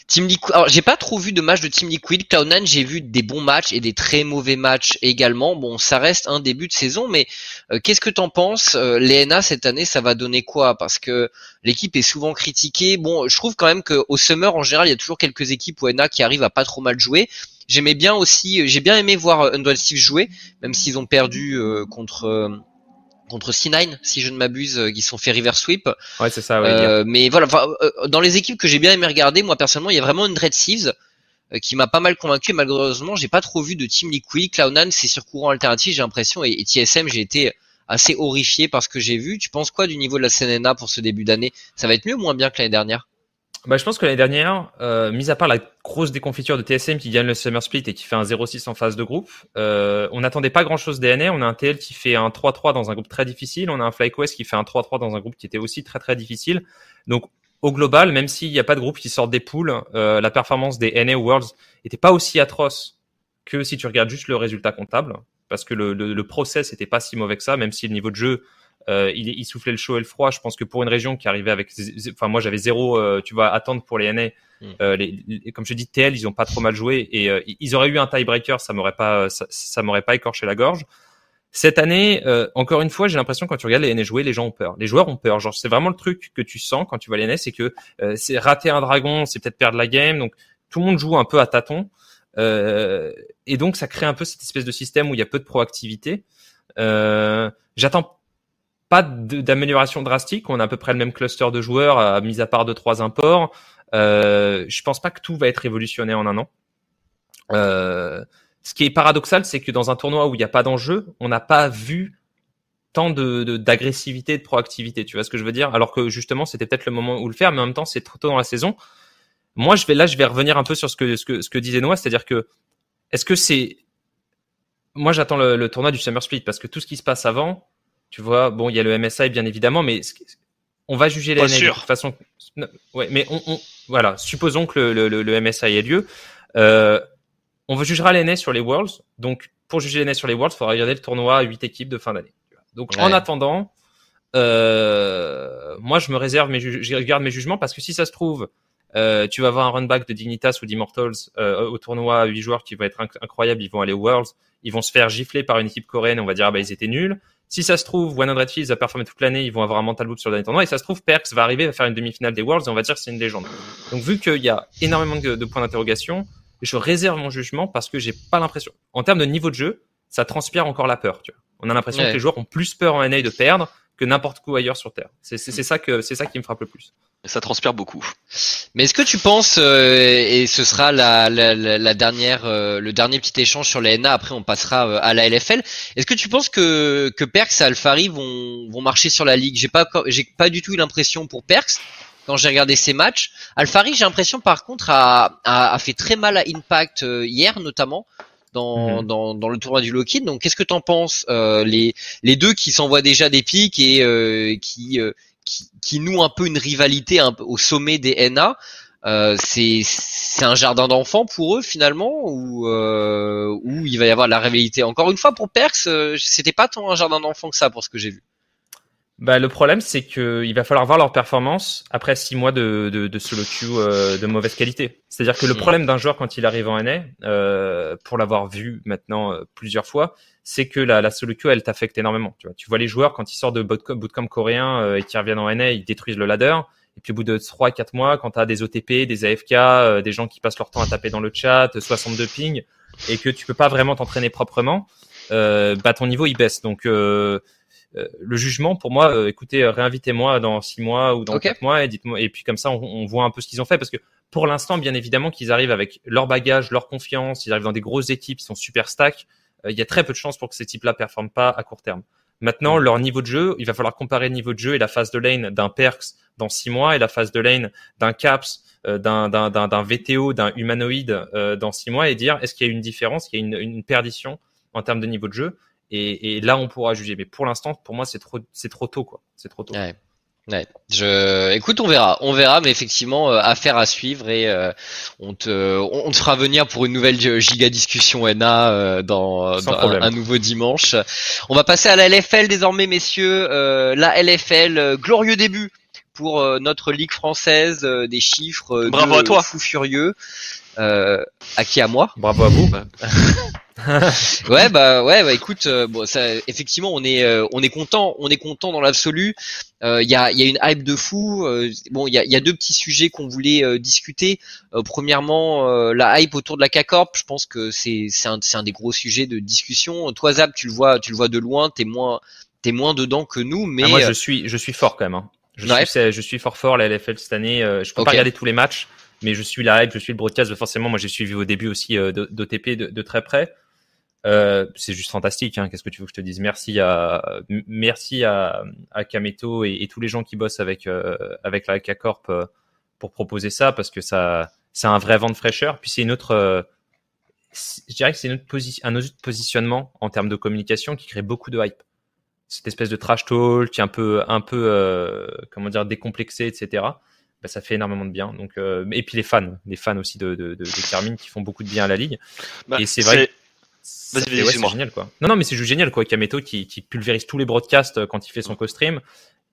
Team Liquid, alors j'ai pas trop vu de matchs de Team Liquid. Cloud9, j'ai vu des bons matchs et des très mauvais matchs également. Bon, ça reste un début de saison, mais euh, qu'est-ce que t'en penses euh, cette année, ça va donner quoi? Parce que l'équipe est souvent critiquée. Bon, je trouve quand même qu'au Summer, en général, il y a toujours quelques équipes ONA qui arrivent à pas trop mal jouer. J'aimais bien aussi, j'ai bien aimé voir Undual Steve jouer, même s'ils ont perdu euh, contre contre C9 si je ne m'abuse euh, qui sont fait river sweep. Ouais, c'est ça. Ouais, euh, mais voilà, euh, dans les équipes que j'ai bien aimé regarder, moi personnellement, il y a vraiment une Dread Thieves qui m'a pas mal convaincu. Malheureusement, j'ai pas trop vu de Team Liquid. Cloud9, c'est sur courant alternatif, j'ai l'impression, et, et TSM, j'ai été assez horrifié par ce que j'ai vu. Tu penses quoi du niveau de la CNNA pour ce début d'année? Ça va être mieux ou moins bien que l'année dernière? Bah, je pense que l'année dernière, euh, mis à part la grosse déconfiture de TSM qui gagne le Summer Split et qui fait un 0-6 en phase de groupe, euh, on n'attendait pas grand-chose des NA. On a un TL qui fait un 3-3 dans un groupe très difficile. On a un FlyQuest qui fait un 3-3 dans un groupe qui était aussi très très difficile. Donc au global, même s'il n'y a pas de groupe qui sort des poules, euh, la performance des NA Worlds était pas aussi atroce que si tu regardes juste le résultat comptable, parce que le, le, le process était pas si mauvais que ça, même si le niveau de jeu euh, il, il, soufflait le chaud et le froid. Je pense que pour une région qui arrivait avec, enfin moi j'avais zéro, euh, tu vois, attendre pour les NA. Mm. Euh, les, comme je dis, TL, ils ont pas trop mal joué et euh, ils auraient eu un tiebreaker, ça m'aurait pas, ça, ça m'aurait pas écorché la gorge. Cette année, euh, encore une fois, j'ai l'impression quand tu regardes les NA jouer, les gens ont peur. Les joueurs ont peur. Genre, c'est vraiment le truc que tu sens quand tu vois les NA, c'est que c'est rater un dragon, c'est peut-être perdre la game. Donc, tout le monde joue un peu à tâtons. et donc, ça crée un peu cette espèce de système où il y a peu de proactivité. J'attends pas d'amélioration drastique. On a à peu près le même cluster de joueurs, à, mis à part de trois imports. Euh, je pense pas que tout va être révolutionné en un an. Euh, ce qui est paradoxal, c'est que dans un tournoi où il n'y a pas d'enjeu, on n'a pas vu tant de d'agressivité, de, proactivité. Tu vois ce que je veux dire? Alors que justement, c'était peut-être le moment où le faire, mais en même temps, c'est trop tôt dans la saison. Moi, je vais là, je vais revenir un peu sur ce que ce que, ce que disait Noah, c'est-à-dire que est-ce que c'est moi, j'attends le, le, tournoi du Summer Split parce que tout ce qui se passe avant, tu vois, bon, il y a le MSI bien évidemment, mais on va juger NA de toute façon. Ouais, mais on, on, voilà, supposons que le, le, le MSI ait lieu. Euh, on jugera NA sur les Worlds. Donc, pour juger NA sur les Worlds, il faudra regarder le tournoi à 8 équipes de fin d'année. Donc, ouais. en attendant, euh, moi, je me réserve mes, je regarde mes jugements parce que si ça se trouve, euh, tu vas avoir un run back de Dignitas ou d'Immortals euh, au tournoi à 8 joueurs qui va être inc incroyable. Ils vont aller aux Worlds. Ils vont se faire gifler par une équipe coréenne. On va dire, ah bah, ils étaient nuls. Si ça se trouve, 100 Thieves a performé toute l'année, ils vont avoir un mental loop sur le dernier tournoi. Et ça se trouve, Perks va arriver à faire une demi-finale des Worlds et on va dire que c'est une légende. Donc, vu qu'il y a énormément de, de points d'interrogation, je réserve mon jugement parce que j'ai pas l'impression. En termes de niveau de jeu, ça transpire encore la peur. Tu vois. On a l'impression ouais. que les joueurs ont plus peur en NA de perdre que n'importe où ailleurs sur Terre. C'est ça que c'est ça qui me frappe le plus. Ça transpire beaucoup. Mais est-ce que tu penses, euh, et ce sera la, la, la dernière, euh, le dernier petit échange sur la NA, après on passera euh, à la LFL. Est-ce que tu penses que que Perks et Alfari vont vont marcher sur la ligue? J'ai pas j'ai pas du tout eu l'impression pour Perks quand j'ai regardé ces matchs. Alfari, j'ai l'impression par contre a, a, a fait très mal à Impact euh, hier notamment dans, mmh. dans, dans, le tournoi du Lockheed. Donc, qu'est-ce que t'en penses euh, les, les deux qui s'envoient déjà des pics et euh, qui, euh, qui, qui nouent un peu une rivalité un au sommet des NA. Euh, c'est c'est un jardin d'enfants pour eux finalement ou euh, où il va y avoir la rivalité. Encore une fois pour Perks, c'était pas tant un jardin d'enfants que ça pour ce que j'ai vu. Bah, le problème, c'est que il va falloir voir leur performance après six mois de, de, de solo queue euh, de mauvaise qualité. C'est-à-dire que le problème d'un joueur quand il arrive en NA, euh, pour l'avoir vu maintenant euh, plusieurs fois, c'est que la, la solo queue, elle t'affecte énormément. Tu vois, tu vois les joueurs quand ils sortent de bootcamp, coréen euh, et qui reviennent en NA, ils détruisent le ladder. Et puis au bout de 3-4 mois, quand tu as des OTP, des AFK, euh, des gens qui passent leur temps à taper dans le chat, 62 ping, et que tu peux pas vraiment t'entraîner proprement, euh, bah ton niveau il baisse. Donc euh, le jugement, pour moi, euh, écoutez, euh, réinvitez-moi dans six mois ou dans quatre mois et dites-moi. Et puis comme ça, on, on voit un peu ce qu'ils ont fait parce que pour l'instant, bien évidemment, qu'ils arrivent avec leur bagage, leur confiance, ils arrivent dans des grosses équipes, ils sont super stack. Il y a très peu de chances pour que ces types-là performent pas à court terme. Maintenant, leur niveau de jeu, il va falloir comparer le niveau de jeu et la phase de lane d'un Perks dans six mois et la phase de lane d'un Caps, euh, d'un d'un VTO, d'un humanoïde euh, dans six mois et dire est-ce qu'il y a une différence, qu'il y a une, une perdition en termes de niveau de jeu? Et, et, là on pourra juger. Mais pour l'instant, pour moi, c'est trop, c'est trop tôt, quoi. C'est trop tôt. Ouais. Ouais, je, écoute, on verra, on verra, mais effectivement, euh, affaire à suivre et euh, on te, on, te fera venir pour une nouvelle giga discussion NA euh, dans, dans un, un, nouveau dimanche. On va passer à la LFL désormais, messieurs. Euh, la LFL, glorieux début pour notre ligue française, des chiffres Bravo à toi. fou furieux. à qui? À moi? Bravo à vous. *laughs* *laughs* ouais bah ouais bah écoute euh, bon ça effectivement on est euh, on est content on est content dans l'absolu il euh, y a il y a une hype de fou bon il y a il y a deux petits sujets qu'on voulait discuter premièrement la hype autour de la K-Corp je pense que c'est c'est un c'est un des gros sujets de discussion toi Zab tu le vois tu le vois de loin t'es moins t'es moins dedans que nous mais ah, moi je suis je suis fort quand même hein. je ouais. suis je suis fort fort la LFL cette année je peux okay. pas regarder tous les matchs mais je suis la règle, je suis le broadcast. Forcément, moi, j'ai suivi au début aussi d'OTP de, de, très près. Euh, c'est juste fantastique. Hein. Qu'est-ce que tu veux que je te dise? Merci à merci à, à Kameto et, tous les gens qui bossent avec euh, avec la K Corp euh, pour proposer ça parce que ça c'est un vrai vent de fraîcheur. Puis c'est une autre je dirais que c'est notre position, un autre positionnement en termes de communication qui crée beaucoup de hype. Cette espèce de trash talk, qui est un peu, un peu, euh, comment dire, décomplexé, etc. Bah, ça fait énormément de bien. Donc, euh, et puis les fans, les fans aussi de, de, de, de Carmine qui font beaucoup de bien à la ligue. Bah, et c'est vrai. C'est ouais, génial quoi. Non non mais c'est juste génial quoi. Kameto qui, qui pulvérise tous les broadcasts euh, quand il fait son co-stream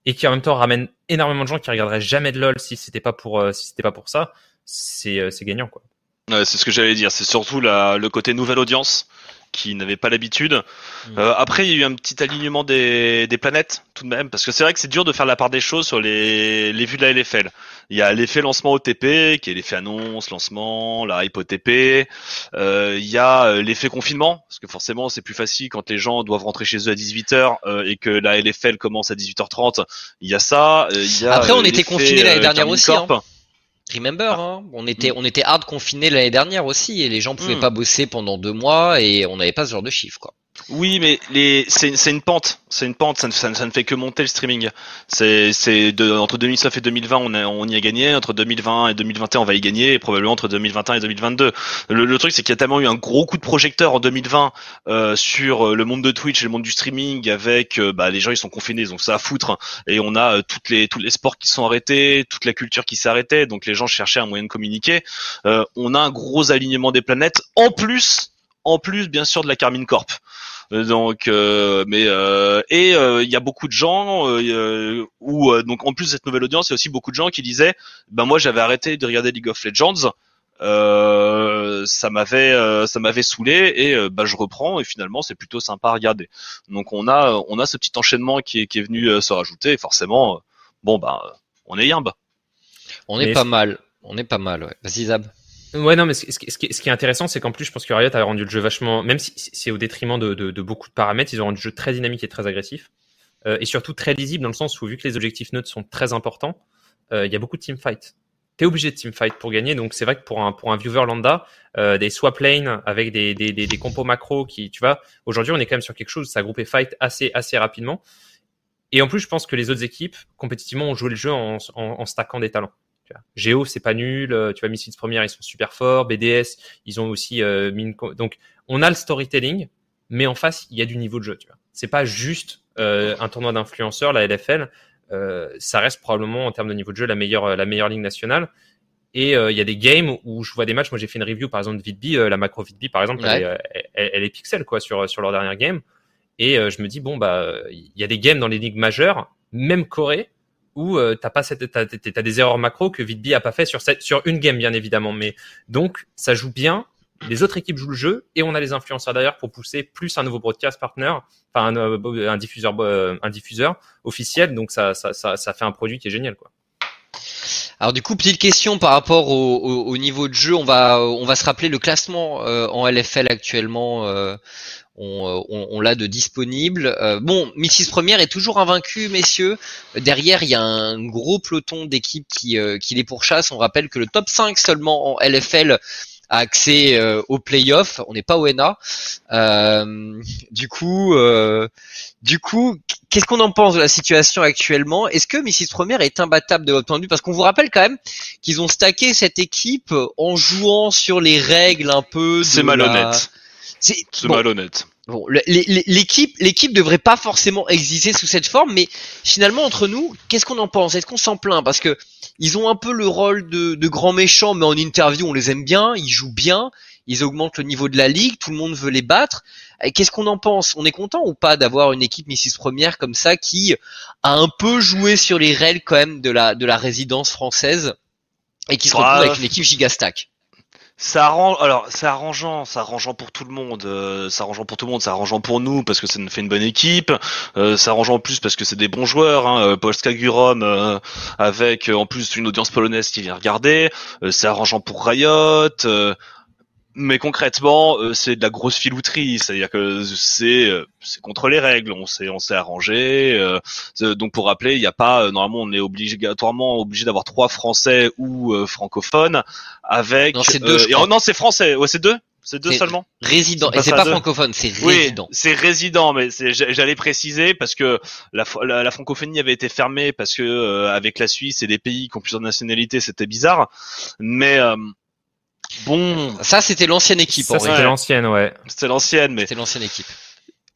et qui en même temps ramène énormément de gens qui regarderaient jamais de LoL si c'était pas pour euh, si c'était pas pour ça. C'est c'est gagnant quoi. Ouais, c'est ce que j'allais dire. C'est surtout la, le côté nouvelle audience qui n'avait pas l'habitude. Mm. Euh, après, il y a eu un petit alignement des, des planètes tout de même, parce que c'est vrai que c'est dur de faire la part des choses sur les, les vues de la LFL. Il y a l'effet lancement OTP, qui est l'effet annonce, lancement, la hype OTP. Euh, il y a euh, l'effet confinement, parce que forcément c'est plus facile quand les gens doivent rentrer chez eux à 18h euh, et que la LFL commence à 18h30. Il y a ça. Il y a, Après, on était confinés l'année dernière aussi. Hein. Remember, ah. hein on était on était hard confiné l'année dernière aussi et les gens pouvaient hmm. pas bosser pendant deux mois et on n'avait pas ce genre de chiffres quoi. Oui, mais les c'est une pente, c'est une pente, ça ne, ça, fait que monter le streaming. C'est de entre 2009 et 2020 on a, on y a gagné, entre 2020 et 2021 on va y gagner et probablement entre 2021 et 2022. Le, le truc c'est qu'il y a tellement eu un gros coup de projecteur en 2020 euh, sur euh, le monde de Twitch et le monde du streaming avec euh, bah, les gens ils sont confinés donc ça à foutre et on a euh, toutes les tous les sports qui sont arrêtés, toute la culture qui arrêtée donc les gens cherchaient un moyen de communiquer. on a un gros alignement des planètes en plus en plus bien sûr de la Carmine Corp. Euh, donc, euh, mais euh, et il y a beaucoup de gens où donc en plus de cette nouvelle audience, il y a aussi beaucoup de gens qui disaient, ben moi j'avais arrêté de regarder League of Legends. Euh, ça m'avait euh, ça m'avait saoulé et euh, bah je reprends et finalement c'est plutôt sympa à regarder. Donc on a on a ce petit enchaînement qui est qui est venu se rajouter et forcément bon bah on est yimbe. On est pas mal, on est pas mal ouais. Vas-y Zab. Ouais, non, mais ce, qui, est intéressant, c'est qu'en plus, je pense que Riot a rendu le jeu vachement, même si c'est au détriment de, beaucoup de paramètres, ils ont rendu le jeu très dynamique et très agressif, euh, et surtout très lisible dans le sens où, vu que les objectifs neutres sont très importants, euh, il y a beaucoup de teamfight. T'es obligé de teamfight pour gagner, donc c'est vrai que pour un, pour un viewer lambda, euh, des swap lanes avec des, des, des, compos macro qui, tu vois, aujourd'hui, on est quand même sur quelque chose, ça groupé fight assez, assez rapidement. Et en plus, je pense que les autres équipes, compétitivement, ont joué le jeu en, en stackant des talents. Géo, c'est pas nul. Euh, tu vois, Misfits première, ils sont super forts. BDS, ils ont aussi euh, Donc, on a le storytelling, mais en face, il y a du niveau de jeu. Tu vois, c'est pas juste euh, un tournoi d'influenceurs, la LFL. Euh, ça reste probablement en termes de niveau de jeu la meilleure, la meilleure ligue nationale. Et il y a des games où je vois des matchs. Moi, j'ai fait une review par exemple de Vidby, la macro Vidby par exemple, elle, est, elle, est pixel quoi sur sur leur dernière game. Et je me dis bon bah il y a des games dans les ligues majeures, même Corée, où euh, t'as pas cette, t'as, t'as des erreurs macro que Vidby a pas fait sur cette, sur une game bien évidemment, mais donc ça joue bien. Les autres équipes jouent le jeu et on a les influenceurs derrière pour pousser plus un nouveau broadcast partner, enfin un, euh, un diffuseur, euh, un diffuseur officiel. Donc ça, ça, ça, ça fait un produit qui est génial quoi. Alors du coup, petite question par rapport au, au, niveau de jeu, on va on va se rappeler le classement euh, en LFL actuellement. Euh, on, on, l'a de disponible. Euh, bon, Mrs Première est toujours invaincu, messieurs. Derrière, il y a un gros peloton d'équipes qui, euh, qui les pourchassent. On rappelle que le top 5 seulement en LFL a accès euh, au playoff. On n'est pas au NA. du coup, du coup, qu'est-ce qu'on en pense de la situation actuellement? Est-ce que Mrs Première est imbattable de votre point de vue? Parce qu'on vous rappelle quand même qu'ils ont stacké cette équipe en jouant sur les règles un peu. C'est malhonnête. C'est malhonnête. Bon, l'équipe, l'équipe devrait pas forcément exister sous cette forme, mais finalement entre nous, qu'est-ce qu'on en pense? Est-ce qu'on s'en plaint? Parce que ils ont un peu le rôle de, de grands méchants, mais en interview on les aime bien, ils jouent bien, ils augmentent le niveau de la ligue, tout le monde veut les battre. Qu'est-ce qu'on en pense? On est content ou pas d'avoir une équipe Missis Première comme ça qui a un peu joué sur les règles quand même de la de la résidence française et qui se retrouve avec une équipe gigastack? Ça arrange alors c'est arrangeant c'est arrangeant pour tout le monde euh, c'est arrangeant pour tout le monde c'est arrangeant pour nous parce que ça nous fait une bonne équipe euh, c'est arrangeant en plus parce que c'est des bons joueurs hein, euh, Polska Gurom euh, avec en plus une audience polonaise qui vient regarder c'est arrangeant pour Riot mais concrètement, euh, c'est de la grosse filouterie, c'est-à-dire que c'est euh, c'est contre les règles, on s'est on s'est arrangé. Euh, donc pour rappeler, il n'y a pas normalement on est obligatoirement obligé d'avoir trois Français ou francophones avec. Non c'est deux. oh, non c'est français, ouais c'est deux. C'est deux seulement. Résident. Et c'est pas francophone, c'est résident. Oui, c'est résident, mais j'allais préciser parce que la, la, francophonie avait été fermée parce que avec la Suisse et des pays qui ont plusieurs nationalités, c'était bizarre. Mais Bon, ça c'était l'ancienne équipe. Ça c'était l'ancienne, ouais. C'était l'ancienne, mais c'était l'ancienne équipe.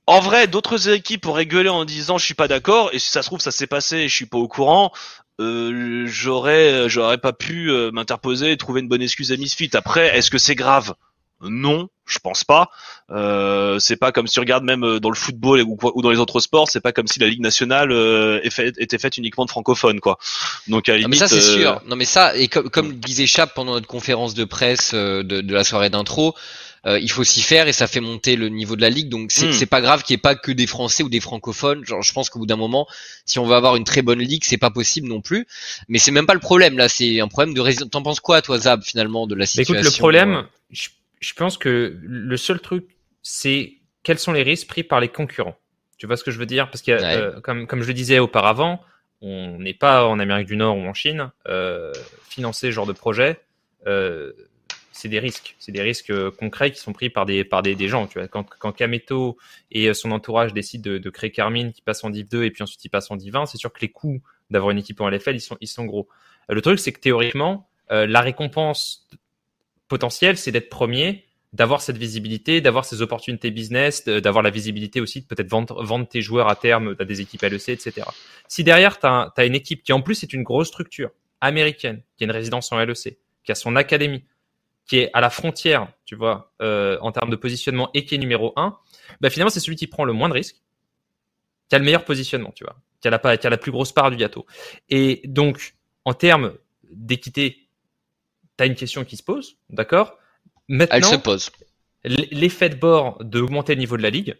En vrai, d'autres équipes auraient gueulé en disant je suis pas d'accord et si ça se trouve ça s'est passé et je suis pas au courant. Euh, j'aurais j'aurais pas pu euh, m'interposer et trouver une bonne excuse à Misfit. Après, est-ce que c'est grave? Non, je pense pas. Euh, c'est pas comme si tu regardes même euh, dans le football ou, dans les autres sports, c'est pas comme si la Ligue nationale euh, était faite uniquement de francophones, quoi. Donc à limite, mais ça c'est sûr. Non mais ça et comme, comme disait Chap pendant notre conférence de presse de, la soirée d'intro, il faut s'y faire et ça fait monter le niveau de la ligue. Donc c'est hmm. pas grave qu'il n'y ait pas que des Français ou des francophones. Genre je pense qu'au bout d'un moment, si on veut avoir une très bonne ligue, c'est pas possible non plus. Mais c'est même pas le problème là. C'est un problème de résidence. T'en penses quoi, toi, Zab, finalement, de la situation Écoute, le problème, je pense que le seul truc, c'est quels sont les risques pris par les concurrents. Tu vois ce que je veux dire? Parce que, euh, comme, comme je le disais auparavant, on n'est pas en Amérique du Nord ou en Chine. Euh, financer ce genre de projet, euh, c'est des risques. C'est des risques euh, concrets qui sont pris par des, par des, des gens. Tu vois, quand, quand Kameto et son entourage décident de, de, créer Carmine qui passe en Div 2 et puis ensuite il passe en Div 1, c'est sûr que les coûts d'avoir une équipe en LFL, ils sont, ils sont gros. Le truc, c'est que théoriquement, la récompense potentiel, c'est d'être premier, d'avoir cette visibilité, d'avoir ces opportunités business, d'avoir la visibilité aussi de peut-être vendre, tes joueurs à terme à des équipes LEC, etc. Si derrière, tu as, une équipe qui en plus est une grosse structure américaine, qui a une résidence en LEC, qui a son académie, qui est à la frontière, tu vois, euh, en termes de positionnement et qui est numéro un, bah finalement, c'est celui qui prend le moins de risques, qui a le meilleur positionnement, tu vois, qui a la, qui a la plus grosse part du gâteau. Et donc, en termes d'équité tu as une question qui se pose, d'accord? Maintenant, Elle se pose. L'effet de bord d'augmenter le niveau de la ligue,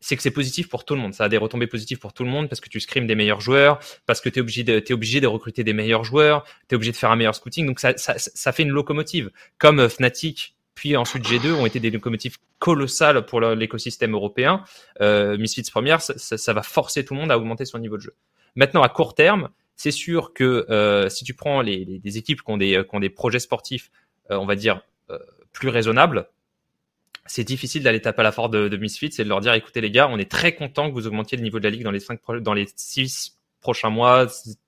c'est que c'est positif pour tout le monde. Ça a des retombées positives pour tout le monde parce que tu scrimes des meilleurs joueurs, parce que tu es obligé de, es obligé de recruter des meilleurs joueurs, tu es obligé de faire un meilleur scouting. Donc ça, ça, ça fait une locomotive. Comme euh, Fnatic, puis ensuite G2 ont été des locomotives colossales pour l'écosystème européen. Euh, Misfits première, ça, ça, va forcer tout le monde à augmenter son niveau de jeu. Maintenant, à court terme, c'est sûr que euh, si tu prends les, les, des équipes qui ont des, qui ont des projets sportifs, euh, on va dire, euh, plus raisonnables, c'est difficile d'aller taper à la force de, de Misfits et de leur dire, écoutez les gars, on est très content que vous augmentiez le niveau de la ligue dans les cinq, dans les six prochains mois,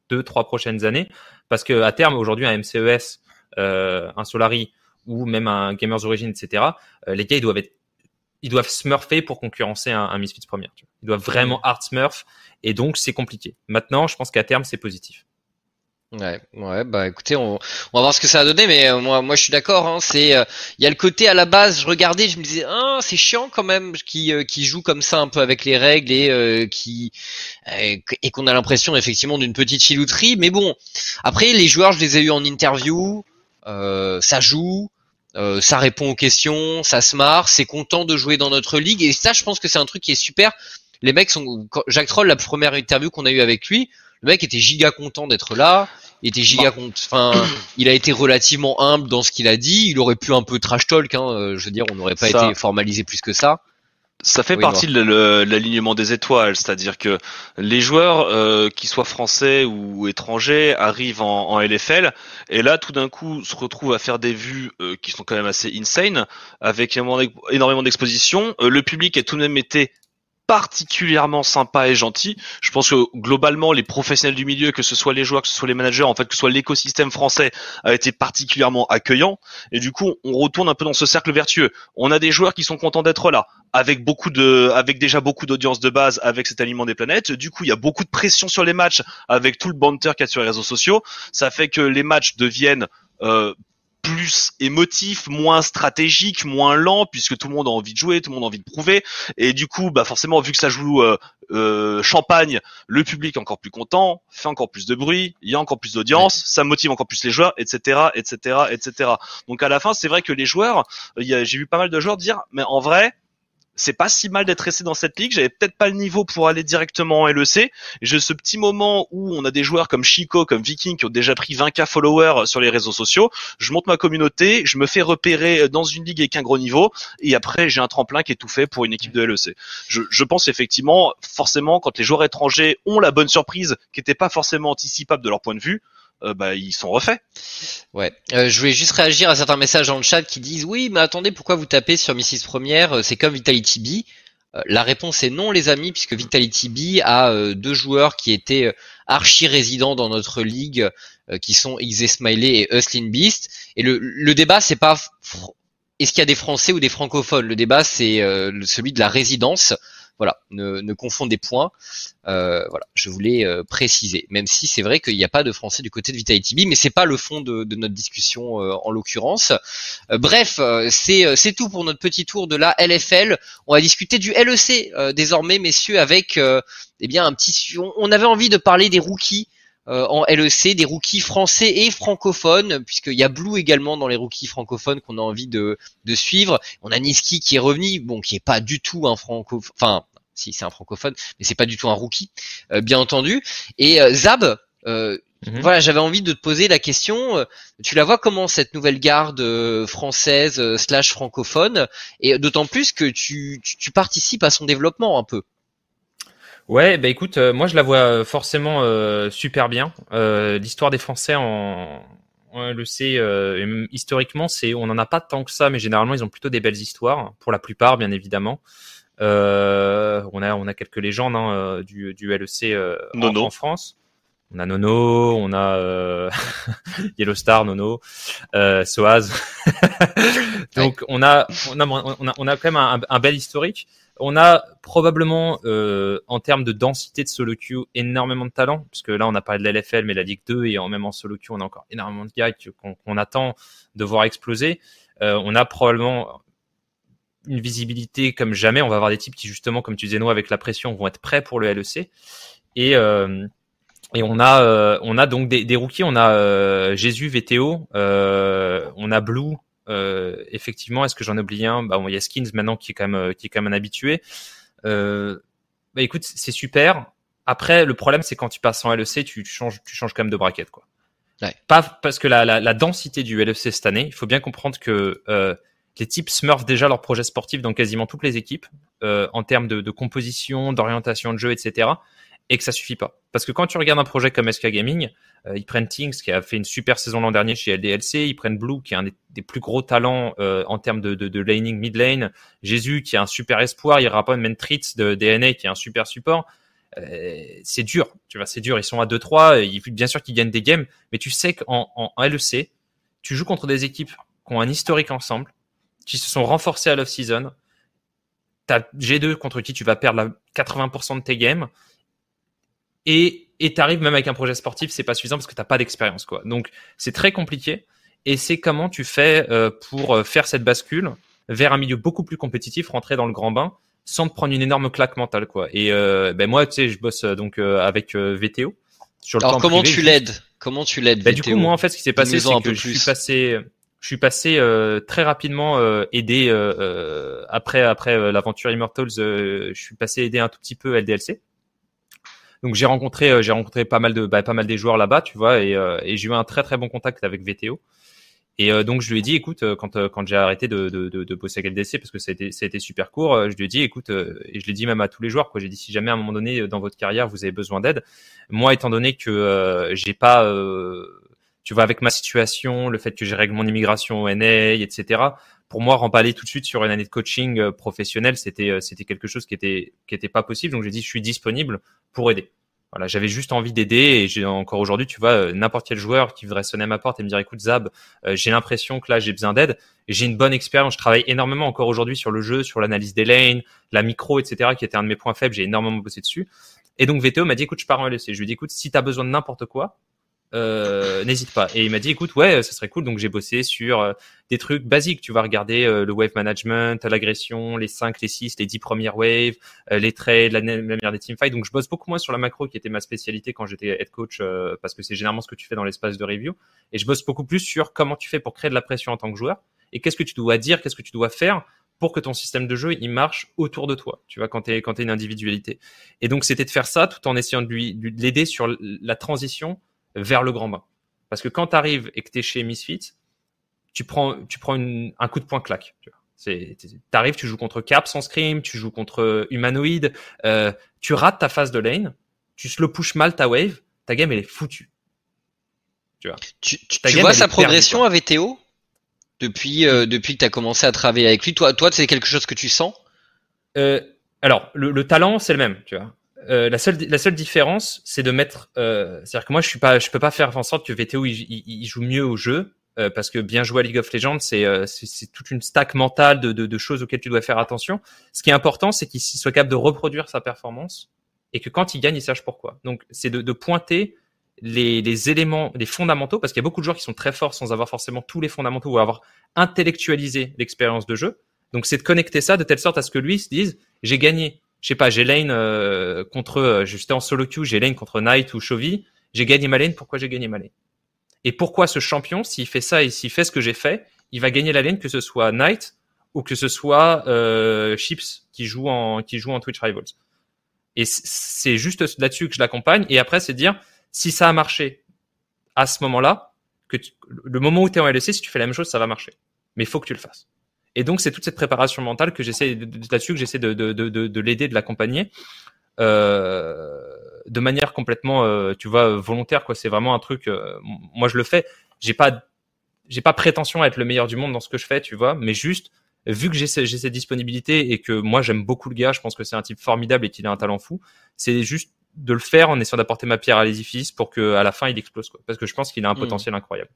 deux, trois prochaines années, parce que à terme, aujourd'hui, un MCES, euh, un Solari ou même un Gamers Origin, etc., euh, les gars, ils doivent être ils doivent smurfer pour concurrencer un, un Misfits première. Ils doivent vraiment hard smurf et donc c'est compliqué. Maintenant, je pense qu'à terme, c'est positif. Ouais, ouais, bah écoutez, on, on, va voir ce que ça a donné, mais euh, moi, moi je suis d'accord. Hein, c'est, euh, il y a le côté à la base, je regardais, je me disais, ah, c'est chiant quand même, qui, euh, qui joue comme ça un peu avec les règles et qui et qu'on a l'impression effectivement d'une petite chilouterie. Mais bon, après les joueurs, je les ai eu en interview, ça joue, euh, ça répond aux questions, ça se marre, c'est content de jouer dans notre ligue. Et ça je pense que c'est un truc qui est super. Les mecs sont Jacques Troll la première interview qu'on a eu avec lui, le mec était giga content d'être là, il était giga content, enfin *clears throat* il a été relativement humble dans ce qu'il a dit, il aurait pu un peu trash talk hein, euh, je veux dire on n'aurait pas été formalisé plus que ça. Ça fait partie de l'alignement des étoiles, c'est-à-dire que les joueurs, euh, qui soient français ou étrangers, arrivent en, LFL et là, tout d'un coup, se retrouvent à faire des vues euh, qui sont quand même assez insane, avec énormément d'exposition. Euh, le public a tout de même été particulièrement sympa et gentil. Je pense que globalement, les professionnels du milieu, que ce soit les joueurs, que ce soit les managers, en fait, que ce soit l'écosystème français, a été particulièrement accueillant. Et du coup, on retourne un peu dans ce cercle vertueux. On a des joueurs qui sont contents d'être là, avec beaucoup de, avec déjà beaucoup d'audience de base, avec cet aliment des planètes. Du coup, il y a beaucoup de pression sur les matchs, avec tout le banter qu'il y a sur les réseaux sociaux. Ça fait que les matchs deviennent euh, plus émotif, moins stratégique, moins lent, puisque tout le monde a envie de jouer, tout le monde a envie de prouver. Et du coup, bah forcément, vu que ça joue euh, euh, champagne, le public est encore plus content, fait encore plus de bruit, il y a encore plus d'audience, ça motive encore plus les joueurs, etc., etc., etc. Donc à la fin, c'est vrai que les joueurs, j'ai vu pas mal de joueurs dire, mais en vrai, c'est pas si mal d'être resté dans cette ligue. J'avais peut-être pas le niveau pour aller directement en LEC. J'ai ce petit moment où on a des joueurs comme Chico, comme Viking qui ont déjà pris 20k followers sur les réseaux sociaux. Je monte ma communauté, je me fais repérer dans une ligue avec un gros niveau, et après j'ai un tremplin qui est tout fait pour une équipe de LEC. Je, je pense effectivement, forcément, quand les joueurs étrangers ont la bonne surprise, qui n'était pas forcément anticipable de leur point de vue, euh, bah, ils sont refaits. Ouais. Euh, je voulais juste réagir à certains messages dans le chat qui disent oui, mais attendez, pourquoi vous tapez sur Mrs Première euh, C'est comme Vitality B? la réponse est non, les amis, puisque Vitality B a deux joueurs qui étaient archi résidents dans notre ligue, qui sont Xe Smiley et Hustlin Beast. Et le, le débat, c'est pas est-ce qu'il y a des Français ou des francophones? Le débat, c'est celui de la résidence. Voilà, ne, ne confondez point. Euh, voilà, je voulais euh, préciser, même si c'est vrai qu'il n'y a pas de français du côté de Vitality B, mais c'est pas le fond de, notre discussion euh, en l'occurrence. bref, c'est c'est tout pour notre petit tour de la LFL. On va discuter du LEC désormais, messieurs, avec eh bien un petit. On, avait envie de parler des rookies. En LEC, des rookies français et francophones, puisqu'il y a Blue également dans les rookies francophones qu'on a envie de, de suivre. On a Niski qui est revenu, bon, qui est pas du tout un franco, enfin si c'est un francophone, mais c'est pas du tout un rookie, euh, bien entendu. Et euh, Zab, euh, mhm. voilà, j'avais envie de te poser la question. tu la vois comment cette nouvelle garde française slash francophone, et d'autant plus que tu, tu, participes à son développement un peu. Ouais, bah écoute, moi je la vois forcément super bien. L'histoire des Français en, on le sait historiquement, c'est on n'en a pas tant que ça, mais généralement ils ont plutôt des belles histoires, pour la plupart bien évidemment. Euh, on a on a quelques légendes hein, euh, du, du LEC euh, en, France. On a Nono, on a euh, *laughs* Yellow Star, Nono, euh, Soaz. *laughs* Donc on a on a on a on a quand même un, un bel historique. On a probablement, euh, en termes de densité de solo queue, énormément de talent, puisque là, on a parlé de l'LFL, mais la Ligue 2, et en même en solo queue, on a encore énormément de gars qu'on attend de voir exploser. Euh, on a probablement une visibilité comme jamais. On va avoir des types qui, justement, comme tu disais, nous, avec la pression, vont être prêts pour le LEC. Et, euh, et on a, euh, on a donc des, des, rookies. On a euh, Jésus, VTO. Euh, on a Blue. Euh, effectivement, est-ce que j'en ai oublié un? Bah, Il y a Skins maintenant qui est quand même, qui est quand même un habitué. bah, écoute, c'est super. Après, le problème, c'est quand tu passes en LEC, tu, changes, tu changes quand même de braquette, quoi. Ouais. Pas parce que la, la, la, densité du LEC cette année, il faut bien comprendre que euh, les types smurfent déjà leur projet sportif dans quasiment toutes les équipes euh, en termes de, de composition, d'orientation de jeu, etc. Et que ça suffit pas. Parce que quand tu regardes un projet comme SK Gaming, euh, ils prennent Things qui a fait une super saison l'an dernier chez LDLC, ils prennent Blue qui est un des, plus gros talents euh, en termes de, laning mid lane, Jésus qui est un super espoir, il une Mentritz de DNA qui est un super support. Euh, c'est dur, tu vois, c'est dur. Ils sont à 2-3, bien sûr qu'ils gagnent des games, mais tu sais qu'en en LEC, tu joues contre des équipes qui ont un historique ensemble, qui se sont renforcés à l'off-season. T'as G2 contre qui tu vas perdre la 80% de tes games. Et, et t'arrives même avec un projet sportif, c'est pas suffisant parce que t'as pas d'expérience, quoi. Donc, c'est très compliqué. Et c'est comment tu fais euh, pour euh, faire cette bascule vers un milieu beaucoup plus compétitif, rentrer dans le grand bain, sans te prendre une énorme claque mentale, quoi. Et euh, ben moi, tu sais, je bosse donc avec VTO. Sur le Alors, comment tu l'aides? Comment tu l'aides bah, Du coup, moi, en fait, ce qui s'est passé, c'est que je suis passé je suis passé euh, très rapidement euh, aider euh, après après l'aventure Immortals, je suis passé aider un tout petit peu LDLC. Donc j'ai rencontré j'ai rencontré pas mal de bah, pas mal des joueurs là-bas, tu vois, et, et j'ai eu un très très bon contact avec VTO. Et donc je lui ai dit, écoute, quand quand j'ai arrêté de, de, de, de, bosser avec LDLC parce que ça a été, ça a été super court, je lui ai dit, écoute, et je l'ai dit même à tous les joueurs, quoi. J'ai dit, si jamais à un moment donné dans votre carrière vous avez besoin d'aide, moi étant donné que j'ai pas tu vois, avec ma situation, le fait que j'ai réglé mon immigration au NA, etc. Pour moi, remballer tout de suite sur une année de coaching euh, professionnel, c'était euh, c'était quelque chose qui était qui était pas possible. Donc j'ai dit, je suis disponible pour aider. Voilà, j'avais juste envie d'aider et encore aujourd'hui, tu vois, euh, n'importe quel joueur qui voudrait sonner à ma porte et me dire, écoute Zab, j'ai l'impression que là j'ai besoin d'aide. J'ai une bonne expérience, je travaille énormément encore aujourd'hui sur le jeu, sur l'analyse des lanes, la micro, etc., qui était un de mes points faibles. J'ai énormément bossé dessus. Et donc VTO m'a dit, écoute, je pars en LEC. Je lui ai dit, écoute, si tu as besoin de n'importe quoi, euh, n'hésite pas. Et il m'a dit, écoute, ouais, ça serait cool. Donc j'ai bossé sur euh, des trucs basiques. Tu vas regarder euh, le wave management, l'agression, les 5, les 6, les 10 premières waves, les trades, la, la manière des teamfights. Donc je bosse beaucoup moins sur la macro qui était ma spécialité quand j'étais head coach parce que c'est généralement ce que tu fais dans l'espace de review. Et je bosse beaucoup plus sur comment tu fais pour créer de la pression en tant que joueur et qu'est-ce que tu dois dire, qu'est-ce que tu dois faire pour que ton système de jeu il marche autour de toi. Tu vois, quand tu es quand une individualité. Et donc c'était de faire ça tout en essayant de lui de l'aider sur la transition vers le grand bain. Parce que quand tu arrives et que tu es chez Misfits, tu prends tu prends un coup de poing claque. Tu vois. C'est, t'arrives, tu joues contre Cap sans scream, tu joues contre Humanoid, euh, tu rates ta phase de lane, tu slow push mal ta wave, ta game elle est foutue. Tu vois. Tu, tu, vois sa progression avec Théo depuis euh, depuis que tu as commencé à travailler avec lui? Toi, toi, c'est quelque chose que tu sens? Euh, Alors, le, le, talent, c'est le même, tu vois. Euh, la seule la seule différence, c'est de mettre. Euh, c'est-à-dire que moi, je suis pas, je peux pas faire en sorte que VTO il, il, il joue mieux au jeu. Euh, parce que bien jouer à League of Legends, c'est c'est toute une stack mentale de, de, de, choses auxquelles tu dois faire attention. Ce qui est important, c'est qu'il soit capable de reproduire sa performance et que quand il gagne, il sache pourquoi. Donc, c'est de, de pointer les, les, éléments, les fondamentaux, parce qu'il y a beaucoup de joueurs qui sont très forts sans avoir forcément tous les fondamentaux ou avoir intellectualisé l'expérience de jeu. Donc c'est de connecter ça de telle sorte à ce que lui se dise j'ai gagné. Je sais pas, j'ai lane euh, contre, euh, j'étais en solo queue, j'ai lane contre Knight ou Chovy, j'ai gagné ma lane. Pourquoi j'ai gagné ma lane? Et pourquoi ce champion, s'il fait ça et s'il fait ce que j'ai fait, il va gagner la lane que ce soit Knight ou que ce soit euh, Chips qui joue en qui joue en Twitch Rivals. Et c'est juste là-dessus que je l'accompagne. Et après, c'est dire si ça a marché à ce moment-là, que le moment où tu es en LEC, si tu fais la même chose, ça va marcher. Mais il faut que tu le fasses. Et donc, c'est toute cette préparation mentale que j'essaie là-dessus, que j'essaie de, de, de, de l'aider, de l'accompagner, euh, de manière complètement, euh, tu vois, volontaire. quoi. C'est vraiment un truc. Euh, moi, je le fais. J'ai pas, j'ai pas prétention à être le meilleur du monde dans ce que je fais, tu vois, mais juste vu que j'ai cette disponibilité et que moi j'aime beaucoup le gars, je pense que c'est un type formidable et qu'il a un talent fou. C'est juste de le faire en essayant d'apporter ma pierre à l'édifice pour que à la fin il explose quoi. Parce que je pense qu'il a un hmm. potentiel incroyable.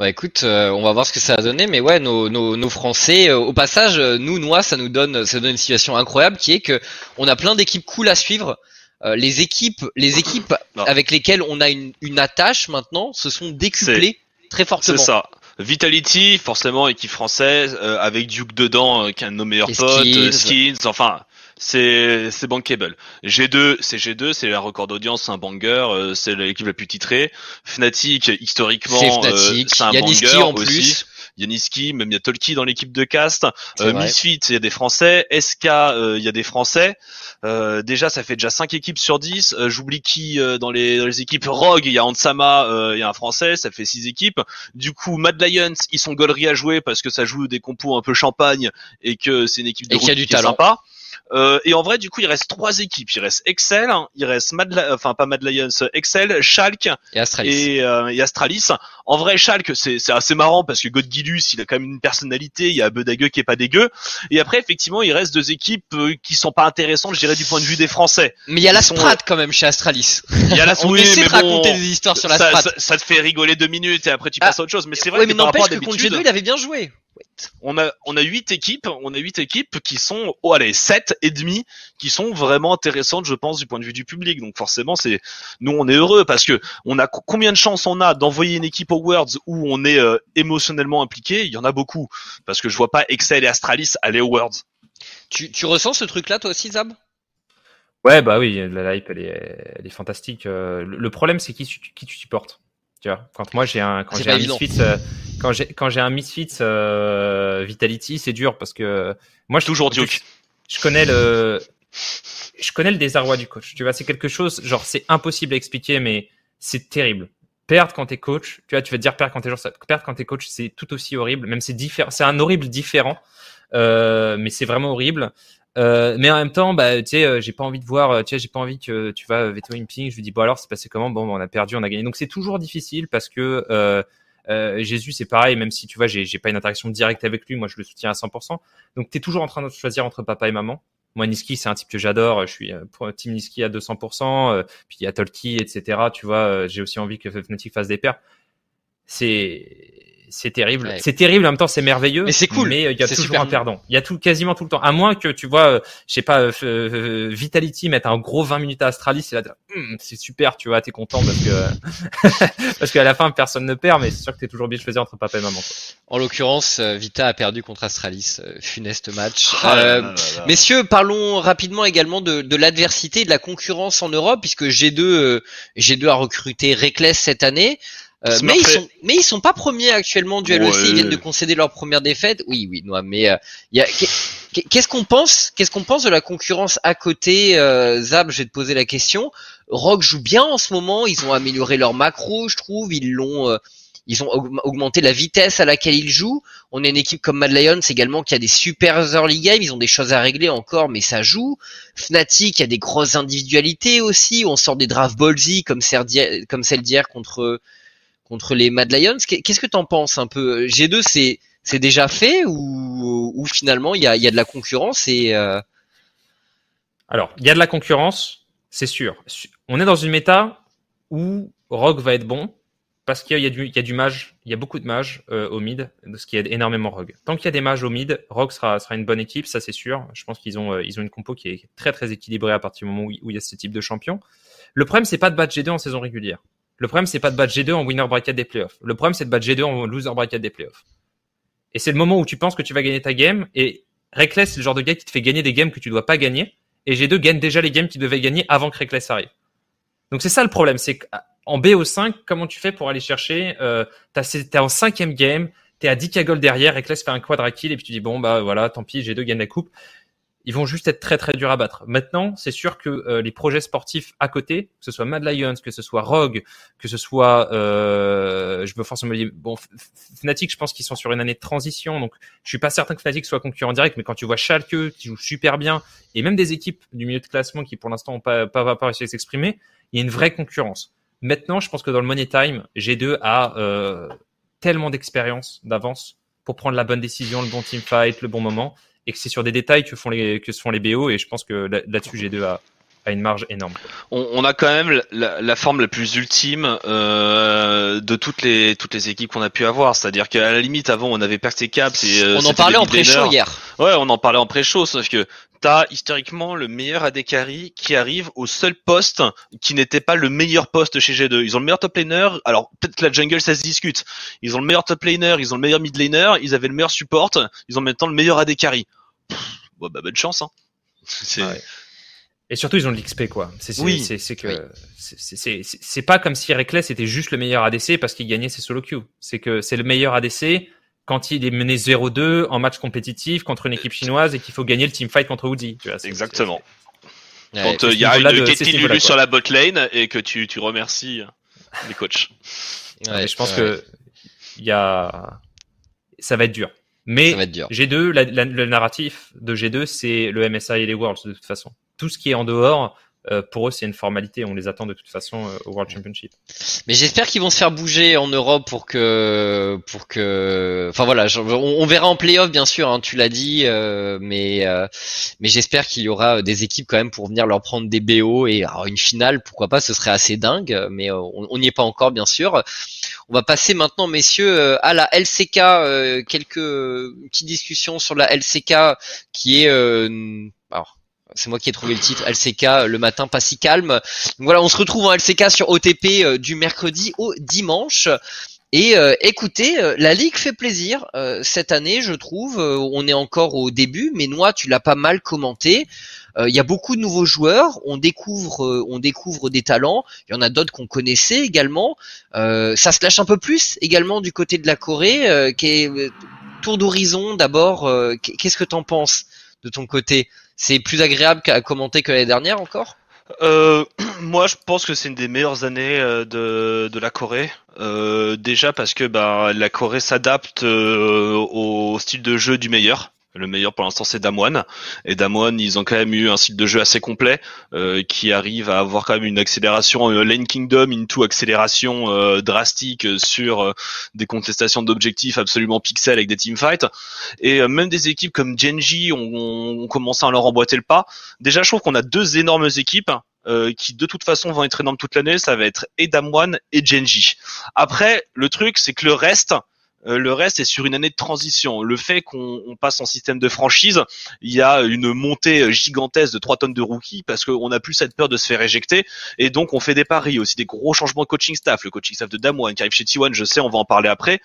Bah écoute, euh, on va voir ce que ça a donné, mais ouais, nos, nos, nos Français, euh, au passage, euh, nous, Noix, ça nous donne, ça donne une situation incroyable qui est que on a plein d'équipes cool à suivre. les équipes, les équipes avec lesquelles on a une, une attache maintenant, se sont décuplées très fortement. C'est ça. Vitality, forcément équipe française, avec Duke dedans, qui est un de nos meilleurs potes, skins, enfin c'est c'est bankable. G2, c'est G2, c'est la record d'audience, c'est un banger, euh, c'est l'équipe la plus titrée. Fnatic, historiquement, c'est euh, un banger en aussi. plus. Yaniski, même il y a Tolki dans l'équipe de cast. Euh, Misfit, il y a des Français. SK, euh, il y a des Français. Euh, déjà, ça fait déjà 5 équipes sur 10. J'oublie qui dans les, dans, les, équipes. Rogue, il y a Ansama, il y a un Français, ça fait 6 équipes. Du coup, Mad Lions, ils sont gauleries à jouer parce que ça joue des compos un peu champagne et que c'est une équipe de et a du talent. sympa. Euh, et en vrai, du coup, il reste trois équipes. Il reste Excel, il reste Mad, enfin pas Mad Lions, Excel, Schalke et Astralis. Et, euh, Astralis. En vrai, Schalke, c'est assez marrant parce que Godgilus, il a quand même une personnalité. Il y a Bedagueux qui est pas dégueu. Et après, effectivement, il reste deux équipes euh, qui sont pas intéressantes, je dirais, du point de vue des Français. Mais il y a la Strat quand même chez Astralis. Il y a la *laughs* On essaie de raconter des histoires sur la ça, ça, te fait rigoler deux minutes et après tu passes à autre chose. Mais c'est vrai. mais n'empêche que contre G2, il avait bien joué on a on a huit équipes, on a huit équipes qui sont oh allez sept et demi qui sont vraiment intéressantes, je pense, du point de vue du public. Donc forcément, c'est nous on est heureux parce que on a combien de chances on a d'envoyer une équipe aux Worlds où on est euh, émotionnellement impliqué? Il y en a beaucoup parce que je vois pas Excel et Astralis aller aux Worlds. Tu, tu ressens ce truc-là toi aussi, Zab? Ouais, bah oui, la hype elle est, elle est fantastique. Euh, le problème c'est qui, qui tu supportes. Tu vois, quand moi j'ai un quand j'ai un misfit euh, quand j'ai quand j'ai un misfit euh, Vitality, c'est dur parce que moi je toujours Duke. Je, connais le je connais le désarroi du coach. Tu vois, c'est quelque chose genre c'est impossible à expliquer mais c'est terrible. Perdre quand t'es coach, tu vois, tu vas te dire perdre quand t'es joueur, perdre quand t'es coach, c'est tout aussi horrible, même c'est différent, c'est un horrible différent, euh, mais c'est vraiment horrible. Euh, mais en même temps, bah, tu sais, euh, j'ai pas envie de voir, euh, tu sais, j'ai pas envie que tu vas veto ping. Je lui dis bon alors, c'est passé comment? Bon, on a perdu, on a gagné. Donc c'est toujours difficile parce que Jésus, c'est pareil, même si tu vois, j'ai pas une interaction directe avec lui, moi je le soutiens à 100%. Donc t'es toujours en train de choisir entre papa et maman. Moi, Niski, c'est un type que j'adore. Je suis pour Team Niski à 200%. puis il y a Tolki, etc. Tu vois, j'ai aussi envie que Fnatic fasse des paires. C'est c'est terrible. C'est terrible, en même temps, c'est merveilleux. Mais c'est cool. Mais euh, il y a toujours un perdant. Il y a tout, quasiment tout le temps. À moins que tu vois, euh, je sais pas, euh, Vitality mettre un gros 20 minutes à Astralis, c'est là, hum, c'est super, tu vois, t'es content parce que, *laughs* parce qu'à la fin, personne ne perd, mais c'est sûr que t'es toujours bien choisi entre papa et maman. En l'occurrence, Vita a perdu contre Astralis, funeste match. Ah messieurs, parlons rapidement également de, de l'adversité de la concurrence en Europe, puisque G2, G2 a recruté Reckless cette année. Euh, mais ils sont, mais ils sont pas premiers actuellement du LEC. Ils viennent de concéder leur première défaite. Oui, oui, non, mais euh, il y a. Qu'est-ce qu'on pense Qu'est-ce qu'on pense de la concurrence à côté euh, Zab, je vais te poser la question. Rock joue bien en ce moment. Ils ont amélioré leur macro, je trouve. Ils l'ont. Euh, ils ont augmenté la vitesse à laquelle ils jouent. On a une équipe comme Mad Lions également qui a des super early games. Ils ont des choses à régler encore, mais ça joue. Fnatic a des grosses individualités aussi. On sort des draft ballsy comme, comme celle d'hier contre contre les Mad Lions. Qu'est-ce que t'en penses un peu? G2, c'est déjà fait ou, finalement il y a, de la concurrence euh... alors il y a de la concurrence, c'est sûr. On est dans une méta où Rogue va être bon parce qu'il y, a du, y a du mage, il y a beaucoup de mages euh, au mid, ce qui aide énormément Rogue. Tant qu'il y a des mages au mid, Rogue sera, une bonne équipe, ça c'est sûr. Je pense qu'ils ont, euh, ont une compo qui est très très équilibrée à partir du moment où, où il y a ce type de champion. Le problème c'est pas de battre G2 en saison régulière. Le problème, c'est pas de battre G2 en winner bracket des playoffs. Le problème, c'est de battre G2 en loser bracket des playoffs. Et c'est le moment où tu penses que tu vas gagner ta game. Et Reckless, c'est le genre de gars qui te fait gagner des games que tu dois pas gagner. Et G2 gagne déjà les games qu'il devait gagner avant que Reckless arrive. Donc c'est ça le problème, c'est qu'en BO5, comment tu fais pour aller chercher euh, T'es en cinquième game, t'es à 10 gold derrière, Reckless fait un quadra kill et puis tu dis bon bah voilà, tant pis, G2 gagne la coupe ils vont juste être très très durs à battre. Maintenant, c'est sûr que euh, les projets sportifs à côté, que ce soit Mad Lions, que ce soit Rogue, que ce soit, euh, je veux forcément dire, bon, Fnatic, je pense qu'ils sont sur une année de transition, donc je suis pas certain que Fnatic soit concurrent direct, mais quand tu vois Schalke qui joue super bien, et même des équipes du milieu de classement qui pour l'instant n'ont pas, pas, pas réussi à s'exprimer, il y a une vraie concurrence. Maintenant, je pense que dans le Money Time, G2 a euh, tellement d'expérience d'avance pour prendre la bonne décision, le bon team fight, le bon moment et que c'est sur des détails que font les que se font les BO et je pense que là-dessus G2 a, a une marge énorme. On, on a quand même la, la, forme la plus ultime euh, de toutes les toutes les équipes qu'on a pu avoir, c'est-à-dire qu'à la limite avant on avait Perth et Caps et euh, on en parlait en pré-show hier. Ouais, on en parlait en pré-show, sauf que t'as historiquement le meilleur AD carry qui arrive au seul poste qui n'était pas le meilleur poste chez G2. Ils ont le meilleur top laner, alors peut-être que la jungle ça se discute. Ils ont le meilleur top laner, ils ont le meilleur mid laner, ils avaient le meilleur support, ils ont maintenant le meilleur AD carry. Bah, bonne chance hein. *laughs* Et surtout, ils ont de l'XP, quoi. C'est oui. c'est que c'est pas comme si Reckless était juste le meilleur ADC parce qu'il gagnait ses solo queues. C'est que c'est le meilleur ADC quand il est mené 0-2 en match compétitif contre une équipe chinoise et qu'il faut gagner le team fight contre Woody. Tu vois, Exactement. Quand il y a une Katie Lulu sur la bot lane et que tu, tu remercies les coachs. Ouais, je pense que il y a, ça va être dur. Mais G2, le narratif de G2, c'est le MSI et les Worlds de toute façon. Tout ce qui est en dehors, euh, pour eux, c'est une formalité. On les attend de toute façon euh, au World Championship. Mais j'espère qu'ils vont se faire bouger en Europe pour que, pour que, enfin voilà, on, verra en playoff bien sûr. Hein, tu l'as dit, euh, mais mais j'espère qu'il y aura des équipes quand même pour venir leur prendre des BO et une finale, pourquoi pas, ce serait assez dingue. Mais on n'y est pas encore bien sûr. On va passer maintenant, messieurs, à la LCK. quelques petites discussions sur la LCK qui est alors, c'est moi qui ai trouvé le titre LCK le matin pas si calme. Donc voilà, on se retrouve en LCK sur OTP euh, du mercredi au dimanche. Et euh, écoutez, euh, la ligue fait plaisir cette année, je trouve. on est encore au début, mais Noix, tu l'as pas mal commenté. Il y a beaucoup de nouveaux joueurs. On découvre, on découvre des talents. Il y en a d'autres qu'on connaissait également. ça se lâche un peu plus également du côté de la Corée, tour d'horizon d'abord. Qu'est-ce que t'en penses de ton côté? C'est plus agréable à commenter que l'année dernière encore? Euh, *clears throat* moi, je pense que c'est une des meilleures années euh, de, de la Corée. Euh, déjà parce que bah, la Corée s'adapte au style de jeu du meilleur. Le meilleur pour l'instant c'est Damwon et Damwon ils ont quand même eu un cycle de jeu assez complet euh, qui arrive à avoir quand même une accélération euh, Lane Kingdom into accélération euh, drastique sur euh, des contestations d'objectifs absolument pixels avec des teamfights et même des équipes comme Genji ont, ont, commencé à leur emboîter le pas. Déjà je trouve qu'on a deux énormes équipes qui de toute façon vont être énormes toute l'année, ça va être et Damwon et Genji. Après, le truc, c'est que le reste, euh, le reste est sur une année de transition. Le fait qu'on passe en système de franchise, il y a une montée gigantesque de 3 tonnes de rookies parce qu'on n'a plus cette peur de se faire éjecter et donc on fait des paris aussi des gros changements de coaching staff. Le coaching staff de Damwon qui arrive chez T1, je sais, on va en parler après.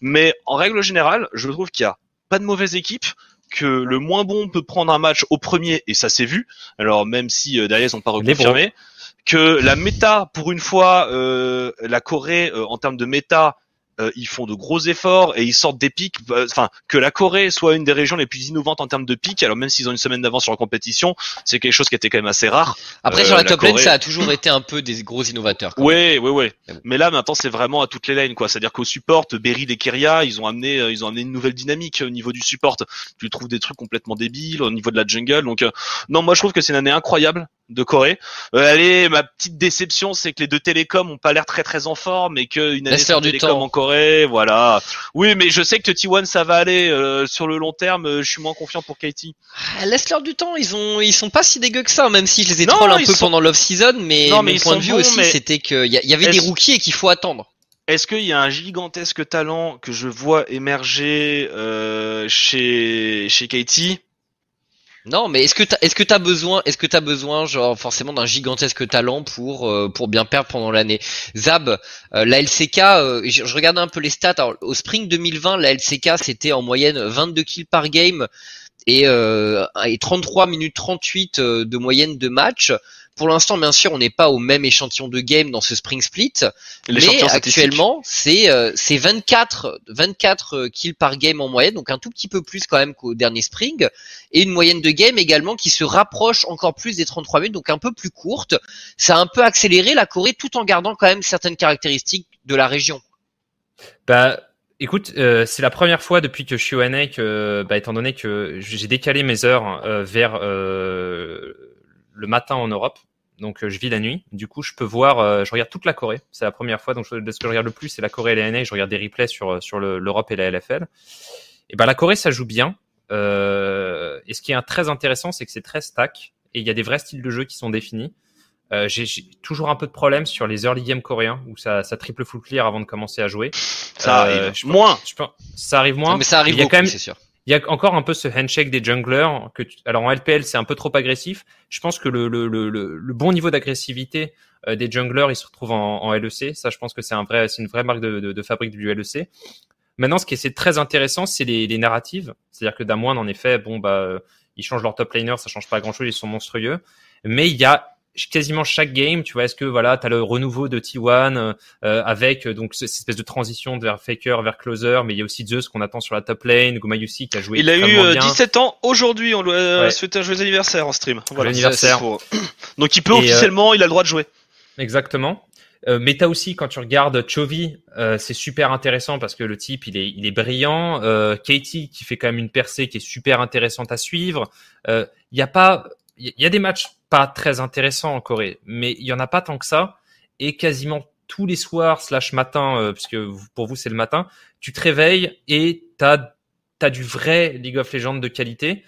Mais en règle générale, je trouve qu'il y a pas de mauvaise équipe que le moins bon peut prendre un match au premier et ça s'est vu. Alors même si euh, derrière ils n'ont pas reconfirmé que la méta, pour une fois, la Corée en termes de méta euh, ils font de gros efforts et ils sortent des pics. Euh, enfin, que la Corée soit une des régions les plus innovantes en termes de pics, alors même s'ils ont une semaine d'avance sur la compétition, c'est quelque chose qui était quand même assez rare. Après, euh, sur la, top lane, ça a toujours été un peu des gros innovateurs. Oui, oui, oui. Mais là, maintenant, c'est vraiment à toutes les lanes, quoi. C'est-à-dire qu'au support, Berry et Kyria, ils ont amené, ils ont amené une nouvelle dynamique au niveau du support. Tu trouves des trucs complètement débiles au niveau de la jungle. Donc, non, moi, je trouve que c'est une année incroyable de Corée. Euh, allez, ma petite déception, c'est que les deux télécoms ont pas l'air très très en forme et qu'une année de télécom en Corée, voilà. Oui, mais je sais que T1 ça va aller euh, sur le long terme. Euh, je suis moins confiant pour Katie. Ah, laisse-leur du temps. Ils ont, ils sont pas si dégueux que ça, même si je les ai troll un peu pendant l'off season. Mais non, mon point de vue aussi, c'était qu'il y, y, avait des rookies et qu'il faut attendre. Est-ce qu'il y a un gigantesque talent que je vois émerger chez chez Katie? Non, mais est-ce que t'as, est-ce que t'as besoin, est-ce que t'as besoin, genre forcément d'un gigantesque talent pour euh, pour bien perdre pendant l'année? Zab, euh, la LCK, euh, je, je, regardais un peu les stats. au spring 2020, la LCK c'était en moyenne 22 kills par game et, et 33 minutes 38 de moyenne de match. Pour l'instant, bien sûr, on n'est pas au même échantillon de game dans ce Spring Split, mais actuellement, c'est euh, c'est 24 24 euh, kills par game en moyenne, donc un tout petit peu plus quand même qu'au dernier Spring, et une moyenne de game également qui se rapproche encore plus des 33 minutes, donc un peu plus courte. Ça a un peu accéléré la Corée, tout en gardant quand même certaines caractéristiques de la région. Bah, Écoute, euh, c'est la première fois depuis que je suis au que, bah, étant donné que j'ai décalé mes heures vers le matin en Europe. Donc euh, je vis la nuit. Du coup, je peux voir, euh, je regarde toute la Corée. C'est la première fois. Donc ce que je regarde le plus, c'est la Corée et la NA. Je regarde des replays sur euh, sur l'Europe et la LFL. Et ben la Corée, ça joue bien. Euh, et ce qui est très intéressant, c'est que c'est très stack et il y a des vrais styles de jeu qui sont définis. Euh, j'ai toujours un peu de problème sur les early games coréens où ça, ça triple full clear avant de commencer à jouer. Ça arrive moins. Je ça arrive moins. mais ça arrive beaucoup, c'est sûr il y a encore un peu ce handshake des junglers que alors en LPL c'est un peu trop agressif. Je pense que le, le, le, le bon niveau d'agressivité euh, des junglers il se retrouve en, en, LEC. Ça je pense que c'est un vrai c'est une vraie marque de, de, de fabrique du LEC. Maintenant ce qui est très intéressant c'est les, les narratives. C'est-à-dire que Damwon en effet bon bah euh, ils changent leur top laner ça change pas grand chose ils sont monstrueux. Mais il y a quasiment chaque game, tu vois, est-ce que voilà, tu as le renouveau de T1 euh, avec euh, donc cette espèce de transition vers Faker vers Closer, mais il y a aussi Zeus qu'on attend sur la top lane, Gomayusi qui a joué Il a eu 17 euh, ans aujourd'hui, on lui a souhaité un joyeux anniversaire en stream. Voilà, anniversaire. *clears throat* Donc il peut officiellement, il a le droit de jouer. Exactement. Euh, mais t'as aussi quand tu regardes Chovy, c'est super intéressant parce que le type il est il est brillant. Euh, Katie qui fait quand même une percée qui est super intéressante à suivre. Il y a pas il y a des matchs pas très intéressants en Corée, mais il y en a pas tant que ça. Et quasiment tous les soirs slash matin, euh, puisque pour vous c'est le matin, tu te réveilles et t'as as du vrai League of Legends de qualité.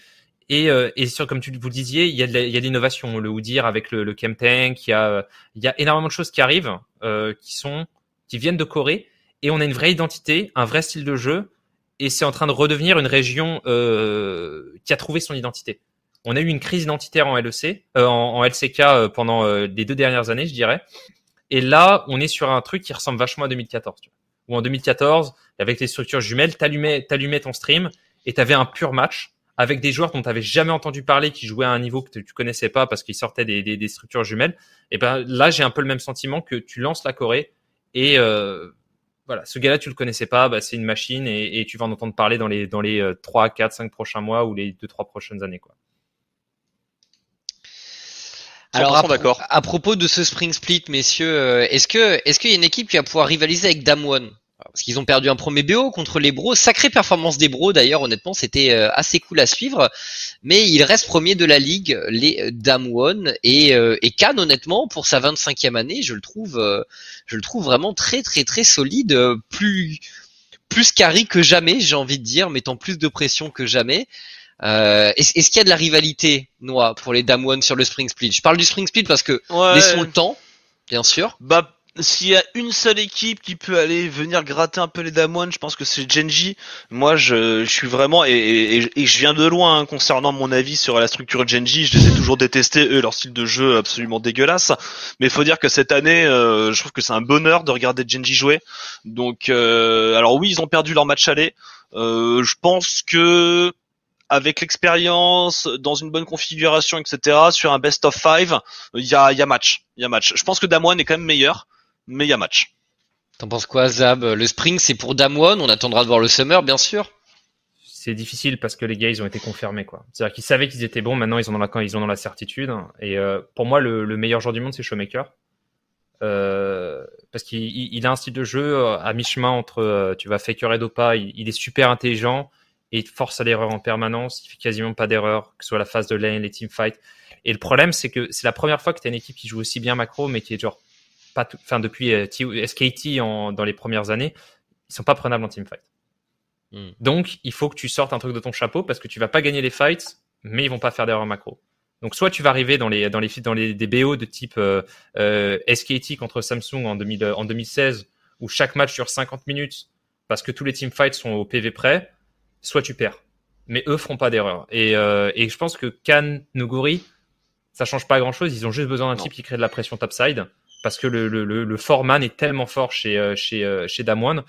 Et, euh, et sur, comme tu vous disiez, il y a de l'innovation, le Oudir avec le, le Chemtank, il y a, y a énormément de choses qui arrivent, euh, qui sont, qui viennent de Corée, et on a une vraie identité, un vrai style de jeu, et c'est en train de redevenir une région euh, qui a trouvé son identité on a eu une crise identitaire en LEC, euh, en, LCK euh, pendant euh, les deux dernières années, je dirais. Et là, on est sur un truc qui ressemble vachement à 2014. Tu Où en 2014, avec les structures jumelles, t'allumais, t'allumais ton stream et t'avais un pur match avec des joueurs dont tu jamais entendu parler, qui jouaient à un niveau que tu connaissais pas parce qu'ils sortaient des, structures jumelles. Et ben là, j'ai un peu le même sentiment que tu lances la Corée et voilà, ce gars-là, tu le connaissais pas, bah, c'est une machine et, tu vas en entendre parler dans les dans les 3, 4, 5 prochains mois ou les 2, 3 prochaines années. Alors à, à, propos de ce Spring Split, messieurs, euh, est-ce que est-ce qu'il y a une équipe qui va pouvoir rivaliser avec Damwon Parce qu'ils ont perdu un premier BO contre les Bros, sacrée performance des Bros d'ailleurs, honnêtement, c'était euh, assez cool à suivre. Mais il reste premier de la ligue, les Damwon et euh, et Khan, honnêtement, pour sa 25e année, je le trouve je le trouve vraiment très très très solide, plus plus carry que jamais, j'ai envie de dire, mettant plus de pression que jamais. Euh, est-ce, qu'il y a de la rivalité, Noah, pour les Damwon sur le Spring Split? Je parle du Spring Split parce que laissons le temps, bien sûr. Bah, s'il y a une seule équipe qui peut aller venir gratter un peu les Damwon, je pense que c'est Genji. Moi, je, je suis vraiment et, et, je viens de loin hein, concernant mon avis sur la structure de Genji. Je les ai toujours détestés, eux, leur style de jeu absolument dégueulasse. Mais il faut dire que cette année, euh, je trouve que c'est un bonheur de regarder Genji jouer. Donc, euh, alors oui, ils ont perdu leur match aller. Euh, je pense que avec l'expérience, dans une bonne configuration, etc., sur un best of five, il y a, y a match. Il y a match. Je pense que Damwon est quand même meilleur, mais il y a match. T'en penses quoi, Zab? Le spring, c'est pour Damwon? On attendra de voir le summer, bien sûr. C'est difficile parce que les gars, ils ont été confirmés, quoi. C'est-à-dire qu'ils savaient qu'ils étaient bons. Maintenant, ils ont dans la, ils ont dans la certitude. Et euh, pour moi, le, le, meilleur joueur du monde, c'est Showmaker. Euh, parce qu'il il a un style de jeu euh, à mi-chemin entre tu vas faker et dopa, il, il, est super intelligent et il force à l'erreur en permanence, il fait quasiment pas d'erreur, que ce soit la phase de lane, les teamfights. Et le problème, c'est que c'est la première fois que tu as une équipe qui joue aussi bien macro, mais qui est genre pas tout, enfin depuis euh, SKT en, dans les premières années, ils sont pas prenables en teamfight. Mm. Donc il faut que tu sortes un truc de ton chapeau parce que tu vas pas gagner les fights, mais ils vont pas faire d'erreur macro. Donc soit tu vas arriver dans les dans les dans les des BO de type euh, euh, SKT contre Samsung en, 2000, en 2016 où chaque match dure 50 minutes parce que tous les teamfights sont au PV près, soit tu perds. Mais eux feront pas d'erreur. Et, euh, et je pense que Kan, Noguri, ça change pas grand chose. Ils ont juste besoin d'un type qui crée de la pression topside parce que le, le, le, le foreman est tellement fort chez euh, chez euh, chez Damwon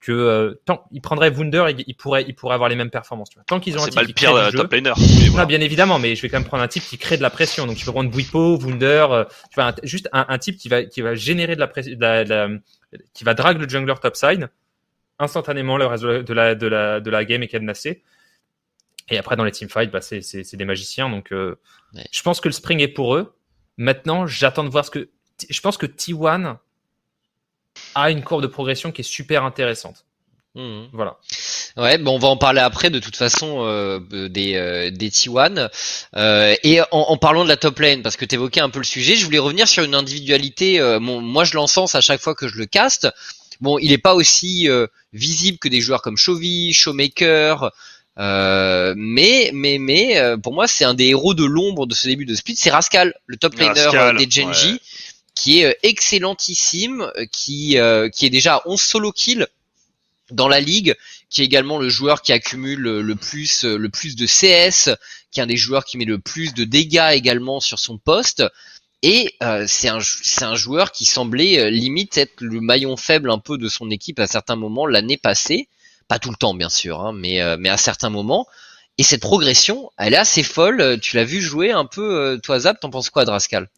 que euh, tant il prendrait Wunder, il, il, pourrait il pourrait avoir les mêmes performances. Tu vois. Tant qu'ils ont un type pas le pire de top laner. Oui, ah, bien évidemment, mais je vais quand même prendre un type qui crée de la pression. Donc tu peux prendre Buipo, Wunder, euh, tu vois, un, juste un, un, type qui va qui va générer de la pression, qui va drag le jungler topside instantanément le reste de la de la de la game est cadenassé. Et après dans les teamfights, bah c'est c'est des magiciens. Donc euh, ouais. je pense que le spring est pour eux. Maintenant, j'attends de voir ce que je pense que T1 a une courbe de progression qui est super intéressante. Mmh. Voilà. Ouais, bon, on va en parler après de toute façon euh, des euh, des T1 euh, et en, en, parlant de la top lane parce que tu évoquais un peu le sujet, je voulais revenir sur une individualité. Bon, moi, je l'encense à chaque fois que je le caste. Bon, il n'est pas aussi euh, visible que des joueurs comme Chovy, Showmaker. mais mais mais pour moi c'est un des héros de l'ombre de ce début de split, c'est Rascal, le top laner Rascal, des Genji. Ouais qui est euh, excellentissime, euh, qui, euh, qui est déjà à 11 solo kills dans la ligue, qui est également le joueur qui accumule le plus, le plus de CS, qui est un des joueurs qui met le plus de dégâts également sur son poste. Et euh, c'est un, un joueur qui semblait limite être le maillon faible un peu de son équipe à certains moments l'année passée. Pas tout le temps bien sûr, hein, mais, euh, mais à certains moments. Et cette progression, elle est assez folle. Tu l'as vu jouer un peu, toi Zap, t'en penses quoi de Rascal?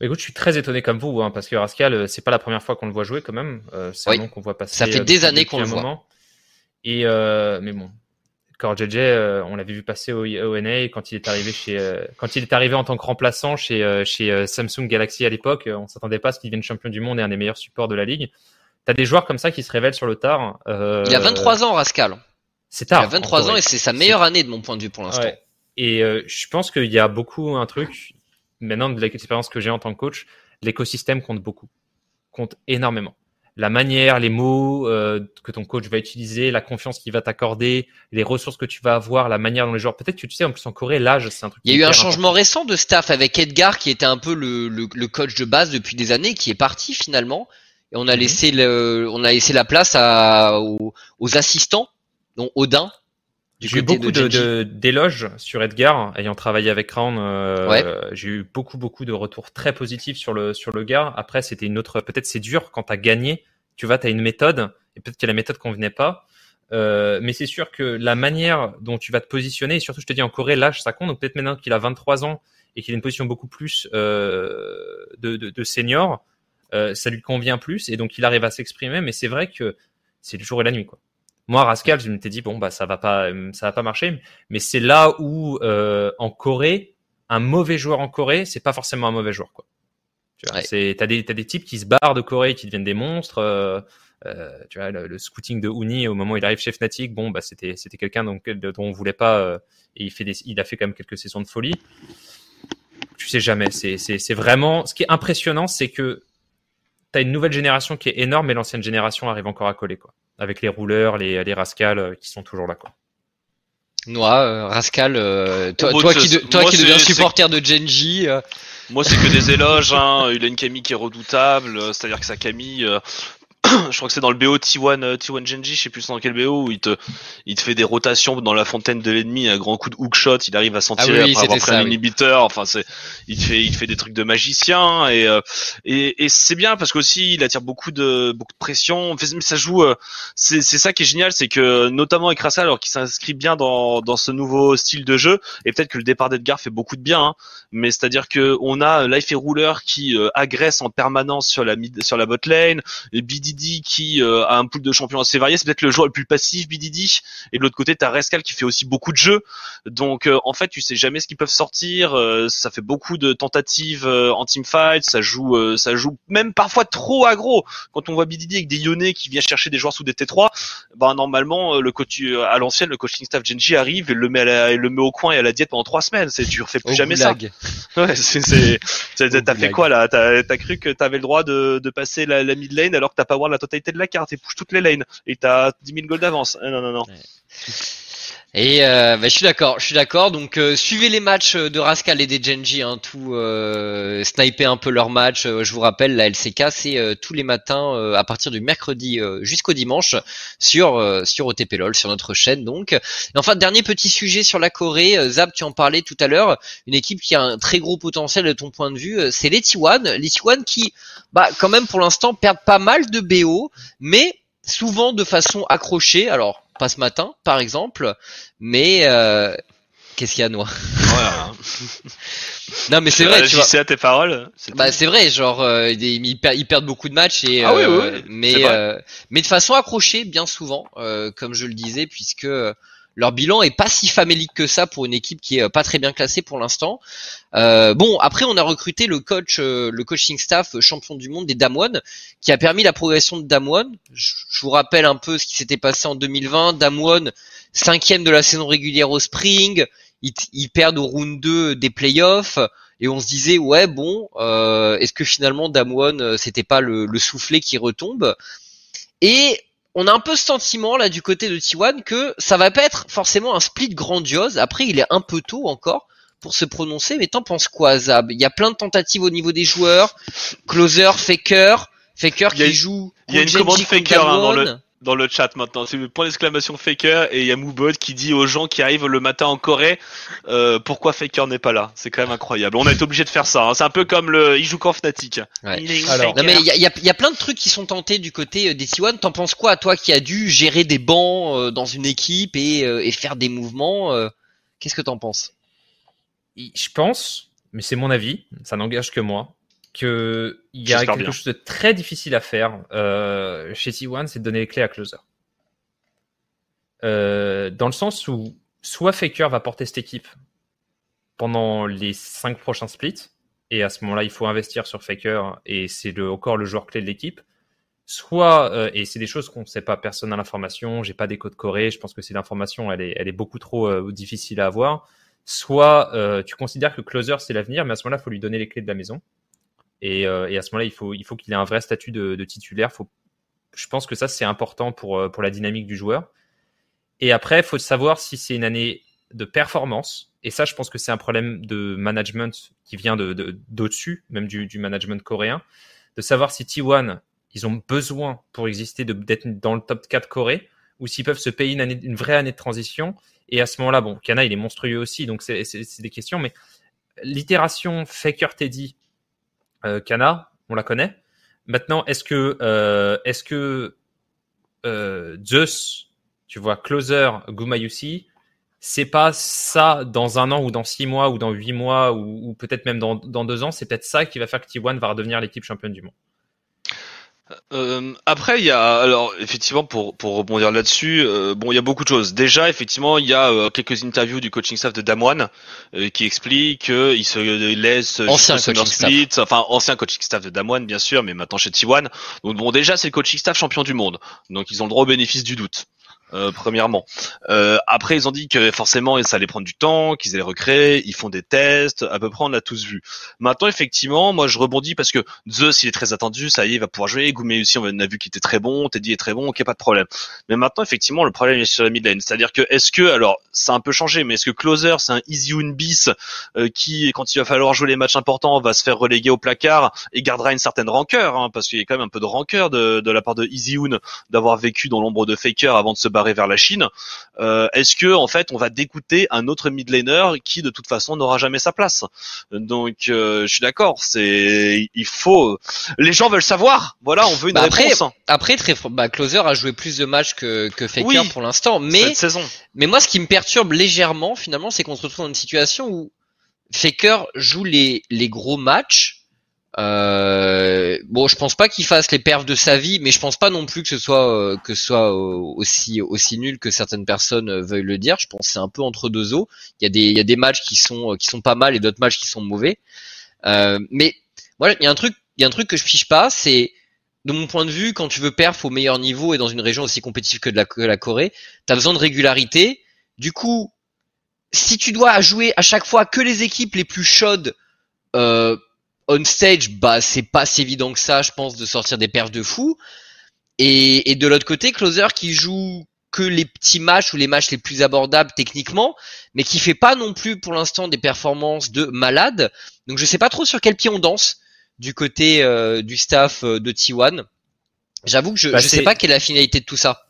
Écoute, je suis très étonné comme vous, hein, parce que Rascal, euh, c'est pas la première fois qu'on le voit jouer quand même. Euh, c'est oui. un nom qu'on voit passer. Ça fait des années qu'on le voit. Et euh, mais bon, Core JJ, euh, on l'avait vu passer au ONA quand il est arrivé chez, euh, quand il est arrivé en tant que remplaçant chez euh, chez Samsung Galaxy à l'époque. On s'attendait pas à ce qu'il devienne champion du monde et un des meilleurs supports de la ligue. T'as des joueurs comme ça qui se révèlent sur le tard. il a 23 ans, Rascal. C'est tard. Il a 23 ans et c'est sa meilleure année de mon point de vue pour l'instant. Ouais. Et je pense qu'il y a beaucoup un truc maintenant de l'expérience que j'ai en tant que coach l'écosystème compte beaucoup, compte énormément. La manière, les mots euh, que ton coach va utiliser, la confiance qu'il va t'accorder, les ressources que tu vas avoir, la manière dont les joueurs. Peut-être que tu sais, en plus en Corée, l'âge, c'est un truc. Il y a eu un changement récent de staff avec Edgar, qui était un peu le, le, le, coach de base depuis des années, qui est parti finalement, et on a mmh. laissé le, on a laissé la place à, aux, aux assistants, dont Odin, j'ai eu beaucoup d'éloges de, de, sur Edgar, ayant travaillé avec Crown. Euh, ouais. J'ai eu beaucoup, beaucoup de retours très positifs sur le, sur le gars. Après, c'était une autre. Peut-être c'est dur quand t'as gagné. Tu vois, t'as une méthode, et peut-être que la méthode convenait pas. Euh, mais c'est sûr que la manière dont tu vas te positionner, et surtout, je te dis en Corée, l'âge, ça compte. Donc peut-être maintenant qu'il a 23 ans et qu'il a une position beaucoup plus euh, de, de, de, senior, euh, ça lui convient plus, et donc il arrive à s'exprimer. Mais c'est vrai que c'est le jour et la nuit, quoi. Moi, Rascal, je m'étais dit bon bah ça va pas, ça va pas marcher. Mais c'est là où euh, en Corée, un mauvais joueur en Corée, c'est pas forcément un mauvais joueur quoi. Tu vois, ouais. c'est t'as des t'as des types qui se barrent de Corée, qui deviennent des monstres. Euh, euh, tu vois, le, le, scouting de Uni au moment où il arrive chez Fnatic, bon bah c'était c'était quelqu'un dont, dont on voulait pas. Euh, et il fait des, il a fait quand même quelques saisons de folie. Tu sais jamais. C'est c'est c'est vraiment. Ce qui est impressionnant, c'est que t'as une nouvelle génération qui est énorme, mais l'ancienne génération arrive encore à coller quoi avec les rouleurs, les, les Rascal euh, qui sont toujours là. Quoi. Noah, euh, Rascal, euh, toi, toi, qui, de, toi qui deviens supporter de Genji. Euh... Moi, c'est que *laughs* des éloges. Hein. Il a une Camille qui est redoutable. C'est-à-dire que sa Camille, *coughs* je crois que c'est dans le BO T1 euh, T1 Genji, je sais plus dans quel BO où il te il te fait des rotations dans la fontaine de l'ennemi, un grand coup de hookshot, il arrive à s'en ah tirer après avoir pris un inhibiteur. Enfin c'est il te fait il te fait des trucs de magicien et euh, et, et c'est bien parce qu'aussi il attire beaucoup de beaucoup de pression. Mais ça joue euh, c'est c'est ça qui est génial, c'est que notamment avec alors qu'il s'inscrit bien dans dans ce nouveau style de jeu et peut-être que le départ d'Edgar fait beaucoup de bien, hein, mais c'est-à-dire que on a Life et Ruler qui agresse en permanence sur la mid, sur la bot lane, et BDD qui euh, a un pool de champions assez varié, c'est peut-être le joueur le plus passif BDD, et de l'autre côté t'as Rescal qui fait aussi beaucoup de jeux, donc euh, en fait tu sais jamais ce qu'ils peuvent sortir, euh, ça fait beaucoup de tentatives en teamfight, ça joue, ça joue même parfois trop aggro. Quand on voit BDD avec des Yone qui vient chercher des joueurs sous des T3, ben normalement le coach à l'ancienne le coaching staff Genji arrive et le met à le met au coin et à la diète pendant trois semaines, c'est tu refais plus jamais ça. *laughs* Ouais, c'est t'as fait quoi là? T'as as cru que t'avais le droit de, de passer la, la mid lane alors que t'as pas la totalité de la carte et push toutes les lanes et t'as 10 000 gold d'avance. Eh, non, non, non. *laughs* Et euh, bah, je suis d'accord, je suis d'accord. Donc euh, suivez les matchs de Rascal et des Genji, hein, tout euh, sniper un peu leurs matchs. Euh, je vous rappelle, la LCK c'est tous les matins à partir du mercredi jusqu'au dimanche sur sur OTP LOL sur notre chaîne. Donc, et enfin dernier petit sujet sur la Corée. Zab, tu en parlais tout à l'heure. Une équipe qui a un très gros potentiel de ton point de vue, c'est les T1. Les T1 qui, bah quand même pour l'instant perdent pas mal de BO, mais souvent de façon accrochée. Alors pas ce matin, par exemple, mais euh, qu'est-ce qu'il y a, Noir voilà. *laughs* Non, mais c'est vrai, tu vois. à tes paroles. Bah, c'est vrai, genre, euh, ils, perdent, beaucoup de matchs et, ah, oui, euh, oui, mais, euh, mais de façon accrochée, bien souvent, comme je le disais, puisque leur bilan est pas si famélique que ça pour une équipe qui est pas très bien classée pour l'instant. Euh, bon, après on a recruté le coach, euh, le coaching staff champion du monde des Damwon, qui a permis la progression de Damwon. Je, vous rappelle un peu ce qui s'était passé en 2020. Damwon, cinquième de la saison régulière au Spring, ils, perdent au round 2 des playoffs. Et on se disait ouais bon, euh, est-ce que finalement Damwon c'était pas le, le soufflet qui retombe? Et on a un peu ce sentiment là du côté de T1 que ça va pas être forcément un split grandiose. Après, il est un peu tôt encore pour se prononcer, mais t'en penses quoi, Zab? Il y a plein de tentatives au niveau des joueurs. Closer, Faker, Faker qui joue. Il y a une commande Faker hein, dans le dans le chat maintenant. C'est le point d'exclamation Faker et il y a Moobot qui dit aux gens qui arrivent le matin en Corée euh, pourquoi Faker n'est pas là? C'est quand même incroyable. On a été obligé de faire ça. Hein. C'est un peu comme le il joue qu'en Fnatic. Ouais. Alors, non mais il y a, y, a, y a, plein de trucs qui sont tentés du côté euh, des T1. T'en penses quoi toi qui as dû gérer des bancs euh, dans une équipe et, et faire des mouvements Qu'est-ce que t'en penses? Je pense, mais c'est mon avis, ça n'engage que moi qu'il y a quelque chose de très difficile à faire euh, chez T1, c'est de donner les clés à Closer. Euh, dans le sens où soit Faker va porter cette équipe pendant les cinq prochains splits, et à ce moment-là, il faut investir sur Faker, et c'est le, encore le joueur clé de l'équipe. Soit, euh, et c'est des choses qu'on ne sait pas, personne n'a l'information, j'ai pas des codes Corée, je pense que c'est l'information, elle est, elle est beaucoup trop difficile à avoir. Soit tu considères que Closer c'est l'avenir, mais à ce moment-là, il faut lui donner les clés de la maison. Euh, et, à ce moment-là, il faut, il faut qu'il ait un vrai statut de, titulaire. Je pense que ça, c'est important pour, euh, la dynamique du joueur. Et après, il faut savoir si c'est une année de performance. Et ça, je pense que c'est un problème de management qui vient de, d'au-dessus, même du, management coréen, de savoir si T1, ils ont besoin pour exister d'être dans le top 4 Corée, ou s'ils peuvent se payer une, vraie année de transition. Et à ce moment-là, bon, Kana, il est monstrueux aussi, donc c'est des questions, mais l'itération Faker Teddy euh, Kana, on la connaît. Maintenant, est-ce que, euh, est-ce que euh, Zeus, tu vois, Closer, Gumayusi, c'est pas ça dans un an ou dans six mois ou dans huit mois ou, peut-être même dans, dans, deux ans, c'est peut-être ça qui va faire que T1 va redevenir l'équipe championne du monde. Euh, après, il y a alors effectivement pour pour rebondir là-dessus, euh, bon, il y a beaucoup de choses. Déjà, effectivement, il y a euh, quelques interviews du coaching staff de Damwon qui explique qu'il se laisse ancien coaching split, staff. enfin ancien coaching staff de Damwon bien sûr, mais maintenant chez T1. Donc bon, déjà c'est le coaching staff champion du monde, donc ils ont le droit au bénéfice du doute. Euh, premièrement. Euh, après, ils ont dit que forcément, ça allait prendre du temps, qu'ils allaient recréer, ils font des tests, à peu près, on l'a tous vu. Maintenant, effectivement, moi, je rebondis parce que Zeus, il est très attendu, ça y est, il va pouvoir jouer. Goumé aussi, on a vu qu'il était très bon, Teddy est très bon, ok, pas de problème. Mais maintenant, effectivement, le problème est sur la mid lane. C'est-à-dire que, est-ce que, alors, ça a un peu changé, mais est-ce que Closer, c'est un Easy bis euh, qui, quand il va falloir jouer les matchs importants, va se faire reléguer au placard et gardera une certaine rancœur, hein, parce qu'il y a quand même un peu de rancœur de, de la part de Easy d'avoir vécu dans l'ombre de Faker avant de se vers la Chine. Euh, est-ce que en fait on va dégoûter un autre mid laner qui de toute façon n'aura jamais sa place? Donc euh, je suis d'accord, c'est il faut les gens veulent savoir. Voilà, on veut une bah après, réponse. Après très bah, Closer a joué plus de matchs que que Faker pour l'instant, mais cette saison. mais moi ce qui me perturbe légèrement finalement, c'est qu'on se retrouve dans une situation où Faker joue les les gros matchs euh, bon, je pense pas qu'il fasse les perfs de sa vie, mais je pense pas non plus que ce soit euh, que ce soit euh, aussi aussi nul que certaines personnes euh, veuillent le dire. Je pense que c'est un peu entre deux eaux. Il y a des il y a des matchs qui sont qui sont pas mal et d'autres matchs qui sont mauvais. mais voilà, il y a un truc il y a un truc que je fiche pas, c'est de mon point de vue, quand tu veux perf au meilleur niveau et dans une région aussi compétitive que de la, que la Corée, t'as besoin de régularité. Du coup, si tu dois jouer à chaque fois que les équipes les plus chaudes euh, on stage, bah c'est pas si évident que ça, je pense, de sortir des perfs de fou. Et, de l'autre côté, Closer qui joue que les petits matchs ou les matchs les plus abordables techniquement, mais qui fait pas non plus pour l'instant des performances de malade. Donc je sais pas trop sur quel pied on danse du côté euh, du staff euh, de T1. J'avoue que je, bah, je sais pas quelle est la finalité de tout ça.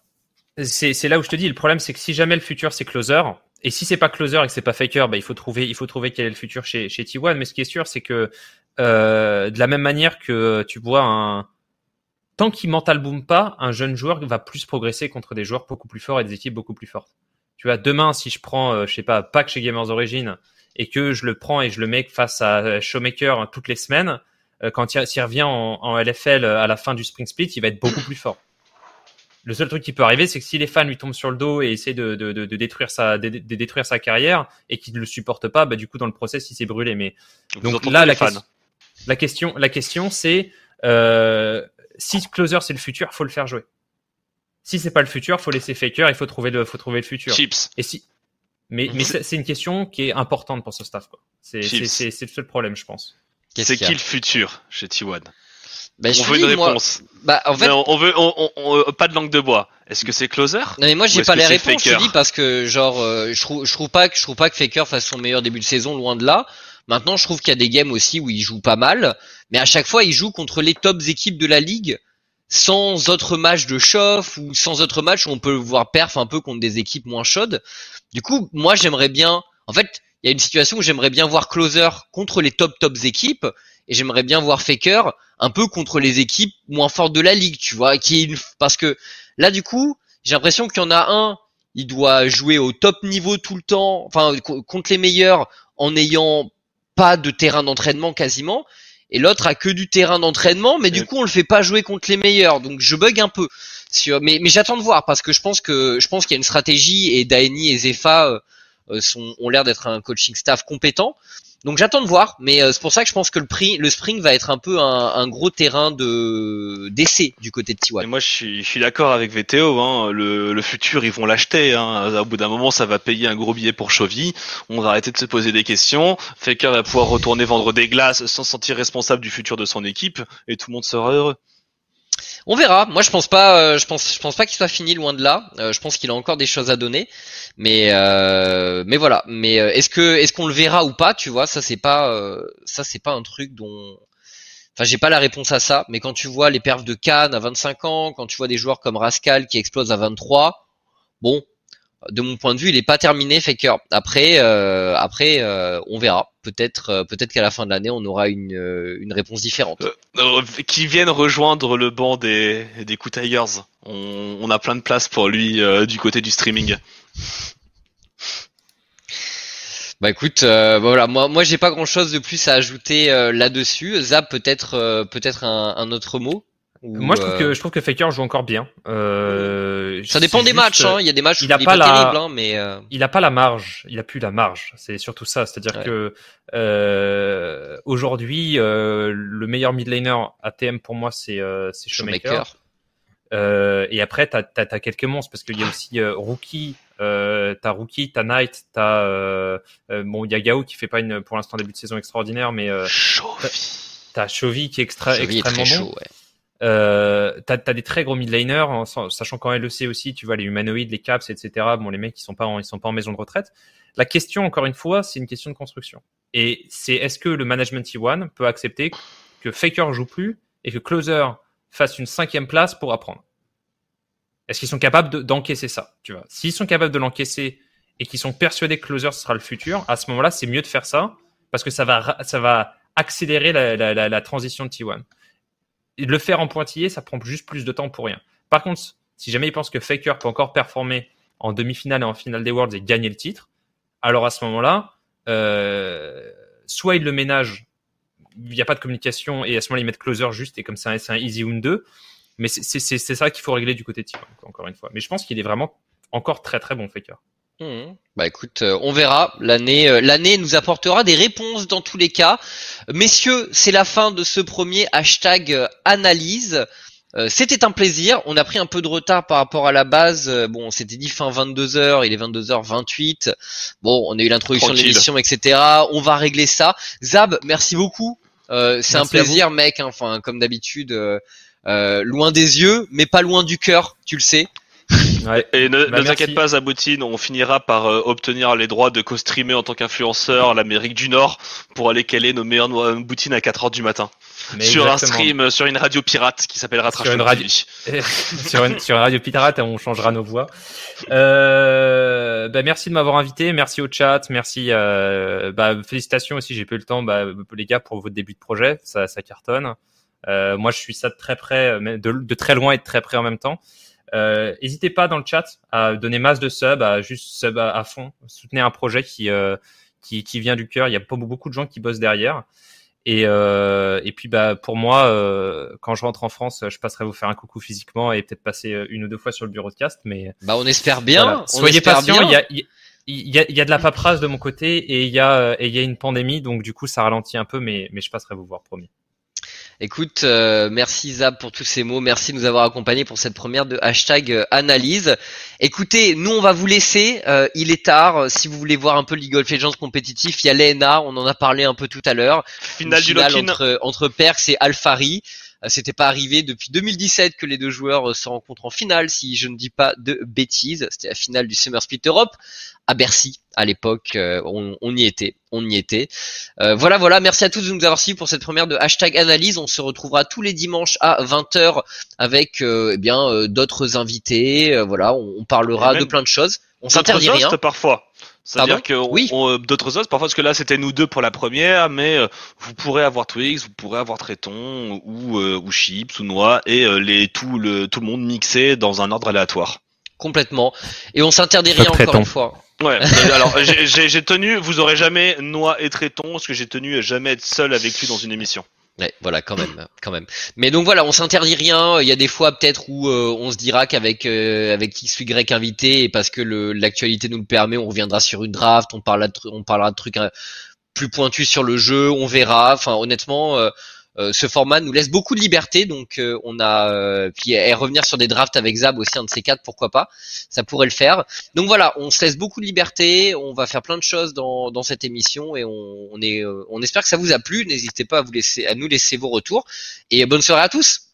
C'est là où je te dis, le problème c'est que si jamais le futur c'est Closer, et si c'est pas Closer et que c'est pas Faker, bah, il faut trouver, il faut trouver quel est le futur chez, chez T1. Mais ce qui est sûr, c'est que euh, de la même manière que tu vois un tant qu'il mental boom pas, un jeune joueur va plus progresser contre des joueurs beaucoup plus forts et des équipes beaucoup plus fortes. Tu vois, demain, si je prends, euh, je sais pas, Pack chez Gamers Origin et que je le prends et je le mets face à Showmaker toutes les semaines, euh, quand il, revient en, LFL à la fin du Spring Split, il va être beaucoup plus fort. Le seul truc qui peut arriver, c'est que si les fans lui tombent sur le dos et essaient de, de, de, détruire sa de, détruire sa carrière et qu'ils ne le supportent pas, bah du coup dans le process il s'est brûlé. Mais donc, là la question, la question, la question, c'est euh, si closer c'est le futur, faut le faire jouer. Si c'est pas le futur, faut laisser faker, il faut trouver le, faut trouver le futur. Chips. Et si, mais, mais c'est une question qui est importante pour ce staff. C'est le seul problème, je pense. C'est qui le futur chez T1 bah, on veut une réponse. Bah, en fait, on, veut, on, on, pas de langue de bois. Est-ce que c'est closer? Non mais moi j'ai pas les réponses. Je dis parce que genre, euh, je trouve, je trouve pas que je trouve pas que Faker fasse son meilleur début de saison, loin de là. Maintenant, je trouve qu'il y a des games aussi où il joue pas mal, mais à chaque fois, il joue contre les tops équipes de la ligue, sans autre match de chauffe ou sans autre match où on peut voir perf un peu contre des équipes moins chaudes. Du coup, moi, j'aimerais bien, en fait, il y a une situation où j'aimerais bien voir Closer contre les top tops équipes et j'aimerais bien voir Faker un peu contre les équipes moins fortes de la ligue, tu vois, qui parce que là du coup, j'ai l'impression qu'il y en a un, il doit jouer au top niveau tout le temps, enfin contre les meilleurs en ayant pas de terrain d'entraînement quasiment, et l'autre a que du terrain d'entraînement, mais du coup on le fait pas jouer contre les meilleurs, donc je bug un peu. Sur, mais, mais j'attends de voir parce que je pense que je pense qu'il y a une stratégie et Daeni et Zefa euh, euh, sont, ont l'air d'être un coaching staff compétent. Donc j'attends de voir, mais euh, c'est pour ça que je pense que le prix, le spring va être un peu un, gros terrain de d'essai du côté de T1. moi je suis, d'accord avec VTO, hein, le, le futur ils vont l'acheter. Hein. Au bout d'un moment ça va payer un gros billet pour Chovy. On va arrêter de se poser des questions. Faker va pouvoir retourner vendre des glaces sans se sentir responsable du futur de son équipe et tout le monde sera heureux. On verra. Moi, je pense pas. Euh, je pense. Je pense pas qu'il soit fini loin de là. Euh, je pense qu'il a encore des choses à donner. Mais euh, mais voilà. Mais est-ce que est-ce qu'on le verra ou pas Tu vois, ça c'est pas ça c'est pas un truc dont. Enfin, j'ai pas la réponse à ça. Mais quand tu vois les perfs de Cannes à 25 ans, quand tu vois des joueurs comme Rascal qui explosent à 23, bon, de mon point de vue, il est pas terminé Faker. Après, euh, après, euh, on verra. Peut-être, euh, peut-être qu'à la fin de l'année, on aura une, une réponse différente. qui viennent rejoindre le banc des des Tigers. On, on a plein de place pour lui du côté du streaming. Bah écoute, voilà, moi moi j'ai pas grand chose de plus à ajouter là-dessus. Zap peut-être peut-être un, un, autre mot? Moi, je trouve que euh, je trouve que Faker joue encore bien. Euh, ça dépend des matchs. Hein. Il y a des matchs où il, a pas, la... terrible, hein, mais euh, il a pas la marge. Il a plus la marge. C'est surtout ça. C'est-à-dire que euh, aujourd'hui, euh, le meilleur mid laner ATM pour moi, c'est euh, c'est Showmaker. et après, tu as, quelques monstres parce qu'il y a aussi Rookie, euh, t'as Rookie, t'as Knight, t'as euh, bon, il y a Gao qui fait pas une pour l'instant début de saison extraordinaire, mais euh, t'as Chovy qui est extra, extrêmement bon. ouais. Euh, t'as as des très gros mid laners, sachant qu'en LEC aussi, tu vois les humanoïdes, les caps, etc. Bon, les mecs ils sont pas en, ils sont pas en maison de retraite. La question, encore une fois, c'est une question de construction. Et c'est est-ce que le management T1 peut accepter que Faker joue plus et que Closer fasse une cinquième place pour apprendre? Est-ce qu'ils sont capables d'encaisser ça Tu vois? S'ils sont capables de l'encaisser et qu'ils sont persuadés que Closer sera le futur, à ce moment-là, c'est mieux de faire ça parce que ça va, ça va accélérer la, la, la transition de T1 le faire en pointillé, ça prend juste plus de temps pour rien. Par contre, si jamais il pense que Faker peut encore performer en demi-finale et en finale des Worlds et gagner le titre, alors à ce moment-là, euh, soit il le ménage, il n'y a pas de communication et à ce moment-là, ils mettent closer juste et comme c'est un, easy win 2. Mais c'est ça qu'il faut régler du côté Team, encore une fois. Mais je pense qu'il est vraiment encore très très bon Faker. Mmh. Bah écoute, euh, on verra. L'année, euh, l'année nous apportera des réponses dans tous les cas. Messieurs, c'est la fin de ce premier hashtag euh, analyse. C'était un plaisir. On a pris un peu de retard par rapport à la base. Bon, on s'était dit fin 22h, il est 22h28. Bon, on a eu l'introduction de l'émission, etc. On va régler ça. Zab, merci beaucoup. c'est un plaisir, mec. Hein. Enfin, comme d'habitude, loin des yeux, mais pas loin du cœur, tu le sais. Et ne, bah, t'inquiète pas, Zaboutine, on finira par euh, obtenir les droits de co-streamer en tant qu'influenceur l'Amérique du Nord pour aller caler nos meilleures boutines à 4h du matin. sur un stream, euh, sur une radio pirate qui s'appellera sur une radio *laughs* sur, une, sur une radio pirate, on changera nos voix. Euh, bah, merci de m'avoir invité, merci au chat, merci. Euh, bah, félicitations aussi, j'ai pas eu le temps, bah, les gars, pour votre début de projet, ça, ça cartonne. Euh, moi, je suis ça de très près, de, de très loin et de très près en même temps. Euh, n'hésitez pas dans le chat à donner masse de subs, à juste sub à, fond, soutenir un projet qui, euh, qui, qui vient du cœur. Il y a beaucoup de gens qui bossent derrière. Et, euh, et puis bah pour moi, euh, quand je rentre en France, je passerai vous faire un coucou physiquement et peut-être passer une ou deux fois sur le bureau de cast. Mais bah on espère bien. Soyez patients. Il y a, il y, a, il y a de la paperasse de mon côté et il y a et il y a une pandémie, donc du coup ça ralentit un peu, mais mais je passerai vous voir promis. Écoute, euh, merci Zab pour tous ces mots, merci de nous avoir accompagnés pour cette première de hashtag euh, analyse. Écoutez, nous on va vous laisser, euh, il est tard, si vous voulez voir un peu League of Legends compétitif, il y a l'ENA, on en a parlé un peu tout à l'heure. Finale, du entre, entre Perks et Alfari. C'était pas arrivé depuis 2017 que les deux joueurs se rencontrent en finale, si je ne dis pas de bêtises. C'était la finale du Summer Split Europe à Bercy à l'époque. Euh, on, y était, on y était. Euh, voilà, voilà. Merci à tous de nous avoir suivis pour cette première de hashtag analyse. On se retrouvera tous les dimanches à 20h avec euh, eh bien d'autres invités. voilà, on, parlera de plein de choses. On s'interdit rien. parfois. C'est-à-dire que oui. d'autres hosts, parfois parce que là c'était nous deux pour la première, mais vous pourrez avoir Twix, vous pourrez avoir Tréton ou ou Chips ou Noix et les tout le tout le monde mixé dans un ordre aléatoire. Complètement. Et on s'interdit rien encore une fois. Ouais, *laughs* alors j'ai tenu, vous aurez jamais Noix et Tréton, parce que j'ai tenu à jamais être seul avec lui dans une émission. Voilà, quand même, *coughs* quand même. Mais donc voilà, on s'interdit rien. Il y a des fois peut-être où euh, on se dira qu'avec euh, avec X Y invité, et parce que l'actualité nous le permet, on reviendra sur une draft, on parlera de, on parlera de trucs euh, plus pointus sur le jeu, on verra. Enfin, honnêtement, euh, ce format nous laisse beaucoup de liberté, donc euh, on a euh, puis et revenir sur des drafts avec Zab aussi un de ces quatre, pourquoi pas, ça pourrait le faire. Donc voilà, on se laisse beaucoup de liberté, on va faire plein de choses dans, cette émission et on, on espère que ça vous a plu. N'hésitez pas à vous laisser à nous laisser vos retours et bonne soirée à tous.